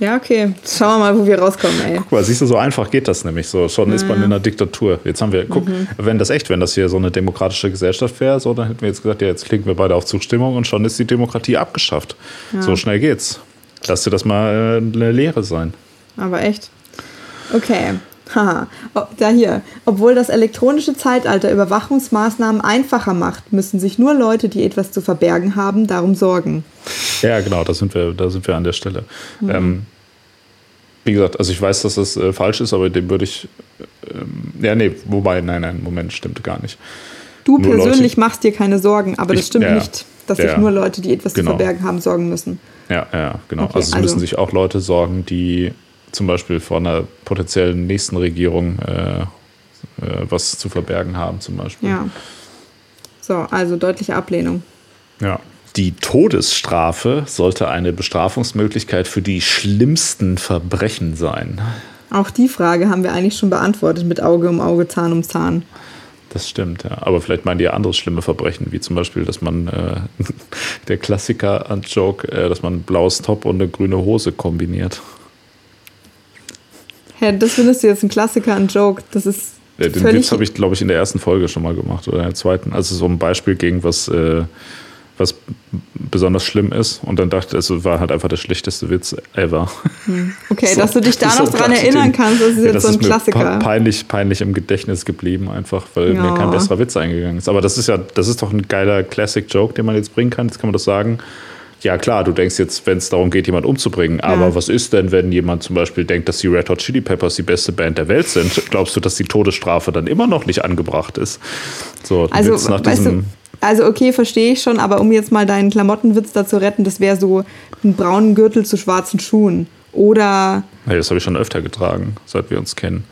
ja, okay. Schauen wir mal, wo wir rauskommen, ey. Guck mal, siehst du, so einfach geht das nämlich so. Schon ist man in einer Diktatur. Jetzt haben wir, guck, Mhm. wenn das echt, wenn das hier so eine demokratische Gesellschaft wäre, so, dann hätten wir jetzt gesagt, ja, jetzt klicken wir beide auf Zustimmung und schon ist die Demokratie abgeschafft. So schnell geht's. Lass dir das mal äh, eine Lehre sein. Aber echt? Okay. Haha. Oh, da hier. Obwohl das elektronische Zeitalter Überwachungsmaßnahmen einfacher macht, müssen sich nur Leute, die etwas zu verbergen haben, darum sorgen. Ja, genau, da sind wir, da sind wir an der Stelle. Ähm, wie gesagt, also ich weiß, dass das äh, falsch ist, aber dem würde ich. Ähm, ja, nee, wobei, nein, nein, Moment, stimmt gar nicht. Du Nur persönlich Leute- machst dir keine Sorgen, aber das Ich- stimmt ja, nicht, dass ja, sich nur Leute, die etwas genau. zu verbergen haben, sorgen müssen. Ja, ja, genau. Okay, also es also- müssen sich auch Leute sorgen, die zum Beispiel vor einer potenziellen nächsten Regierung äh, äh, was zu verbergen haben, zum Beispiel. Ja. So, also deutliche Ablehnung. Ja. Die Todesstrafe sollte eine Bestrafungsmöglichkeit für die schlimmsten Verbrechen sein. Auch die Frage haben wir eigentlich schon beantwortet mit Auge um Auge, Zahn um Zahn. Das stimmt, ja. Aber vielleicht meinen die ja andere schlimme Verbrechen, wie zum Beispiel, dass man äh, der Klassiker an Joke, äh, dass man ein blaues Top und eine grüne Hose kombiniert. Hä, das findest du jetzt ein Klassiker, ein Joke. Das ist Äh, Den völlig... Witz habe ich, glaube ich, in der ersten Folge schon mal gemacht oder in der zweiten. Also so ein Beispiel gegen was, äh, was besonders schlimm ist. Und dann dachte ich, es war halt einfach der schlechteste Witz ever. Okay, So, dass du dich da noch dran erinnern den- kannst, das ist Ja, jetzt das so ein ist Klassiker. pe- peinlich, peinlich im Gedächtnis geblieben, einfach, weil Ja. mir kein besserer Witz eingegangen ist. Aber das ist ja, das ist doch ein geiler Classic-Joke, den man jetzt bringen kann. Jetzt kann man das sagen. Ja, klar, du denkst jetzt, wenn es darum geht, jemanden umzubringen. Aber was ist denn, wenn jemand zum Beispiel denkt, dass die Red Hot Chili Peppers die beste Band der Welt sind? Glaubst du, dass die Todesstrafe dann immer noch nicht angebracht ist? So, Also, nach weißt diesem. du, also okay, verstehe ich schon, aber um jetzt mal deinen Klamottenwitz da zu retten, das wäre so einen braunen Gürtel zu schwarzen Schuhen. Oder, Hey, das habe ich schon öfter getragen, seit wir uns kennen.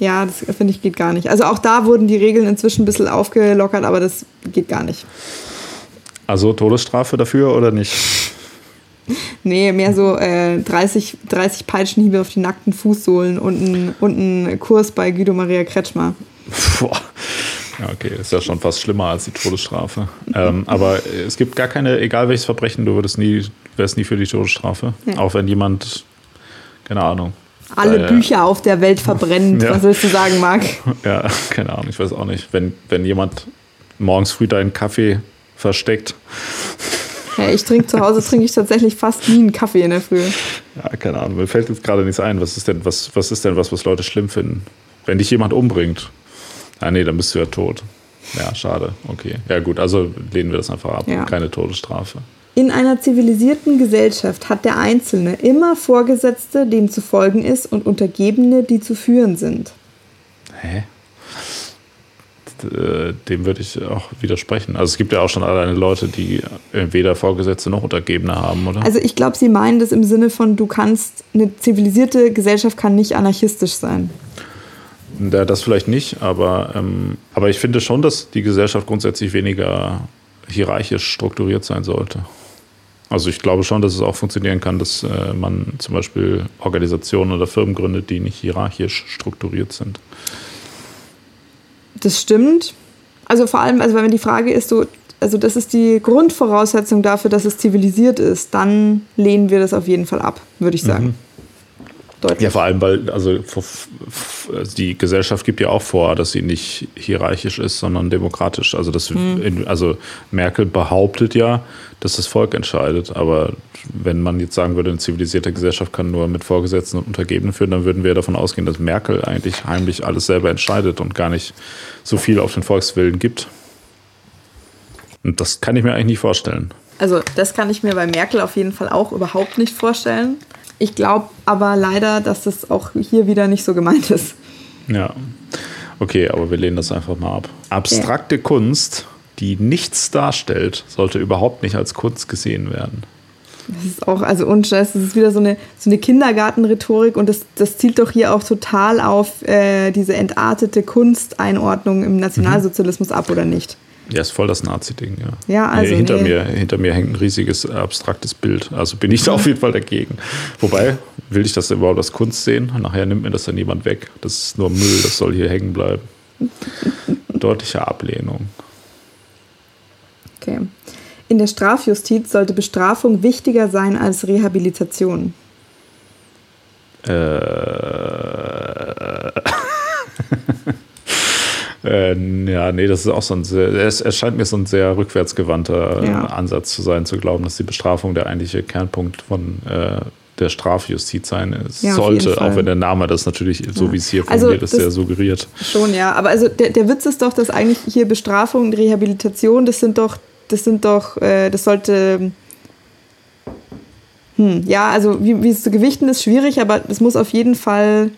ja, das finde ich geht gar nicht. Also auch da wurden die Regeln inzwischen ein bisschen aufgelockert, aber das geht gar nicht. Also Todesstrafe dafür oder nicht? Nee, mehr so äh, 30, 30 Peitschenhiebe auf die nackten Fußsohlen und ein, und ein Kurs bei Guido Maria Kretschmer. Boah. Ja, okay, ist ja schon fast schlimmer als die Todesstrafe. ähm, aber es gibt gar keine, egal welches Verbrechen, du würdest nie, wärst nie für die Todesstrafe. Ja. Auch wenn jemand, keine Ahnung. Alle äh, Bücher auf der Welt verbrennen, Ja. was willst du sagen, Marc? Ja, keine Ahnung, ich weiß auch nicht. Wenn, wenn jemand morgens früh deinen Kaffee versteckt, Ja, ich trinke zu Hause, trinke ich tatsächlich fast nie einen Kaffee in der Früh. ja, keine Ahnung, mir fällt jetzt gerade nichts ein. Was ist denn, was, was ist denn was, was Leute schlimm finden? Wenn dich jemand umbringt. Ah, nee, dann bist du ja tot. Ja, schade. Okay. Ja, gut, also lehnen wir das einfach ab. Ja. Keine Todesstrafe. In einer zivilisierten Gesellschaft hat der Einzelne immer Vorgesetzte, dem zu folgen ist, und Untergebene, die zu führen sind. Hä? Äh, Dem würde ich auch widersprechen. Also es gibt ja auch schon alleine Leute, die äh, weder Vorgesetzte noch Untergebene haben, oder? Also ich glaube, sie meinen das im Sinne von, du kannst, eine zivilisierte Gesellschaft kann nicht anarchistisch sein. Ja, das vielleicht nicht, aber, ähm, aber ich finde schon, dass die Gesellschaft grundsätzlich weniger hierarchisch strukturiert sein sollte. Also ich glaube schon, dass es auch funktionieren kann, dass äh, man zum Beispiel Organisationen oder Firmen gründet, die nicht hierarchisch strukturiert sind. Das stimmt. Also vor allem, also wenn die Frage ist so, also das ist die Grundvoraussetzung dafür, dass es zivilisiert ist, dann lehnen wir das auf jeden Fall ab, würde ich sagen. Deutlich. Ja, vor allem, weil also also die Gesellschaft gibt ja auch vor, dass sie nicht hierarchisch ist, sondern demokratisch. Also, das, in, also Merkel behauptet ja, dass das Volk entscheidet. Aber wenn man jetzt sagen würde, eine zivilisierte Gesellschaft kann nur mit Vorgesetzten und Untergebenen führen, dann würden wir davon ausgehen, dass Merkel eigentlich heimlich alles selber entscheidet und gar nicht so viel auf den Volkswillen gibt. Und das kann ich mir eigentlich nicht vorstellen. Also das kann ich mir bei Merkel auf jeden Fall auch überhaupt nicht vorstellen. Ich glaube aber leider, dass das auch hier wieder nicht so gemeint ist. Ja. Okay, aber wir lehnen das einfach mal ab. Abstrakte Kunst, die nichts darstellt, sollte überhaupt nicht als Kunst gesehen werden. Das ist auch, also unscheiß, das ist wieder so eine, so eine Kindergartenrhetorik und das, das zielt doch hier auch total auf äh, diese entartete Kunsteinordnung im Nationalsozialismus ab, oder nicht? Ja, ist voll das Nazi-Ding, ja. Ja, also, nee, hinter, nee. mir, hinter mir hängt ein riesiges abstraktes Bild. Also bin ich da auf jeden Fall dagegen. Wobei, will ich das überhaupt als Kunst sehen? Nachher nimmt mir das dann jemand weg. Das ist nur Müll, das soll hier hängen bleiben. Deutliche Ablehnung. Okay. In der Strafjustiz sollte Bestrafung wichtiger sein als Rehabilitation. Äh, äh, ja, nee, das ist auch so ein sehr, es erscheint mir so ein sehr rückwärtsgewandter Ja. äh, Ansatz zu sein, zu glauben, dass die Bestrafung der eigentliche Kernpunkt von äh, der Strafjustiz sein ist. Ja, sollte, auch wenn der Name das natürlich, so Ja. wie es hier Also formuliert ist, das- sehr suggeriert. Schon, ja. Aber also der, der Witz ist doch, dass eigentlich hier Bestrafung und Rehabilitation, das sind doch, das sind doch, äh, das sollte. Hm, ja, also wie, wie es zu gewichten ist, schwierig, aber das muss auf jeden Fall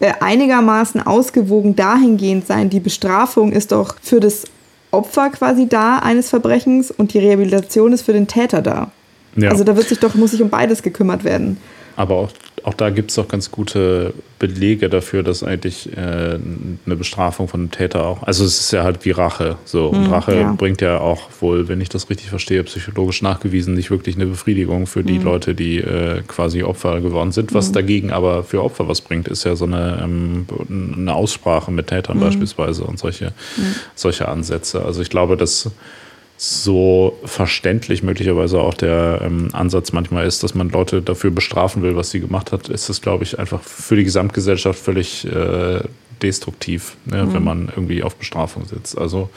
einigermaßen ausgewogen dahingehend sein. Die Bestrafung ist doch für das Opfer quasi da eines Verbrechens und die Rehabilitation ist für den Täter da. Ja. Also da wird sich doch, muss sich um beides gekümmert werden. Aber auch, auch da gibt es doch ganz gute Belege dafür, dass eigentlich äh, eine Bestrafung von einem Täter auch. Also es ist ja halt wie Rache. So. Und Rache ja. bringt ja auch wohl, wenn ich das richtig verstehe, psychologisch nachgewiesen, nicht wirklich eine Befriedigung für die Leute, die äh, quasi Opfer geworden sind. Was dagegen aber für Opfer was bringt, ist ja so eine, ähm, eine Aussprache mit Tätern beispielsweise und solche, solche Ansätze. Also ich glaube, dass so verständlich möglicherweise auch der ähm, Ansatz manchmal ist, dass man Leute dafür bestrafen will, was sie gemacht hat, ist das, glaube ich, einfach für die Gesamtgesellschaft völlig äh, destruktiv, ne, wenn man irgendwie auf Bestrafung sitzt. Also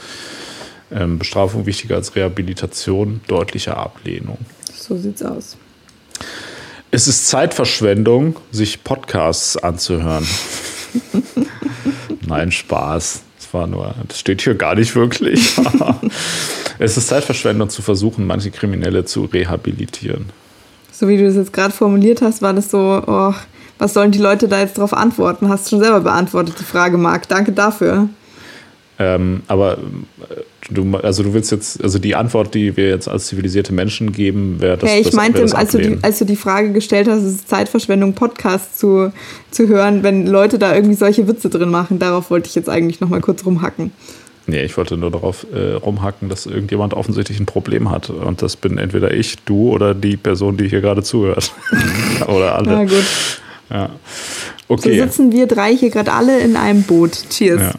ähm, Bestrafung wichtiger als Rehabilitation, deutliche Ablehnung. So sieht's aus. Es ist Zeitverschwendung, sich Podcasts anzuhören. Nein, Spaß. Das war nur, das steht hier gar nicht wirklich. es ist Zeitverschwendung zu versuchen, manche Kriminelle zu rehabilitieren. So wie du das jetzt gerade formuliert hast, war das so, oh, was sollen die Leute da jetzt drauf antworten? Hast du schon selber beantwortet, die Frage, Marc. Danke dafür. Ähm, aber äh, du, also du willst jetzt, also die Antwort, die wir jetzt als zivilisierte Menschen geben, wäre das. hey, ich das, meinte, das als du, die, als du die Frage gestellt hast, es ist Zeitverschwendung, Podcasts zu, zu hören, wenn Leute da irgendwie solche Witze drin machen. Darauf wollte ich jetzt eigentlich nochmal kurz rumhacken. Nee, ich wollte nur darauf äh, rumhacken, dass irgendjemand offensichtlich ein Problem hat. Und das bin entweder ich, du oder die Person, die hier gerade zuhört. oder alle. Na gut. Ja. So Okay. sitzen wir drei hier gerade alle in einem Boot. Cheers. ja.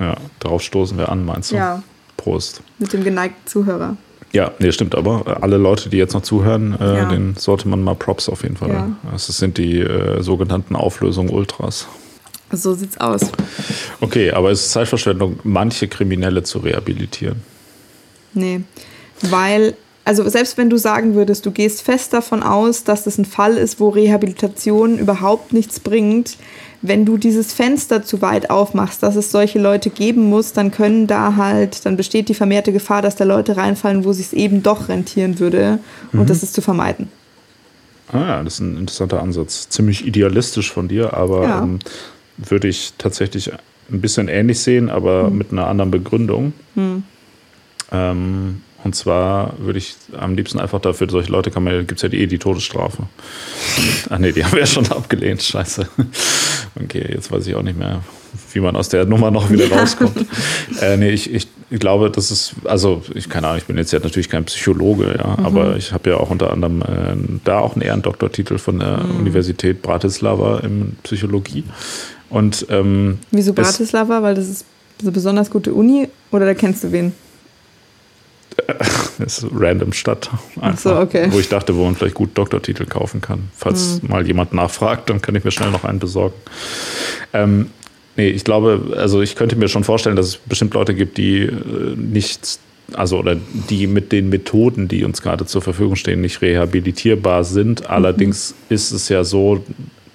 Ja, darauf stoßen wir an, meinst du? Ja. Prost. Mit dem geneigten Zuhörer. Ja, nee, stimmt, aber alle Leute, die jetzt noch zuhören, äh, Ja. denen sollte man mal Props auf jeden Fall. Ja. Das sind die äh, sogenannten Auflösung Ultras. So sieht's aus. Okay, aber es ist Zeitverschwendung, manche Kriminelle zu rehabilitieren. Nee. Weil, also selbst wenn du sagen würdest, du gehst fest davon aus, dass das ein Fall ist, wo Rehabilitation überhaupt nichts bringt, wenn du dieses Fenster zu weit aufmachst, dass es solche Leute geben muss, dann können da halt, dann besteht die vermehrte Gefahr, dass da Leute reinfallen, wo sich eben doch rentieren würde. Und das ist zu vermeiden. Ah, ja, das ist ein interessanter Ansatz. Ziemlich idealistisch von dir, aber Ja. ähm, würde ich tatsächlich ein bisschen ähnlich sehen, aber Hm. mit einer anderen Begründung. Ähm, und zwar würde ich am liebsten einfach dafür, solche Leute kann man, gibt es ja die, eh die Todesstrafe. Ach nee, die haben wir ja schon abgelehnt, scheiße. Okay, jetzt weiß ich auch nicht mehr, wie man aus der Nummer noch wieder rauskommt. Äh, nee, ich, ich glaube, das ist, also ich keine Ahnung, ich bin jetzt ja natürlich kein Psychologe, ja, aber ich habe ja auch unter anderem äh, da auch einen Ehrendoktortitel von der Universität Bratislava in Psychologie. Und ähm, Wieso es- Bratislava? Weil das ist eine besonders gute Uni oder da kennst du wen? Das ist random Stadt. Einfach, so, okay. Wo ich dachte, wo man vielleicht gut Doktortitel kaufen kann. Falls Hm. mal jemand nachfragt, dann kann ich mir schnell noch einen besorgen. Ähm, nee, ich glaube, also ich könnte mir schon vorstellen, dass es bestimmt Leute gibt, die äh, nicht, also oder die mit den Methoden, die uns gerade zur Verfügung stehen, nicht rehabilitierbar sind. Allerdings ist es ja so,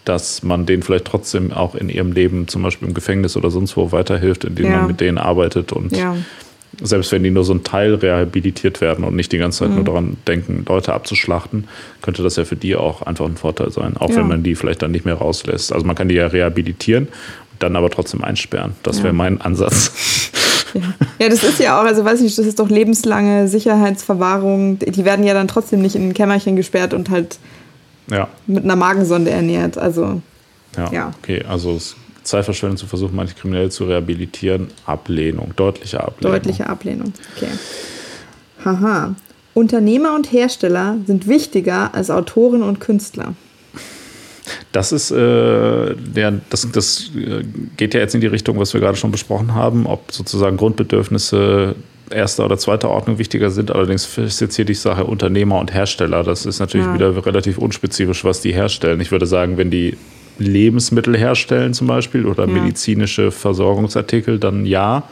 dass man denen vielleicht trotzdem auch in ihrem Leben, zum Beispiel im Gefängnis oder sonst wo, weiterhilft, indem Ja. man mit denen arbeitet und Ja. Selbst wenn die nur so ein Teil rehabilitiert werden und nicht die ganze Mhm. Zeit nur daran denken, Leute abzuschlachten, könnte das ja für die auch einfach ein Vorteil sein, auch Ja. wenn man die vielleicht dann nicht mehr rauslässt. Also man kann die ja rehabilitieren, dann aber trotzdem einsperren. Das Ja. wäre mein Ansatz. Ja. ja, das ist ja auch, also weiß ich, das ist doch lebenslange Sicherheitsverwahrung. Die werden ja dann trotzdem nicht in ein Kämmerchen gesperrt und halt ja, mit einer Magensonde ernährt. Also, ja, Ja. okay. Also es Zeitverschwendung zu versuchen, manche Kriminelle zu rehabilitieren. Ablehnung, deutliche Ablehnung. deutliche Ablehnung. Okay. Haha. Unternehmer und Hersteller sind wichtiger als Autoren und Künstler. Das ist, äh, der, das, das äh, geht ja jetzt in die Richtung, was wir gerade schon besprochen haben, ob sozusagen Grundbedürfnisse erster oder zweiter Ordnung wichtiger sind. Allerdings ist jetzt hier die Sache Unternehmer und Hersteller. Das ist natürlich Ja. wieder relativ unspezifisch, was die herstellen. Ich würde sagen, wenn die Lebensmittel herstellen zum Beispiel oder Ja. medizinische Versorgungsartikel, dann ja.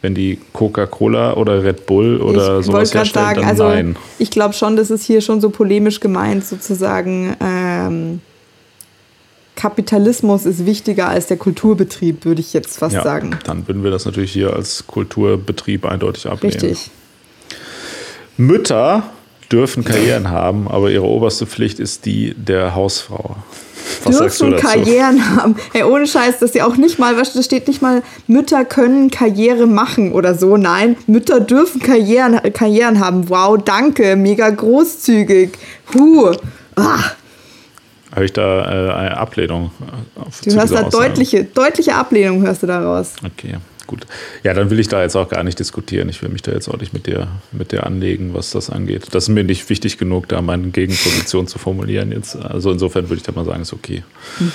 Wenn die Coca-Cola oder Red Bull oder ich sowas herstellen, sagen, dann also nein. ich glaube schon, das ist hier schon so polemisch gemeint, sozusagen. Ähm, Kapitalismus ist wichtiger als der Kulturbetrieb, würde ich jetzt fast Ja, sagen. dann würden wir das natürlich hier als Kulturbetrieb eindeutig ablehnen. Richtig. Mütter dürfen Karrieren haben, aber ihre oberste Pflicht ist die der Hausfrau. Was dürfen? Karrieren haben. Ey, ohne Scheiß, dass sie auch nicht mal, weißt du, da steht nicht mal, Mütter können Karriere machen oder so. Nein, Mütter dürfen Karrieren, Karrieren haben. Wow, danke, mega großzügig. Huh. Ah, Habe ich da äh, eine Ablehnung? äh, Auf du hörst da Aussage? deutliche, deutliche Ablehnung, hörst du daraus. Okay, gut. Ja, dann will ich da jetzt auch gar nicht diskutieren. Ich will mich da jetzt auch nicht mit dir, mit dir anlegen, was das angeht. Das ist mir nicht wichtig genug, da meine Gegenposition zu formulieren jetzt. Also insofern würde ich da mal sagen, ist okay.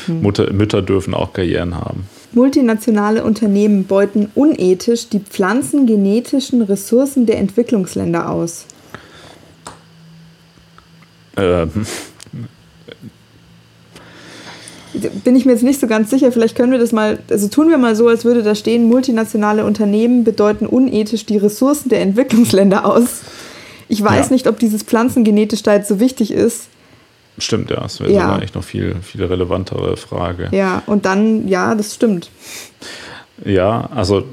Mhm. Mutter, Mütter dürfen auch Karrieren haben. Multinationale Unternehmen beuten unethisch die pflanzengenetischen Ressourcen der Entwicklungsländer aus. Ähm, bin ich mir jetzt nicht so ganz sicher. Vielleicht können wir das mal, also tun wir mal so, als würde da stehen, multinationale Unternehmen bedeuten unethisch die Ressourcen der Entwicklungsländer aus. Ich weiß Ja. nicht, ob dieses pflanzengenetisch da jetzt so wichtig ist. stimmt, ja. Das wäre Ja. echt noch viel, viel relevantere Frage. Ja, und dann, ja, das stimmt. Ja, also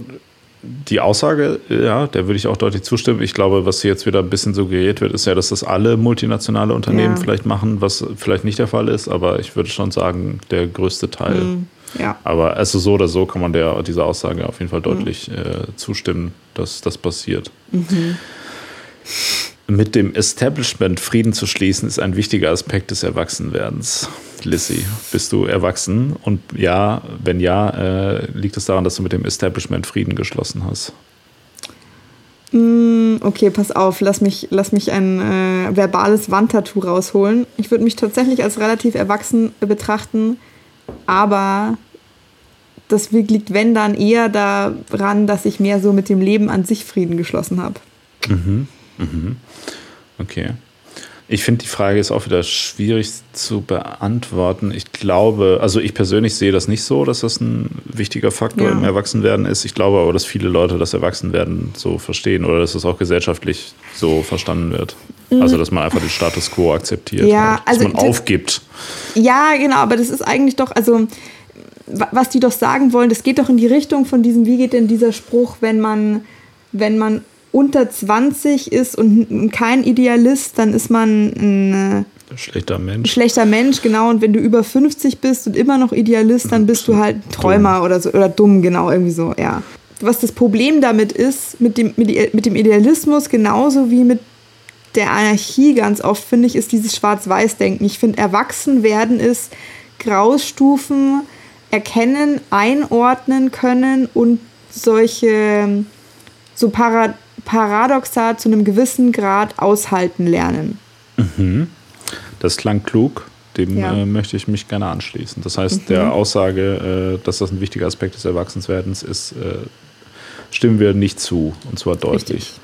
die Aussage, ja, der würde ich auch deutlich zustimmen. Ich glaube, was hier jetzt wieder ein bisschen suggeriert wird, ist ja, dass das alle multinationale Unternehmen Ja. vielleicht machen, was vielleicht nicht der Fall ist, aber ich würde schon sagen, der größte Teil. Ja. Aber also so oder so kann man der, dieser Aussage auf jeden Fall deutlich äh, zustimmen, dass das passiert. Mit dem Establishment Frieden zu schließen, ist ein wichtiger Aspekt des Erwachsenwerdens. Lissy, bist du erwachsen? Und ja, wenn ja, äh, liegt es daran, dass du mit dem Establishment Frieden geschlossen hast? Mm, okay, pass auf, lass mich, lass mich ein äh, verbales Wandtattoo rausholen. Ich würde mich tatsächlich als relativ erwachsen betrachten, aber das liegt, wenn dann, eher daran, dass ich mehr so mit dem Leben an sich Frieden geschlossen habe. Mhm. Mhm. Okay. Ich finde, die Frage ist auch wieder schwierig zu beantworten. Ich glaube, also ich persönlich sehe das nicht so, dass das ein wichtiger Faktor Ja. im Erwachsenwerden ist. Ich glaube aber, dass viele Leute das Erwachsenwerden so verstehen oder dass es auch gesellschaftlich so verstanden wird. Also, dass man einfach den Status quo akzeptiert, Mhm. Ja, halt, dass also man das- aufgibt. Ja, genau, aber das ist eigentlich doch, also wa- was die doch sagen wollen, das geht doch in die Richtung von diesem, wie geht denn dieser Spruch, wenn man, wenn man unter 20 ist und kein Idealist, dann ist man ein Schlechter Mensch. schlechter Mensch, genau. Und wenn du über 50 bist und immer noch Idealist, dann bist du halt ein Träumer oder so oder dumm, genau, irgendwie so, ja. Was das Problem damit ist, mit dem, mit, dem Idealismus, genauso wie mit der Anarchie ganz oft, finde ich, ist dieses Schwarz-Weiß-Denken. Ich finde, erwachsen werden ist Graustufen erkennen, einordnen können und solche so para, paradoxa zu einem gewissen Grad aushalten lernen. Das klang klug. Dem Ja. äh, möchte ich mich gerne anschließen. Das heißt, der Aussage, äh, dass das ein wichtiger Aspekt des Erwachsenswerdens ist, äh, stimmen wir nicht zu. Und zwar deutlich. Richtig.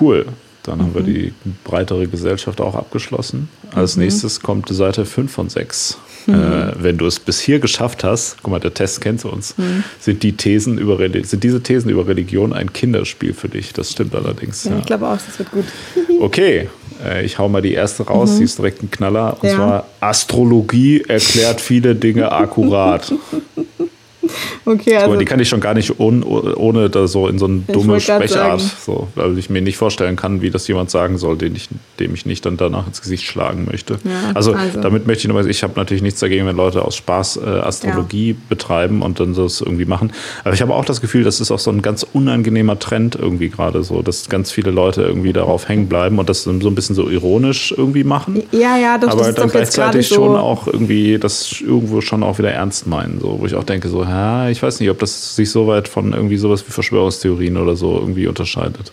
Cool. Dann haben wir die breitere Gesellschaft auch abgeschlossen. Als nächstes kommt Seite 5 von 6. Äh, wenn du es bis hier geschafft hast, guck mal, der Test kennt uns, sind, die Thesen über, sind diese Thesen über Religion ein Kinderspiel für dich. Das stimmt allerdings. Ja, ja. ich glaube auch, das wird gut. Okay, äh, ich hau mal die erste raus, die ist direkt ein Knaller. Und Mhm. Ja. zwar Astrologie erklärt viele Dinge akkurat. Okay, also die kann ich schon gar nicht ohne, ohne da so in so eine dumme Sprechart, so, weil ich mir nicht vorstellen kann, wie das jemand sagen soll, den ich, dem ich nicht dann danach ins Gesicht schlagen möchte. Ja, also, also. damit möchte ich nur, ich habe natürlich nichts dagegen, wenn Leute aus Spaß äh, Astrologie betreiben und dann das irgendwie machen. Aber ich habe auch das Gefühl, das ist auch so ein ganz unangenehmer Trend irgendwie gerade so, dass ganz viele Leute irgendwie darauf hängen bleiben und das so ein bisschen so ironisch irgendwie machen. Ja, ja, doch, aber das ist dann gleichzeitig so. schon auch irgendwie das irgendwo schon auch wieder ernst meinen, so wo ich auch denke so, ja, ich weiß nicht, ob das sich so weit von irgendwie sowas wie Verschwörungstheorien oder so irgendwie unterscheidet.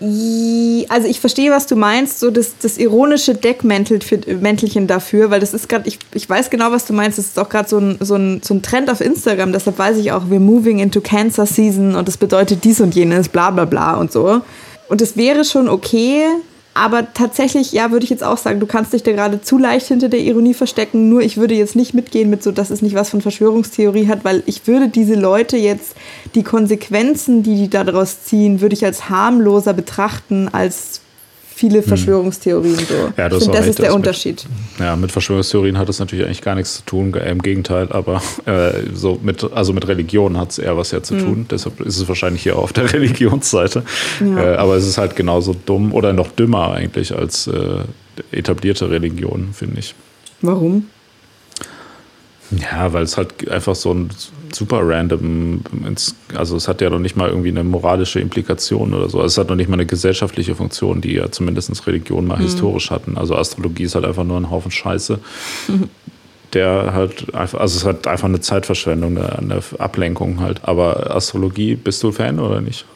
Also ich verstehe, was du meinst, so das, das ironische Deckmäntelchen dafür, weil das ist gerade, ich, ich weiß genau, was du meinst, das ist auch gerade so ein, so, ein, so ein Trend auf Instagram, deshalb weiß ich auch, we're moving into Cancer Season und das bedeutet dies und jenes, bla bla bla und so. Und es wäre schon okay, aber tatsächlich, ja, würde ich jetzt auch sagen, du kannst dich da gerade zu leicht hinter der Ironie verstecken, nur ich würde jetzt nicht mitgehen mit so, dass es nicht was von Verschwörungstheorie hat, weil ich würde diese Leute jetzt, die Konsequenzen, die die daraus ziehen, würde ich als harmloser betrachten als viele Verschwörungstheorien so. Hm. Ja, du ich auch das ist der das mit- Unterschied. Ja, mit Verschwörungstheorien hat es natürlich eigentlich gar nichts zu tun, äh, im Gegenteil, aber äh, so mit, also mit Religion hat es eher was ja zu tun. Deshalb ist es wahrscheinlich hier auf der Religionsseite. Ja. Äh, aber es ist halt genauso dumm oder noch dümmer eigentlich als äh, etablierte Religion, finde ich. Warum? Ja, weil es halt einfach so ein super random, also es hat ja noch nicht mal irgendwie eine moralische Implikation oder so. Also Es hat noch nicht mal eine gesellschaftliche Funktion, die ja zumindest Religion mal historisch hatten. Also Astrologie ist halt einfach nur ein Haufen Scheiße, der halt einfach, also es hat einfach eine Zeitverschwendung, eine, eine Ablenkung halt. Aber Astrologie, bist du Fan oder nicht?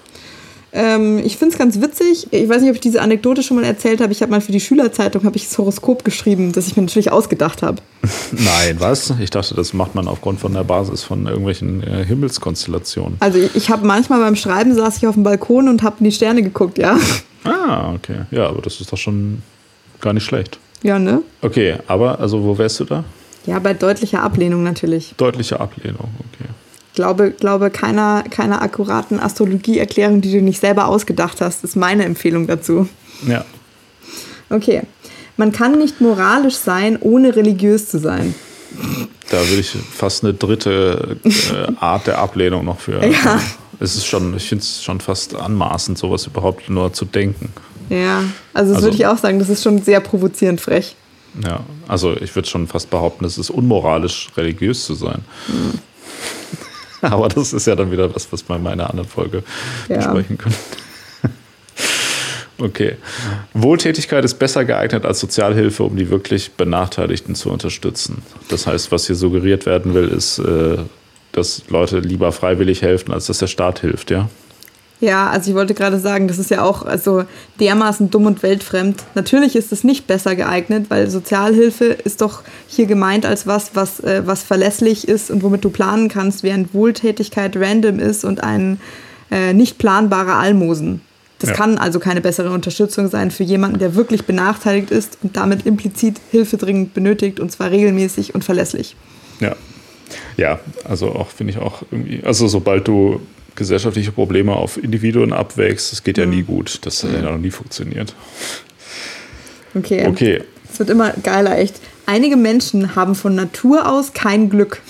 Ähm, ich finde es ganz witzig. Ich weiß nicht, ob ich diese Anekdote schon mal erzählt habe. Ich habe mal für die Schülerzeitung habe ich das Horoskop geschrieben, das ich mir natürlich ausgedacht habe. Nein, was? Ich dachte, das macht man aufgrund von der Basis von irgendwelchen äh, Himmelskonstellationen. Also ich, ich habe manchmal beim Schreiben saß ich auf dem Balkon und habe in die Sterne geguckt, ja. Ah, okay. Ja, aber das ist doch schon gar nicht schlecht. Ja, ne? Okay, aber also wo wärst du da? Ja, bei deutlicher Ablehnung natürlich. Deutliche Ablehnung, okay. Glaube, glaube keiner, keiner akkuraten Astrologieerklärung, die du nicht selber ausgedacht hast, ist meine Empfehlung dazu. Ja. Okay. Man kann nicht moralisch sein, ohne religiös zu sein. Da würde ich fast eine dritte äh, Art der Ablehnung noch für. Ja. Es ist schon, ich finde es schon fast anmaßend, sowas überhaupt nur zu denken. Ja, also das Also- würde ich auch sagen, das ist schon sehr provozierend frech. Ja, also ich würde schon fast behaupten, es ist unmoralisch, religiös zu sein. Hm. Aber das ist ja dann wieder was, was wir in einer anderen Folge Ja. besprechen können. Okay. Wohltätigkeit ist besser geeignet als Sozialhilfe, um die wirklich Benachteiligten zu unterstützen. Das heißt, was hier suggeriert werden will, ist, äh, dass Leute lieber freiwillig helfen, als dass der Staat hilft, ja? Ja, also ich wollte gerade sagen, das ist ja auch also dermaßen dumm und weltfremd. Natürlich ist es nicht besser geeignet, weil Sozialhilfe ist doch hier gemeint als was, was, äh, was verlässlich ist und womit du planen kannst, während Wohltätigkeit random ist und ein äh, nicht planbarer Almosen. Das ja. kann also keine bessere Unterstützung sein für jemanden, der wirklich benachteiligt ist und damit implizit Hilfe dringend benötigt und zwar regelmäßig und verlässlich. Ja. Ja, also auch finde ich auch irgendwie, also sobald du gesellschaftliche Probleme auf Individuen abwägst, das geht ja mhm. nie gut. Das hat ja noch nie funktioniert. Okay. Okay. Es wird immer geiler, echt. Einige Menschen haben von Natur aus kein Glück.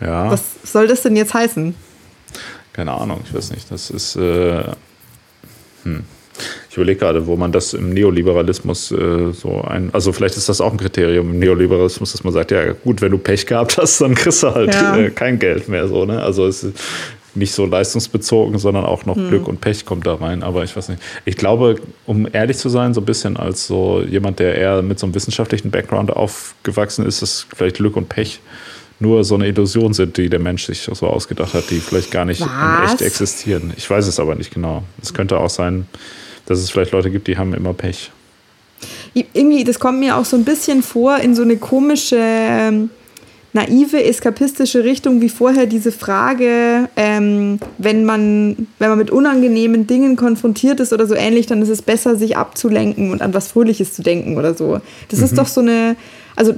Ja. Was soll das denn jetzt heißen? Keine Ahnung, ich weiß nicht. Das ist. Äh, hm. Ich überlege gerade, wo man das im Neoliberalismus äh, so ein. Also, vielleicht ist das auch ein Kriterium im Neoliberalismus, dass man sagt: Ja, gut, wenn du Pech gehabt hast, dann kriegst du halt ja. äh, kein Geld mehr. So, ne? Also, es ist nicht so leistungsbezogen, sondern auch noch hm. Glück und Pech kommt da rein. Aber ich weiß nicht. Ich glaube, um ehrlich zu sein, so ein bisschen als so jemand, der eher mit so einem wissenschaftlichen Background aufgewachsen ist, ist vielleicht Glück und Pech nur so eine Illusion sind, die der Mensch sich so ausgedacht hat, die vielleicht gar nicht echt existieren. Ich weiß es aber nicht genau. Es könnte auch sein, dass es vielleicht Leute gibt, die haben immer Pech. Irgendwie, das kommt mir auch so ein bisschen vor in so eine komische, ähm, naive, eskapistische Richtung, wie vorher diese Frage, ähm, wenn, man, wenn man mit unangenehmen Dingen konfrontiert ist oder so ähnlich, dann ist es besser, sich abzulenken und an was Fröhliches zu denken oder so. Das mhm. ist doch so eine, also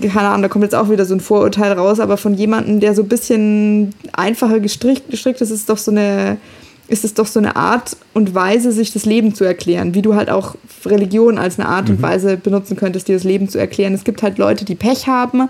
keine Ahnung, da kommt jetzt auch wieder so ein Vorurteil raus, aber von jemandem, der so ein bisschen einfacher gestrickt, gestrickt ist, ist doch so eine ist es doch so eine Art und Weise, sich das Leben zu erklären, wie du halt auch Religion als eine Art mhm. und Weise benutzen könntest, dir das Leben zu erklären. Es gibt halt Leute, die Pech haben,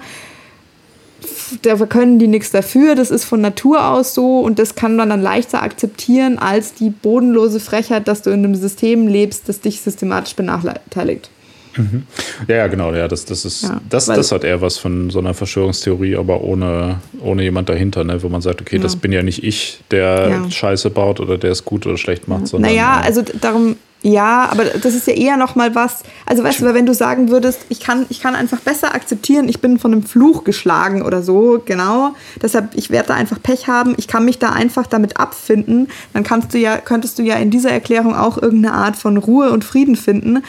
da können die nichts dafür, das ist von Natur aus so und das kann man dann leichter akzeptieren als die bodenlose Frechheit, dass du in einem System lebst, das dich systematisch benachteiligt. Mhm. Ja, ja, genau, ja, das, das ist, ja, das, das hat eher was von so einer Verschwörungstheorie, aber ohne, ohne jemand dahinter, ne, wo man sagt, okay, ja. das bin ja nicht ich, der. Scheiße baut oder der es gut oder schlecht macht, sondern. Naja, also darum, ja, aber das ist ja eher noch mal was. Also weißt du, wenn du sagen würdest, ich kann, ich kann einfach besser akzeptieren, ich bin von einem Fluch geschlagen oder so, genau. Deshalb, ich werde da einfach Pech haben, ich kann mich da einfach damit abfinden, dann kannst du ja, könntest du ja in dieser Erklärung auch irgendeine Art von Ruhe und Frieden finden,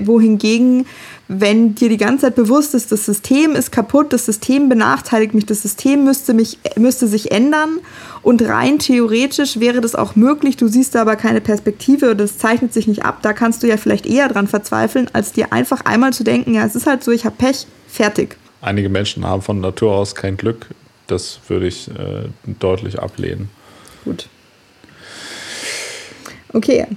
wohingegen wenn dir die ganze Zeit bewusst ist, das System ist kaputt, das System benachteiligt mich, das System müsste, mich, müsste sich ändern und rein theoretisch wäre das auch möglich, du siehst da aber keine Perspektive oder das zeichnet sich nicht ab, da kannst du ja vielleicht eher dran verzweifeln, als dir einfach einmal zu denken, ja, es ist halt so, ich habe Pech, fertig. Einige Menschen haben von Natur aus kein Glück, das würde ich äh, deutlich ablehnen. Gut. Okay.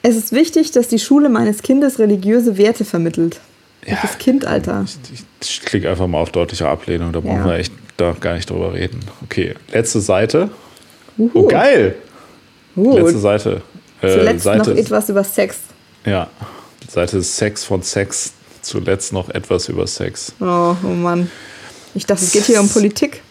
Es ist wichtig, dass die Schule meines Kindes religiöse Werte vermittelt. Welches ja, Kind, Alter? Ich, ich, klicke einfach mal auf deutliche Ablehnung, da brauchen ja. wir echt da gar nicht drüber reden. Okay, letzte Seite. Uhu. Oh, geil! Uh. Letzte Seite. Äh, Zuletzt Seite noch etwas über Sex. Ja, Seite Sex von Sex. Zuletzt noch etwas über Sex. Oh, oh Mann. Ich dachte, es geht hier um Politik.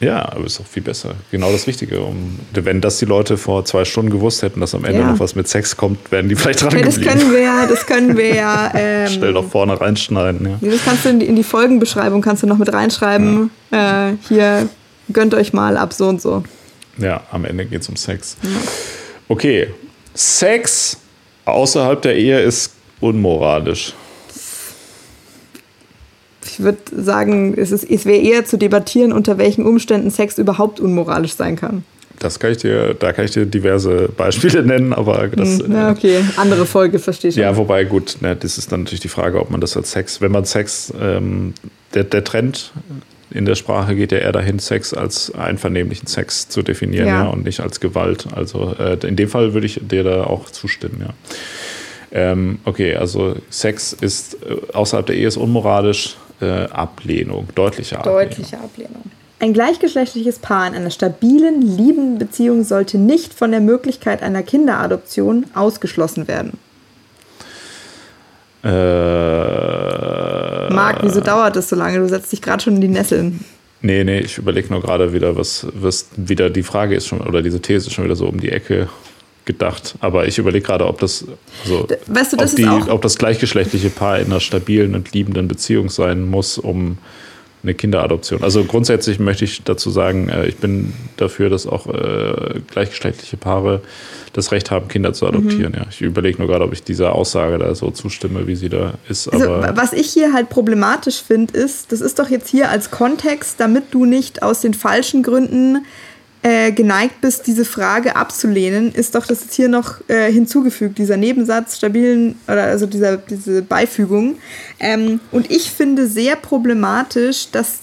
Ja, aber ist auch viel besser. Genau das Richtige. Um, wenn das die Leute vor zwei Stunden gewusst hätten, dass am Ende ja. noch was mit Sex kommt, wären die vielleicht dran ja, das geblieben. Können wir ja, das können wir ja. Ähm, Stell doch vorne reinschneiden. Ja. Das kannst du in die, in die Folgenbeschreibung kannst du noch mit reinschreiben. Ja. Äh, hier gönnt euch mal ab so und so. Ja, am Ende geht es um Sex. Okay, Sex außerhalb der Ehe ist unmoralisch ich würde sagen, es, es wäre eher zu debattieren, unter welchen Umständen Sex überhaupt unmoralisch sein kann. Das kann ich dir, da kann ich dir diverse Beispiele nennen, aber das. Hm, ja, okay, andere Folge, verstehe ich. Ja, wobei, gut, ne, das ist dann natürlich die Frage, ob man das als Sex, wenn man Sex, ähm, der, der Trend in der Sprache geht ja eher dahin, Sex als einvernehmlichen Sex zu definieren, ja, ja und nicht als Gewalt. Also äh, in dem Fall würde ich dir da auch zustimmen, ja. Ähm, okay, also Sex ist äh, außerhalb der Ehe ist unmoralisch, äh, Ablehnung, deutliche Ablehnung. Deutliche Ablehnung. Ein gleichgeschlechtliches Paar in einer stabilen, liebenden Beziehung sollte nicht von der Möglichkeit einer Kinderadoption ausgeschlossen werden. Äh, Marc, wieso dauert das so lange? Du setzt dich gerade schon in die Nesseln. Nee, nee, ich überlege nur gerade wieder, was, was wieder die Frage ist schon, oder diese These ist schon wieder so um die Ecke gedacht. Aber ich überlege gerade, ob das, also, weißt du, das ob, die, ob das gleichgeschlechtliche Paar in einer stabilen und liebenden Beziehung sein muss, um eine Kinderadoption. Also grundsätzlich möchte ich dazu sagen, äh, ich bin dafür, dass auch äh, gleichgeschlechtliche Paare das Recht haben, Kinder zu adoptieren. Mhm. Ja, ich überlege nur gerade, ob ich dieser Aussage da so zustimme, wie sie da ist. Also, was ich hier halt problematisch finde, ist, das ist doch jetzt hier als Kontext, damit du nicht aus den falschen Gründen äh, geneigt bist, diese Frage abzulehnen, ist doch das jetzt hier noch äh, hinzugefügt, dieser Nebensatz, stabilen, oder also dieser, diese Beifügung. Ähm, und ich finde sehr problematisch, dass,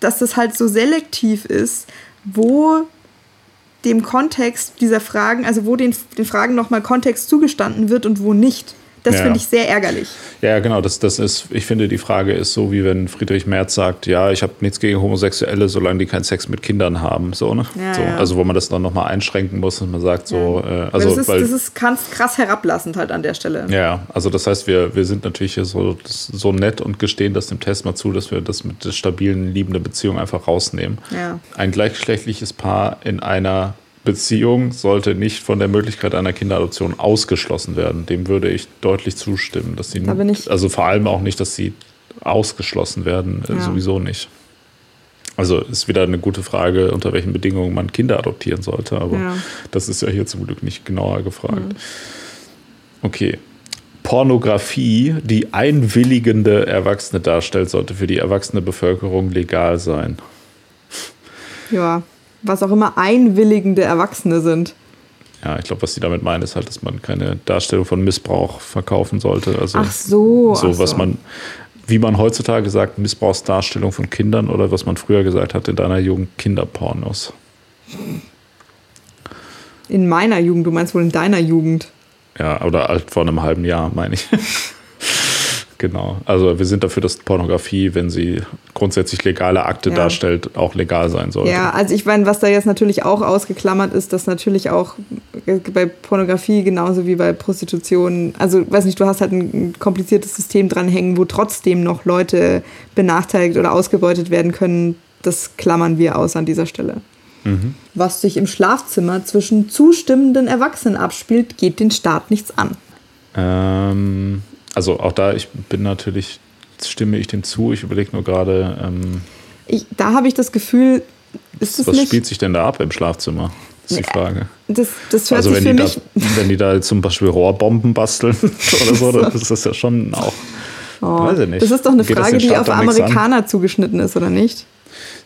dass das halt so selektiv ist, wo dem Kontext dieser Fragen, also wo den, den Fragen nochmal Kontext zugestanden wird und wo nicht. Das ja. finde ich sehr ärgerlich. Ja, genau. Das, das ist, ich finde, die Frage ist so, wie wenn Friedrich Merz sagt, ja, ich habe nichts gegen Homosexuelle, solange die keinen Sex mit Kindern haben. So, ne? Ja, so, ja. Also wo man das dann nochmal einschränken muss und man sagt so, äh, also. Das ist, weil, das ist krass, krass herablassend halt an der Stelle. Ja, also das heißt, wir, wir sind natürlich hier so, so nett und gestehen das dem Test mal zu, dass wir das mit der stabilen, liebenden Beziehung einfach rausnehmen. Ein gleichgeschlechtliches Paar in einer Beziehung sollte nicht von der Möglichkeit einer Kinderadoption ausgeschlossen werden. Dem würde ich deutlich zustimmen, dass sie also vor allem auch nicht, dass sie ausgeschlossen werden, äh, ja. sowieso nicht. Also ist wieder eine gute Frage, unter welchen Bedingungen man Kinder adoptieren sollte, aber ja. das ist ja hier zum Glück nicht genauer gefragt. Mhm. Okay. Pornografie, die einwilligende Erwachsene darstellt, sollte für die erwachsene Bevölkerung legal sein. Ja, was auch immer einwilligende Erwachsene sind. Ja, ich glaube, was sie damit meinen, ist halt, dass man keine Darstellung von Missbrauch verkaufen sollte. Also ach so. So, ach was so. man, wie man heutzutage sagt, Missbrauchsdarstellung von Kindern oder was man früher gesagt hat in deiner Jugend, Kinderpornos. In meiner Jugend, du meinst wohl in deiner Jugend. Ja, oder halt vor einem halben Jahr, meine ich. Genau. Also wir sind dafür, dass Pornografie, wenn sie grundsätzlich legale Akte ja. darstellt, auch legal sein sollte. Ja, also ich meine, was da jetzt natürlich auch ausgeklammert ist, dass natürlich auch bei Pornografie genauso wie bei Prostitution, also weiß nicht, du hast halt ein kompliziertes System dranhängen, wo trotzdem noch Leute benachteiligt oder ausgebeutet werden können. Das klammern wir aus an dieser Stelle. Mhm. Was sich im Schlafzimmer zwischen zustimmenden Erwachsenen abspielt, geht den Staat nichts an. Ähm, also auch da, ich bin natürlich, stimme ich dem zu, ich überlege nur gerade. Ähm, da habe ich das Gefühl, ist es Was nicht, spielt sich denn da ab im Schlafzimmer? ist die Frage. Das, das hört also sich wenn für die mich da, wenn die da zum Beispiel Rohrbomben basteln oder so, dann ist das ja schon auch. Oh, weiß ich nicht. Das ist doch eine Geht Frage, die auf Amerikaner zugeschnitten ist, oder nicht?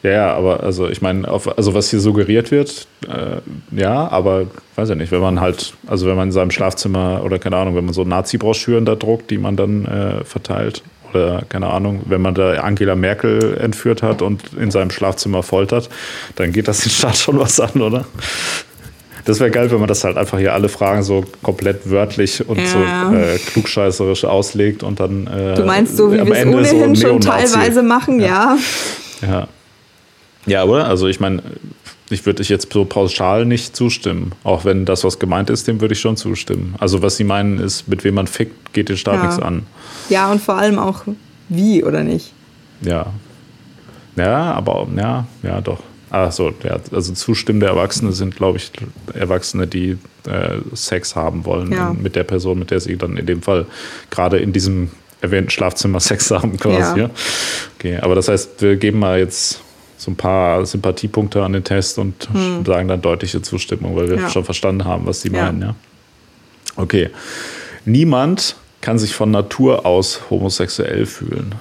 Ja, ja, aber also ich meine, also was hier suggeriert wird, äh, ja, aber weiß ja nicht, wenn man halt, also wenn man in seinem Schlafzimmer oder keine Ahnung, wenn man so Nazi-Broschüren da druckt, die man dann äh, verteilt oder keine Ahnung, wenn man da Angela Merkel entführt hat und in seinem Schlafzimmer foltert, dann geht das den Staat schon was an, oder? Das wäre geil, wenn man das halt einfach hier alle Fragen so komplett wörtlich und ja. so äh, klugscheißerisch auslegt und dann. Äh, du meinst so, wie wir es ohnehin so schon teilweise machen, ja. Ja. ja. Ja, oder? Also ich meine, ich würde ich jetzt so pauschal nicht zustimmen. Auch wenn das, was gemeint ist, dem würde ich schon zustimmen. Also was sie meinen ist, mit wem man fickt, geht den Staat ja. nichts an. Ja, und vor allem auch wie, oder nicht? Ja. Ja, aber ja, ja, doch. Ach so, ja, also zustimmende Erwachsene sind, glaube ich, Erwachsene, die äh, Sex haben wollen ja. mit der Person, mit der sie dann in dem Fall gerade in diesem erwähnten Schlafzimmer Sex haben quasi. Ja. Okay, aber das heißt, wir geben mal jetzt so ein paar Sympathiepunkte an den Test und hm. sagen dann deutliche Zustimmung, weil wir ja. schon verstanden haben, was sie ja. meinen. Ja? Okay. Niemand kann sich von Natur aus homosexuell fühlen.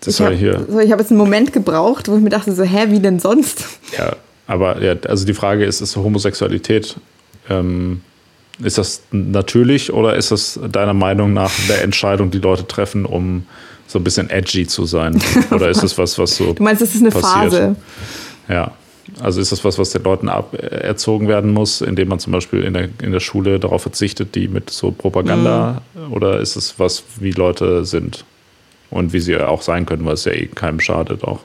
Das ich habe hab jetzt einen Moment gebraucht, wo ich mir dachte, so, hä, wie denn sonst? Ja, aber ja, also die Frage ist, ist Homosexualität, ähm, ist das natürlich oder ist das deiner Meinung nach der Entscheidung, die Leute treffen, um so ein bisschen edgy zu sein? Oder ist es was, was so. Du meinst, das ist eine passiert? Phase? Ja. Also ist das was, was den Leuten aberzogen werden muss, indem man zum Beispiel in der, in der Schule darauf verzichtet, die mit so Propaganda, mhm. oder ist es was, wie Leute sind und wie sie auch sein können, weil es ja eh keinem schadet auch?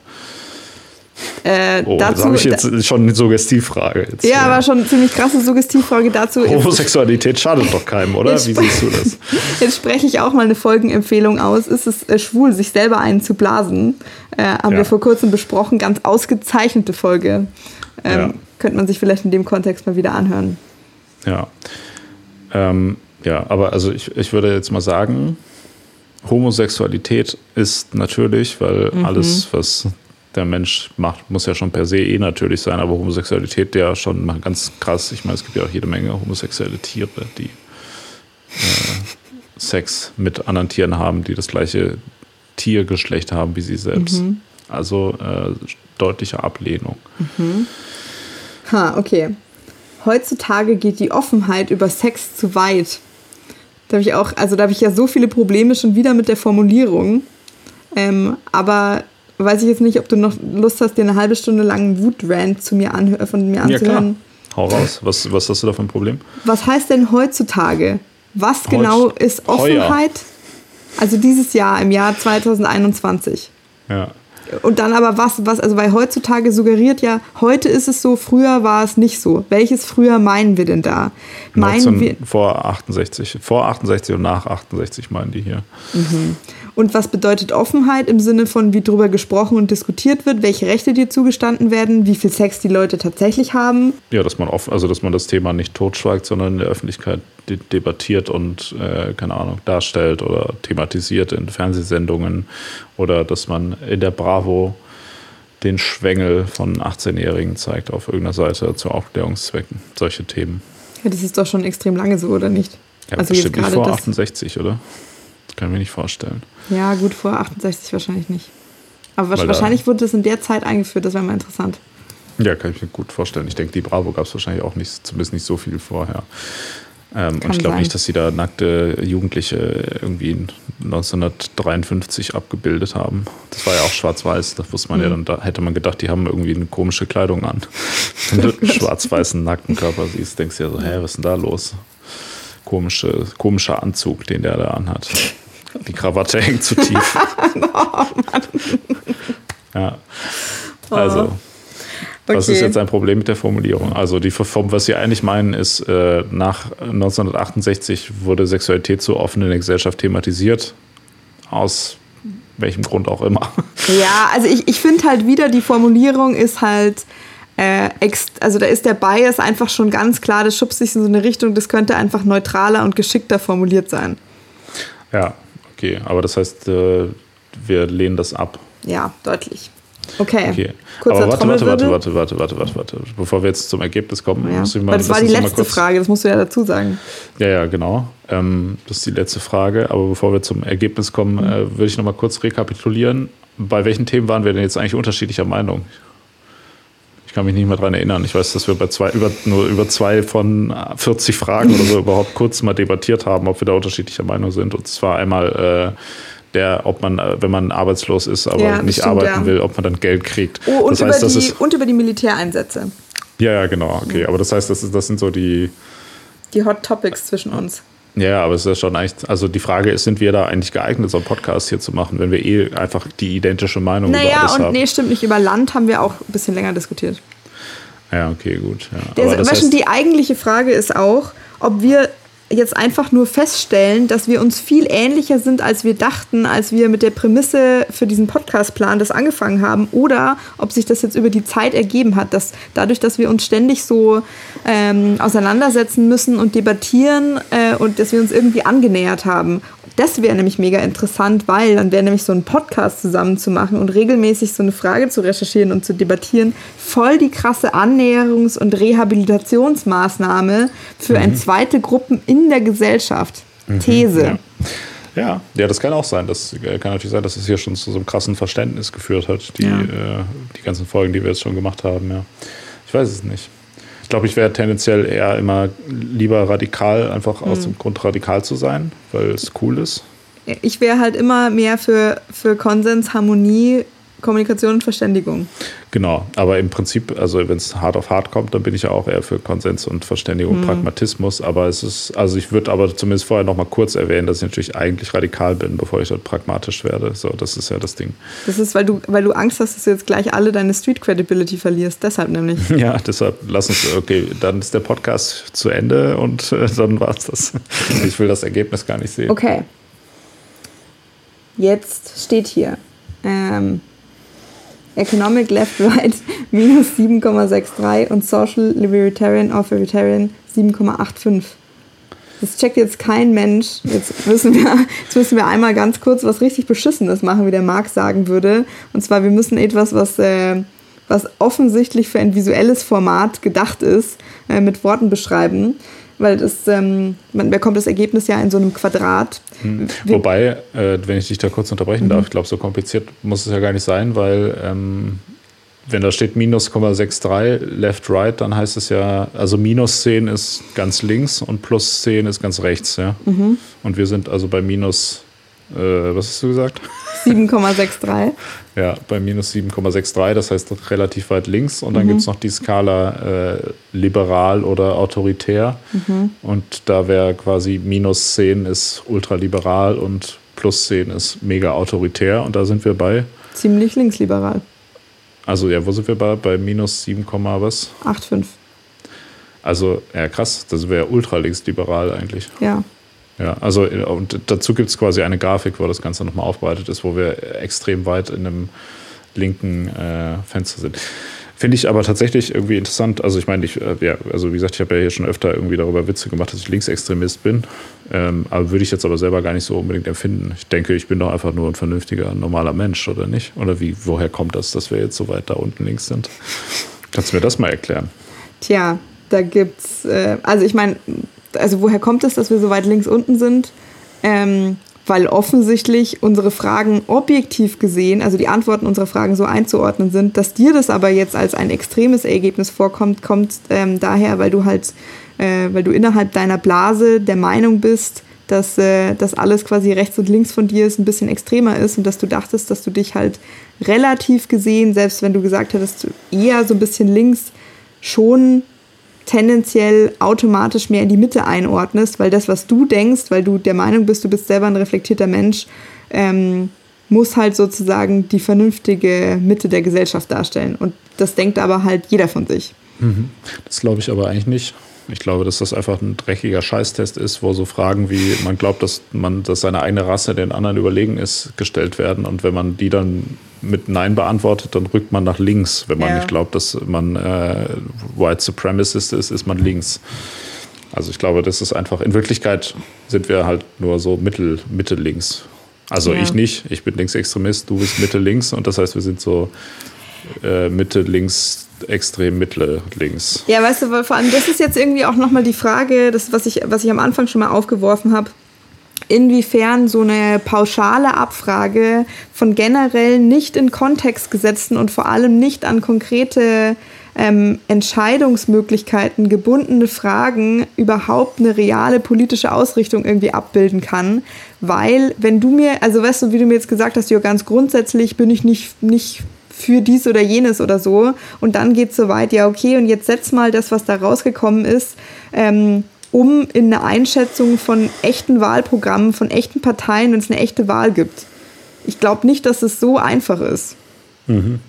Äh, oh, dazu habe ich jetzt schon eine Suggestivfrage. Jetzt, ja, ja, aber schon eine ziemlich krasse Suggestivfrage dazu. Homosexualität schadet doch keinem, oder? Wie siehst du das? Jetzt spreche ich auch mal eine Folgenempfehlung aus. Ist es äh, schwul, sich selber einen zu blasen? Äh, haben ja. wir vor kurzem besprochen. Ganz ausgezeichnete Folge. Ähm, ja. Könnte man sich vielleicht in dem Kontext mal wieder anhören. Ja. Ähm, ja, aber also ich, ich würde jetzt mal sagen, Homosexualität ist natürlich, weil Mhm. alles, was der Mensch macht, muss ja schon per se eh natürlich sein, aber Homosexualität ja schon ganz krass. Ich meine, es gibt ja auch jede Menge homosexuelle Tiere, die äh, Sex mit anderen Tieren haben, die das gleiche Tiergeschlecht haben wie sie selbst. Mhm. Also äh, deutliche Ablehnung. Ha, okay. Heutzutage geht die Offenheit über Sex zu weit. Da habe ich auch, also da habe ich ja so viele Probleme schon wieder mit der Formulierung. Ähm, aber weiß ich jetzt nicht, ob du noch Lust hast, dir eine halbe Stunde lang einen Wutrant zu mir anhö von mir Ja, klar. anzuhören. Hau raus. Was, was hast du da für ein Problem? Was heißt denn heutzutage? Was Heut- genau ist heuer. Offenheit? Also dieses Jahr, im Jahr 2021. Ja. Und dann aber was, was, also weil heutzutage suggeriert ja, heute ist es so, früher war es nicht so. Welches früher meinen wir denn da? Meinen 19, wir, vor 68. Vor 68 und nach 68 meinen die hier. Und was bedeutet Offenheit im Sinne von, wie drüber gesprochen und diskutiert wird, welche Rechte dir zugestanden werden, wie viel Sex die Leute tatsächlich haben? Ja, dass man offen, also dass man das Thema nicht totschweigt, sondern in der Öffentlichkeit de debattiert und äh, keine Ahnung darstellt oder thematisiert in Fernsehsendungen oder dass man in der Bravo den Schwengel von 18-Jährigen zeigt auf irgendeiner Seite zu Aufklärungszwecken. Solche Themen. Ja, das ist doch schon extrem lange so, oder nicht? Ja, also jetzt bestimmt nicht gerade vor das. 68, oder? Das kann ich mir nicht vorstellen. Ja, gut, vor 68 wahrscheinlich nicht. Aber Weil da- wahrscheinlich wurde es in der Zeit eingeführt, das wäre mal interessant. Ja, kann ich mir gut vorstellen. Ich denke, die Bravo gab es wahrscheinlich auch nicht, zumindest nicht so viel vorher. Ähm, und ich glaube nicht, dass sie da nackte Jugendliche irgendwie in 1953 abgebildet haben. Das war ja auch schwarz-weiß. Da wusste man ja Mhm. dann, da hätte man gedacht, die haben irgendwie eine komische Kleidung an. Wenn du einen schwarz-weißen nackten Körper siehst, denkst du ja so, hä, was ist denn da los? Komische, komischer Anzug, den der da anhat. Die Krawatte hängt zu tief. ja. Also. Was ist Okay. jetzt ein Problem mit der Formulierung? Also die Form, was Sie eigentlich meinen, ist, äh, nach 1968 wurde Sexualität so offen in der Gesellschaft thematisiert. Aus welchem Grund auch immer. Ja, also ich, ich finde halt wieder, die Formulierung ist halt, äh, also da ist der Bias einfach schon ganz klar, das schubst sich in so eine Richtung, das könnte einfach neutraler und geschickter formuliert sein. Ja, okay. Aber das heißt, äh, wir lehnen das ab. Ja, deutlich. Okay. Okay. Kurzer Aber warte, warte, warte, warte, warte, warte, warte, warte. Bevor wir jetzt zum Ergebnis kommen, Ja. muss ich mal. Weil das war die letzte Frage, das musst du ja dazu sagen. Ja, ja, genau. Ähm, das ist die letzte Frage. Aber bevor wir zum Ergebnis kommen, Mhm. äh, würde ich noch mal kurz rekapitulieren. Bei welchen Themen waren wir denn jetzt eigentlich unterschiedlicher Meinung? Ich kann mich nicht mehr dran erinnern. Ich weiß, dass wir bei zwei, über, nur über zwei von 40 Fragen oder so überhaupt kurz mal debattiert haben, ob wir da unterschiedlicher Meinung sind. Und zwar einmal äh, der, ob man, äh, wenn man arbeitslos ist, aber Ja, nicht stimmt, arbeiten ja. will, ob man dann Geld kriegt. Oh, und, das heißt, über das die, ist. und über die Militäreinsätze. Ja, ja, genau. Okay. Aber das heißt, das, ist, das sind so die. Die Hot Topics zwischen uns. Ja, aber es ist ja schon eigentlich, also die Frage ist, sind wir da eigentlich geeignet, so einen Podcast hier zu machen, wenn wir eh einfach die identische Meinung über Naja, alles und haben? nee, stimmt nicht. Über Land haben wir auch ein bisschen länger diskutiert. Ja, okay, gut. Ja. Der, aber das heißt, die eigentliche Frage ist auch, ob wir jetzt einfach nur feststellen, dass wir uns viel ähnlicher sind, als wir dachten, als wir mit der Prämisse für diesen Podcastplan das angefangen haben, oder ob sich das jetzt über die Zeit ergeben hat, dass dadurch, dass wir uns ständig so ähm, auseinandersetzen müssen und debattieren äh, und dass wir uns irgendwie angenähert haben. Das wäre nämlich mega interessant, weil dann wäre nämlich so ein Podcast zusammen zu machen und regelmäßig so eine Frage zu recherchieren und zu debattieren, voll die krasse Annäherungs- und Rehabilitationsmaßnahme für ein zweite Gruppen in der Gesellschaft. These. ja. Ja, ja, das kann auch sein. Das äh, kann natürlich sein, dass es hier schon zu so einem krassen Verständnis geführt hat, die, Ja. äh, die ganzen Folgen, die wir jetzt schon gemacht haben. Ja. Ich weiß es nicht. Ich glaube, ich wäre tendenziell eher immer lieber radikal, einfach Hm. aus dem Grund radikal zu sein, weil es cool ist. Ich wäre halt immer mehr für, für Konsens, Harmonie, Kommunikation und Verständigung. Genau, aber im Prinzip, also wenn es hart auf hart kommt, dann bin ich ja auch eher für Konsens und Verständigung, Pragmatismus. Aber es ist, also ich würde aber zumindest vorher noch mal kurz erwähnen, dass ich natürlich eigentlich radikal bin, bevor ich dort pragmatisch werde. So, das ist ja das Ding. Das ist, weil du, weil du Angst hast, dass du jetzt gleich alle deine Street Credibility verlierst. Deshalb nämlich. Ja, deshalb lass uns, okay, dann ist der Podcast zu Ende und äh, dann war es das. Ich will das Ergebnis gar nicht sehen. Okay. Jetzt steht hier. Ähm, Economic Left Right minus 7,63 und Social Libertarian Authoritarian 7,85. Das checkt jetzt kein Mensch. Jetzt müssen, wir, jetzt müssen wir einmal ganz kurz was richtig Beschissenes machen, wie der Marc sagen würde. Und zwar, wir müssen etwas, was, äh, was offensichtlich für ein visuelles Format gedacht ist, äh, mit Worten beschreiben. Weil das, ähm, man bekommt das Ergebnis ja in so einem Quadrat. Hm. Wobei, äh, wenn ich dich da kurz unterbrechen mhm. darf, ich glaube, so kompliziert muss es ja gar nicht sein, weil ähm, wenn da steht minus 0,63 left right, dann heißt es ja, also minus 10 ist ganz links und plus 10 ist ganz rechts, ja. Mhm. Und wir sind also bei minus, äh, was hast du gesagt? 7,63. ja, bei minus 7,63, das heißt relativ weit links. Und dann mhm. gibt es noch die Skala äh, liberal oder autoritär. Mhm. Und da wäre quasi minus 10 ist ultraliberal und plus 10 ist mega autoritär. Und da sind wir bei. Ziemlich linksliberal. Also ja, wo sind wir bei? Bei minus 7, was? 8,5. Also, ja krass, das wäre ultralinksliberal eigentlich. Ja. Ja, also und dazu gibt es quasi eine Grafik, wo das Ganze nochmal aufbereitet ist, wo wir extrem weit in einem linken äh, Fenster sind. Finde ich aber tatsächlich irgendwie interessant. Also ich meine, ich, äh, ja, also wie gesagt, ich habe ja hier schon öfter irgendwie darüber Witze gemacht, dass ich Linksextremist bin. Ähm, aber würde ich jetzt aber selber gar nicht so unbedingt empfinden. Ich denke, ich bin doch einfach nur ein vernünftiger, normaler Mensch, oder nicht? Oder wie, woher kommt das, dass wir jetzt so weit da unten links sind? Kannst du mir das mal erklären? Tja, da gibt's, äh, also ich meine, also woher kommt es, dass wir so weit links unten sind? Ähm, weil offensichtlich unsere Fragen objektiv gesehen, also die Antworten unserer Fragen so einzuordnen sind, dass dir das aber jetzt als ein extremes Ergebnis vorkommt, kommt ähm, daher, weil du halt, äh, weil du innerhalb deiner Blase der Meinung bist, dass äh, das alles quasi rechts und links von dir ist, ein bisschen extremer ist und dass du dachtest, dass du dich halt relativ gesehen, selbst wenn du gesagt hättest, eher so ein bisschen links, schon tendenziell automatisch mehr in die Mitte einordnest, weil das, was du denkst, weil du der Meinung bist, du bist selber ein reflektierter Mensch, ähm, muss halt sozusagen die vernünftige Mitte der Gesellschaft darstellen. Und das denkt aber halt jeder von sich. Mhm. Das glaube ich aber eigentlich nicht. Ich glaube, dass das einfach ein dreckiger Scheißtest ist, wo so Fragen wie man glaubt, dass man, dass seine eigene Rasse den anderen überlegen ist, gestellt werden. Und wenn man die dann mit Nein beantwortet, dann rückt man nach links. Wenn man ja. nicht glaubt, dass man äh, White Supremacist ist, ist man links. Also ich glaube, das ist einfach, in Wirklichkeit sind wir halt nur so mittel, Mitte links. Also ja. ich nicht, ich bin Linksextremist, du bist Mitte links und das heißt, wir sind so äh, Mitte links extrem mittle links. Ja, weißt du, vor allem das ist jetzt irgendwie auch nochmal die Frage, das, was ich, was ich am Anfang schon mal aufgeworfen habe, inwiefern so eine pauschale Abfrage von generell nicht in Kontext gesetzten und vor allem nicht an konkrete ähm, Entscheidungsmöglichkeiten gebundene Fragen überhaupt eine reale politische Ausrichtung irgendwie abbilden kann. Weil, wenn du mir, also weißt du, wie du mir jetzt gesagt hast, ja, ganz grundsätzlich bin ich nicht, nicht für dies oder jenes oder so. Und dann geht es so weit, ja, okay, und jetzt setz mal das, was da rausgekommen ist, ähm, um in eine Einschätzung von echten Wahlprogrammen, von echten Parteien, wenn es eine echte Wahl gibt. Ich glaube nicht, dass es so einfach ist. Mhm.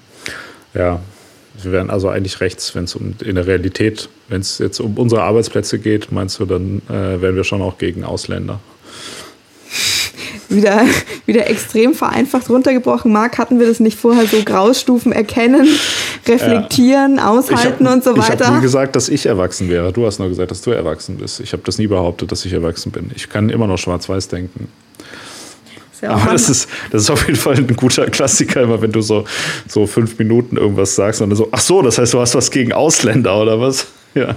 Ja, wir wären also eigentlich rechts, wenn es um in der Realität, wenn es jetzt um unsere Arbeitsplätze geht, meinst du, dann äh, wären wir schon auch gegen Ausländer wieder, wieder extrem vereinfacht runtergebrochen. Marc, hatten wir das nicht vorher so Graustufen erkennen, reflektieren, ja. aushalten hab, und so weiter? Ich habe nie gesagt, dass ich erwachsen wäre. Du hast nur gesagt, dass du erwachsen bist. Ich habe das nie behauptet, dass ich erwachsen bin. Ich kann immer noch schwarz-weiß denken. Ja Aber das ist, das ist auf jeden Fall ein guter Klassiker, immer wenn du so, so fünf Minuten irgendwas sagst und dann so, ach so, das heißt, du hast was gegen Ausländer oder was? Ja,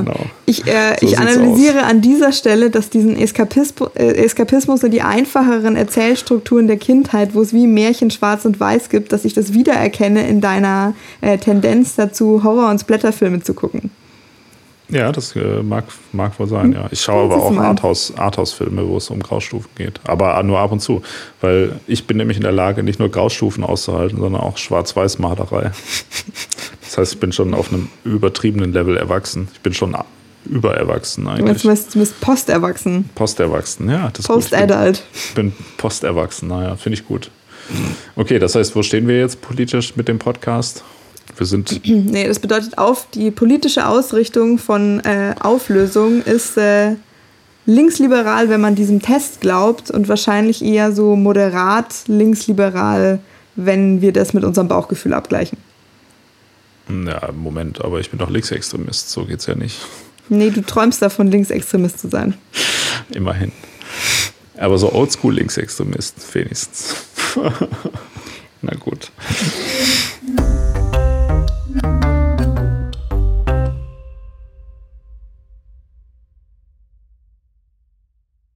genau. Ich, äh, so ich analysiere an dieser Stelle, dass diesen Eskapismus, äh, Eskapismus und die einfacheren Erzählstrukturen der Kindheit, wo es wie Märchen schwarz und weiß gibt, dass ich das wiedererkenne in deiner äh, Tendenz dazu, Horror- und Splatterfilme zu gucken. Ja, das äh, mag, mag wohl sein, ja. Ich schaue aber auch Arthouse-Filme, Arthouse wo es um Graustufen geht. Aber nur ab und zu. Weil ich bin nämlich in der Lage, nicht nur Graustufen auszuhalten, sondern auch Schwarz-Weiß-Malerei. Das heißt, ich bin schon auf einem übertriebenen Level erwachsen. Ich bin schon übererwachsen eigentlich. Du bist, du bist posterwachsen. Posterwachsen, ja. Post-Adult. Ich bin, bin posterwachsen, naja, finde ich gut. Okay, das heißt, wo stehen wir jetzt politisch mit dem Podcast? Wir sind. nee, das bedeutet auf, die politische Ausrichtung von äh, Auflösung ist äh, linksliberal, wenn man diesem Test glaubt, und wahrscheinlich eher so moderat linksliberal, wenn wir das mit unserem Bauchgefühl abgleichen. Ja, Moment, aber ich bin doch Linksextremist, so geht's ja nicht. Nee, du träumst davon, Linksextremist zu sein. Immerhin. Aber so oldschool Linksextremist wenigstens. Na gut.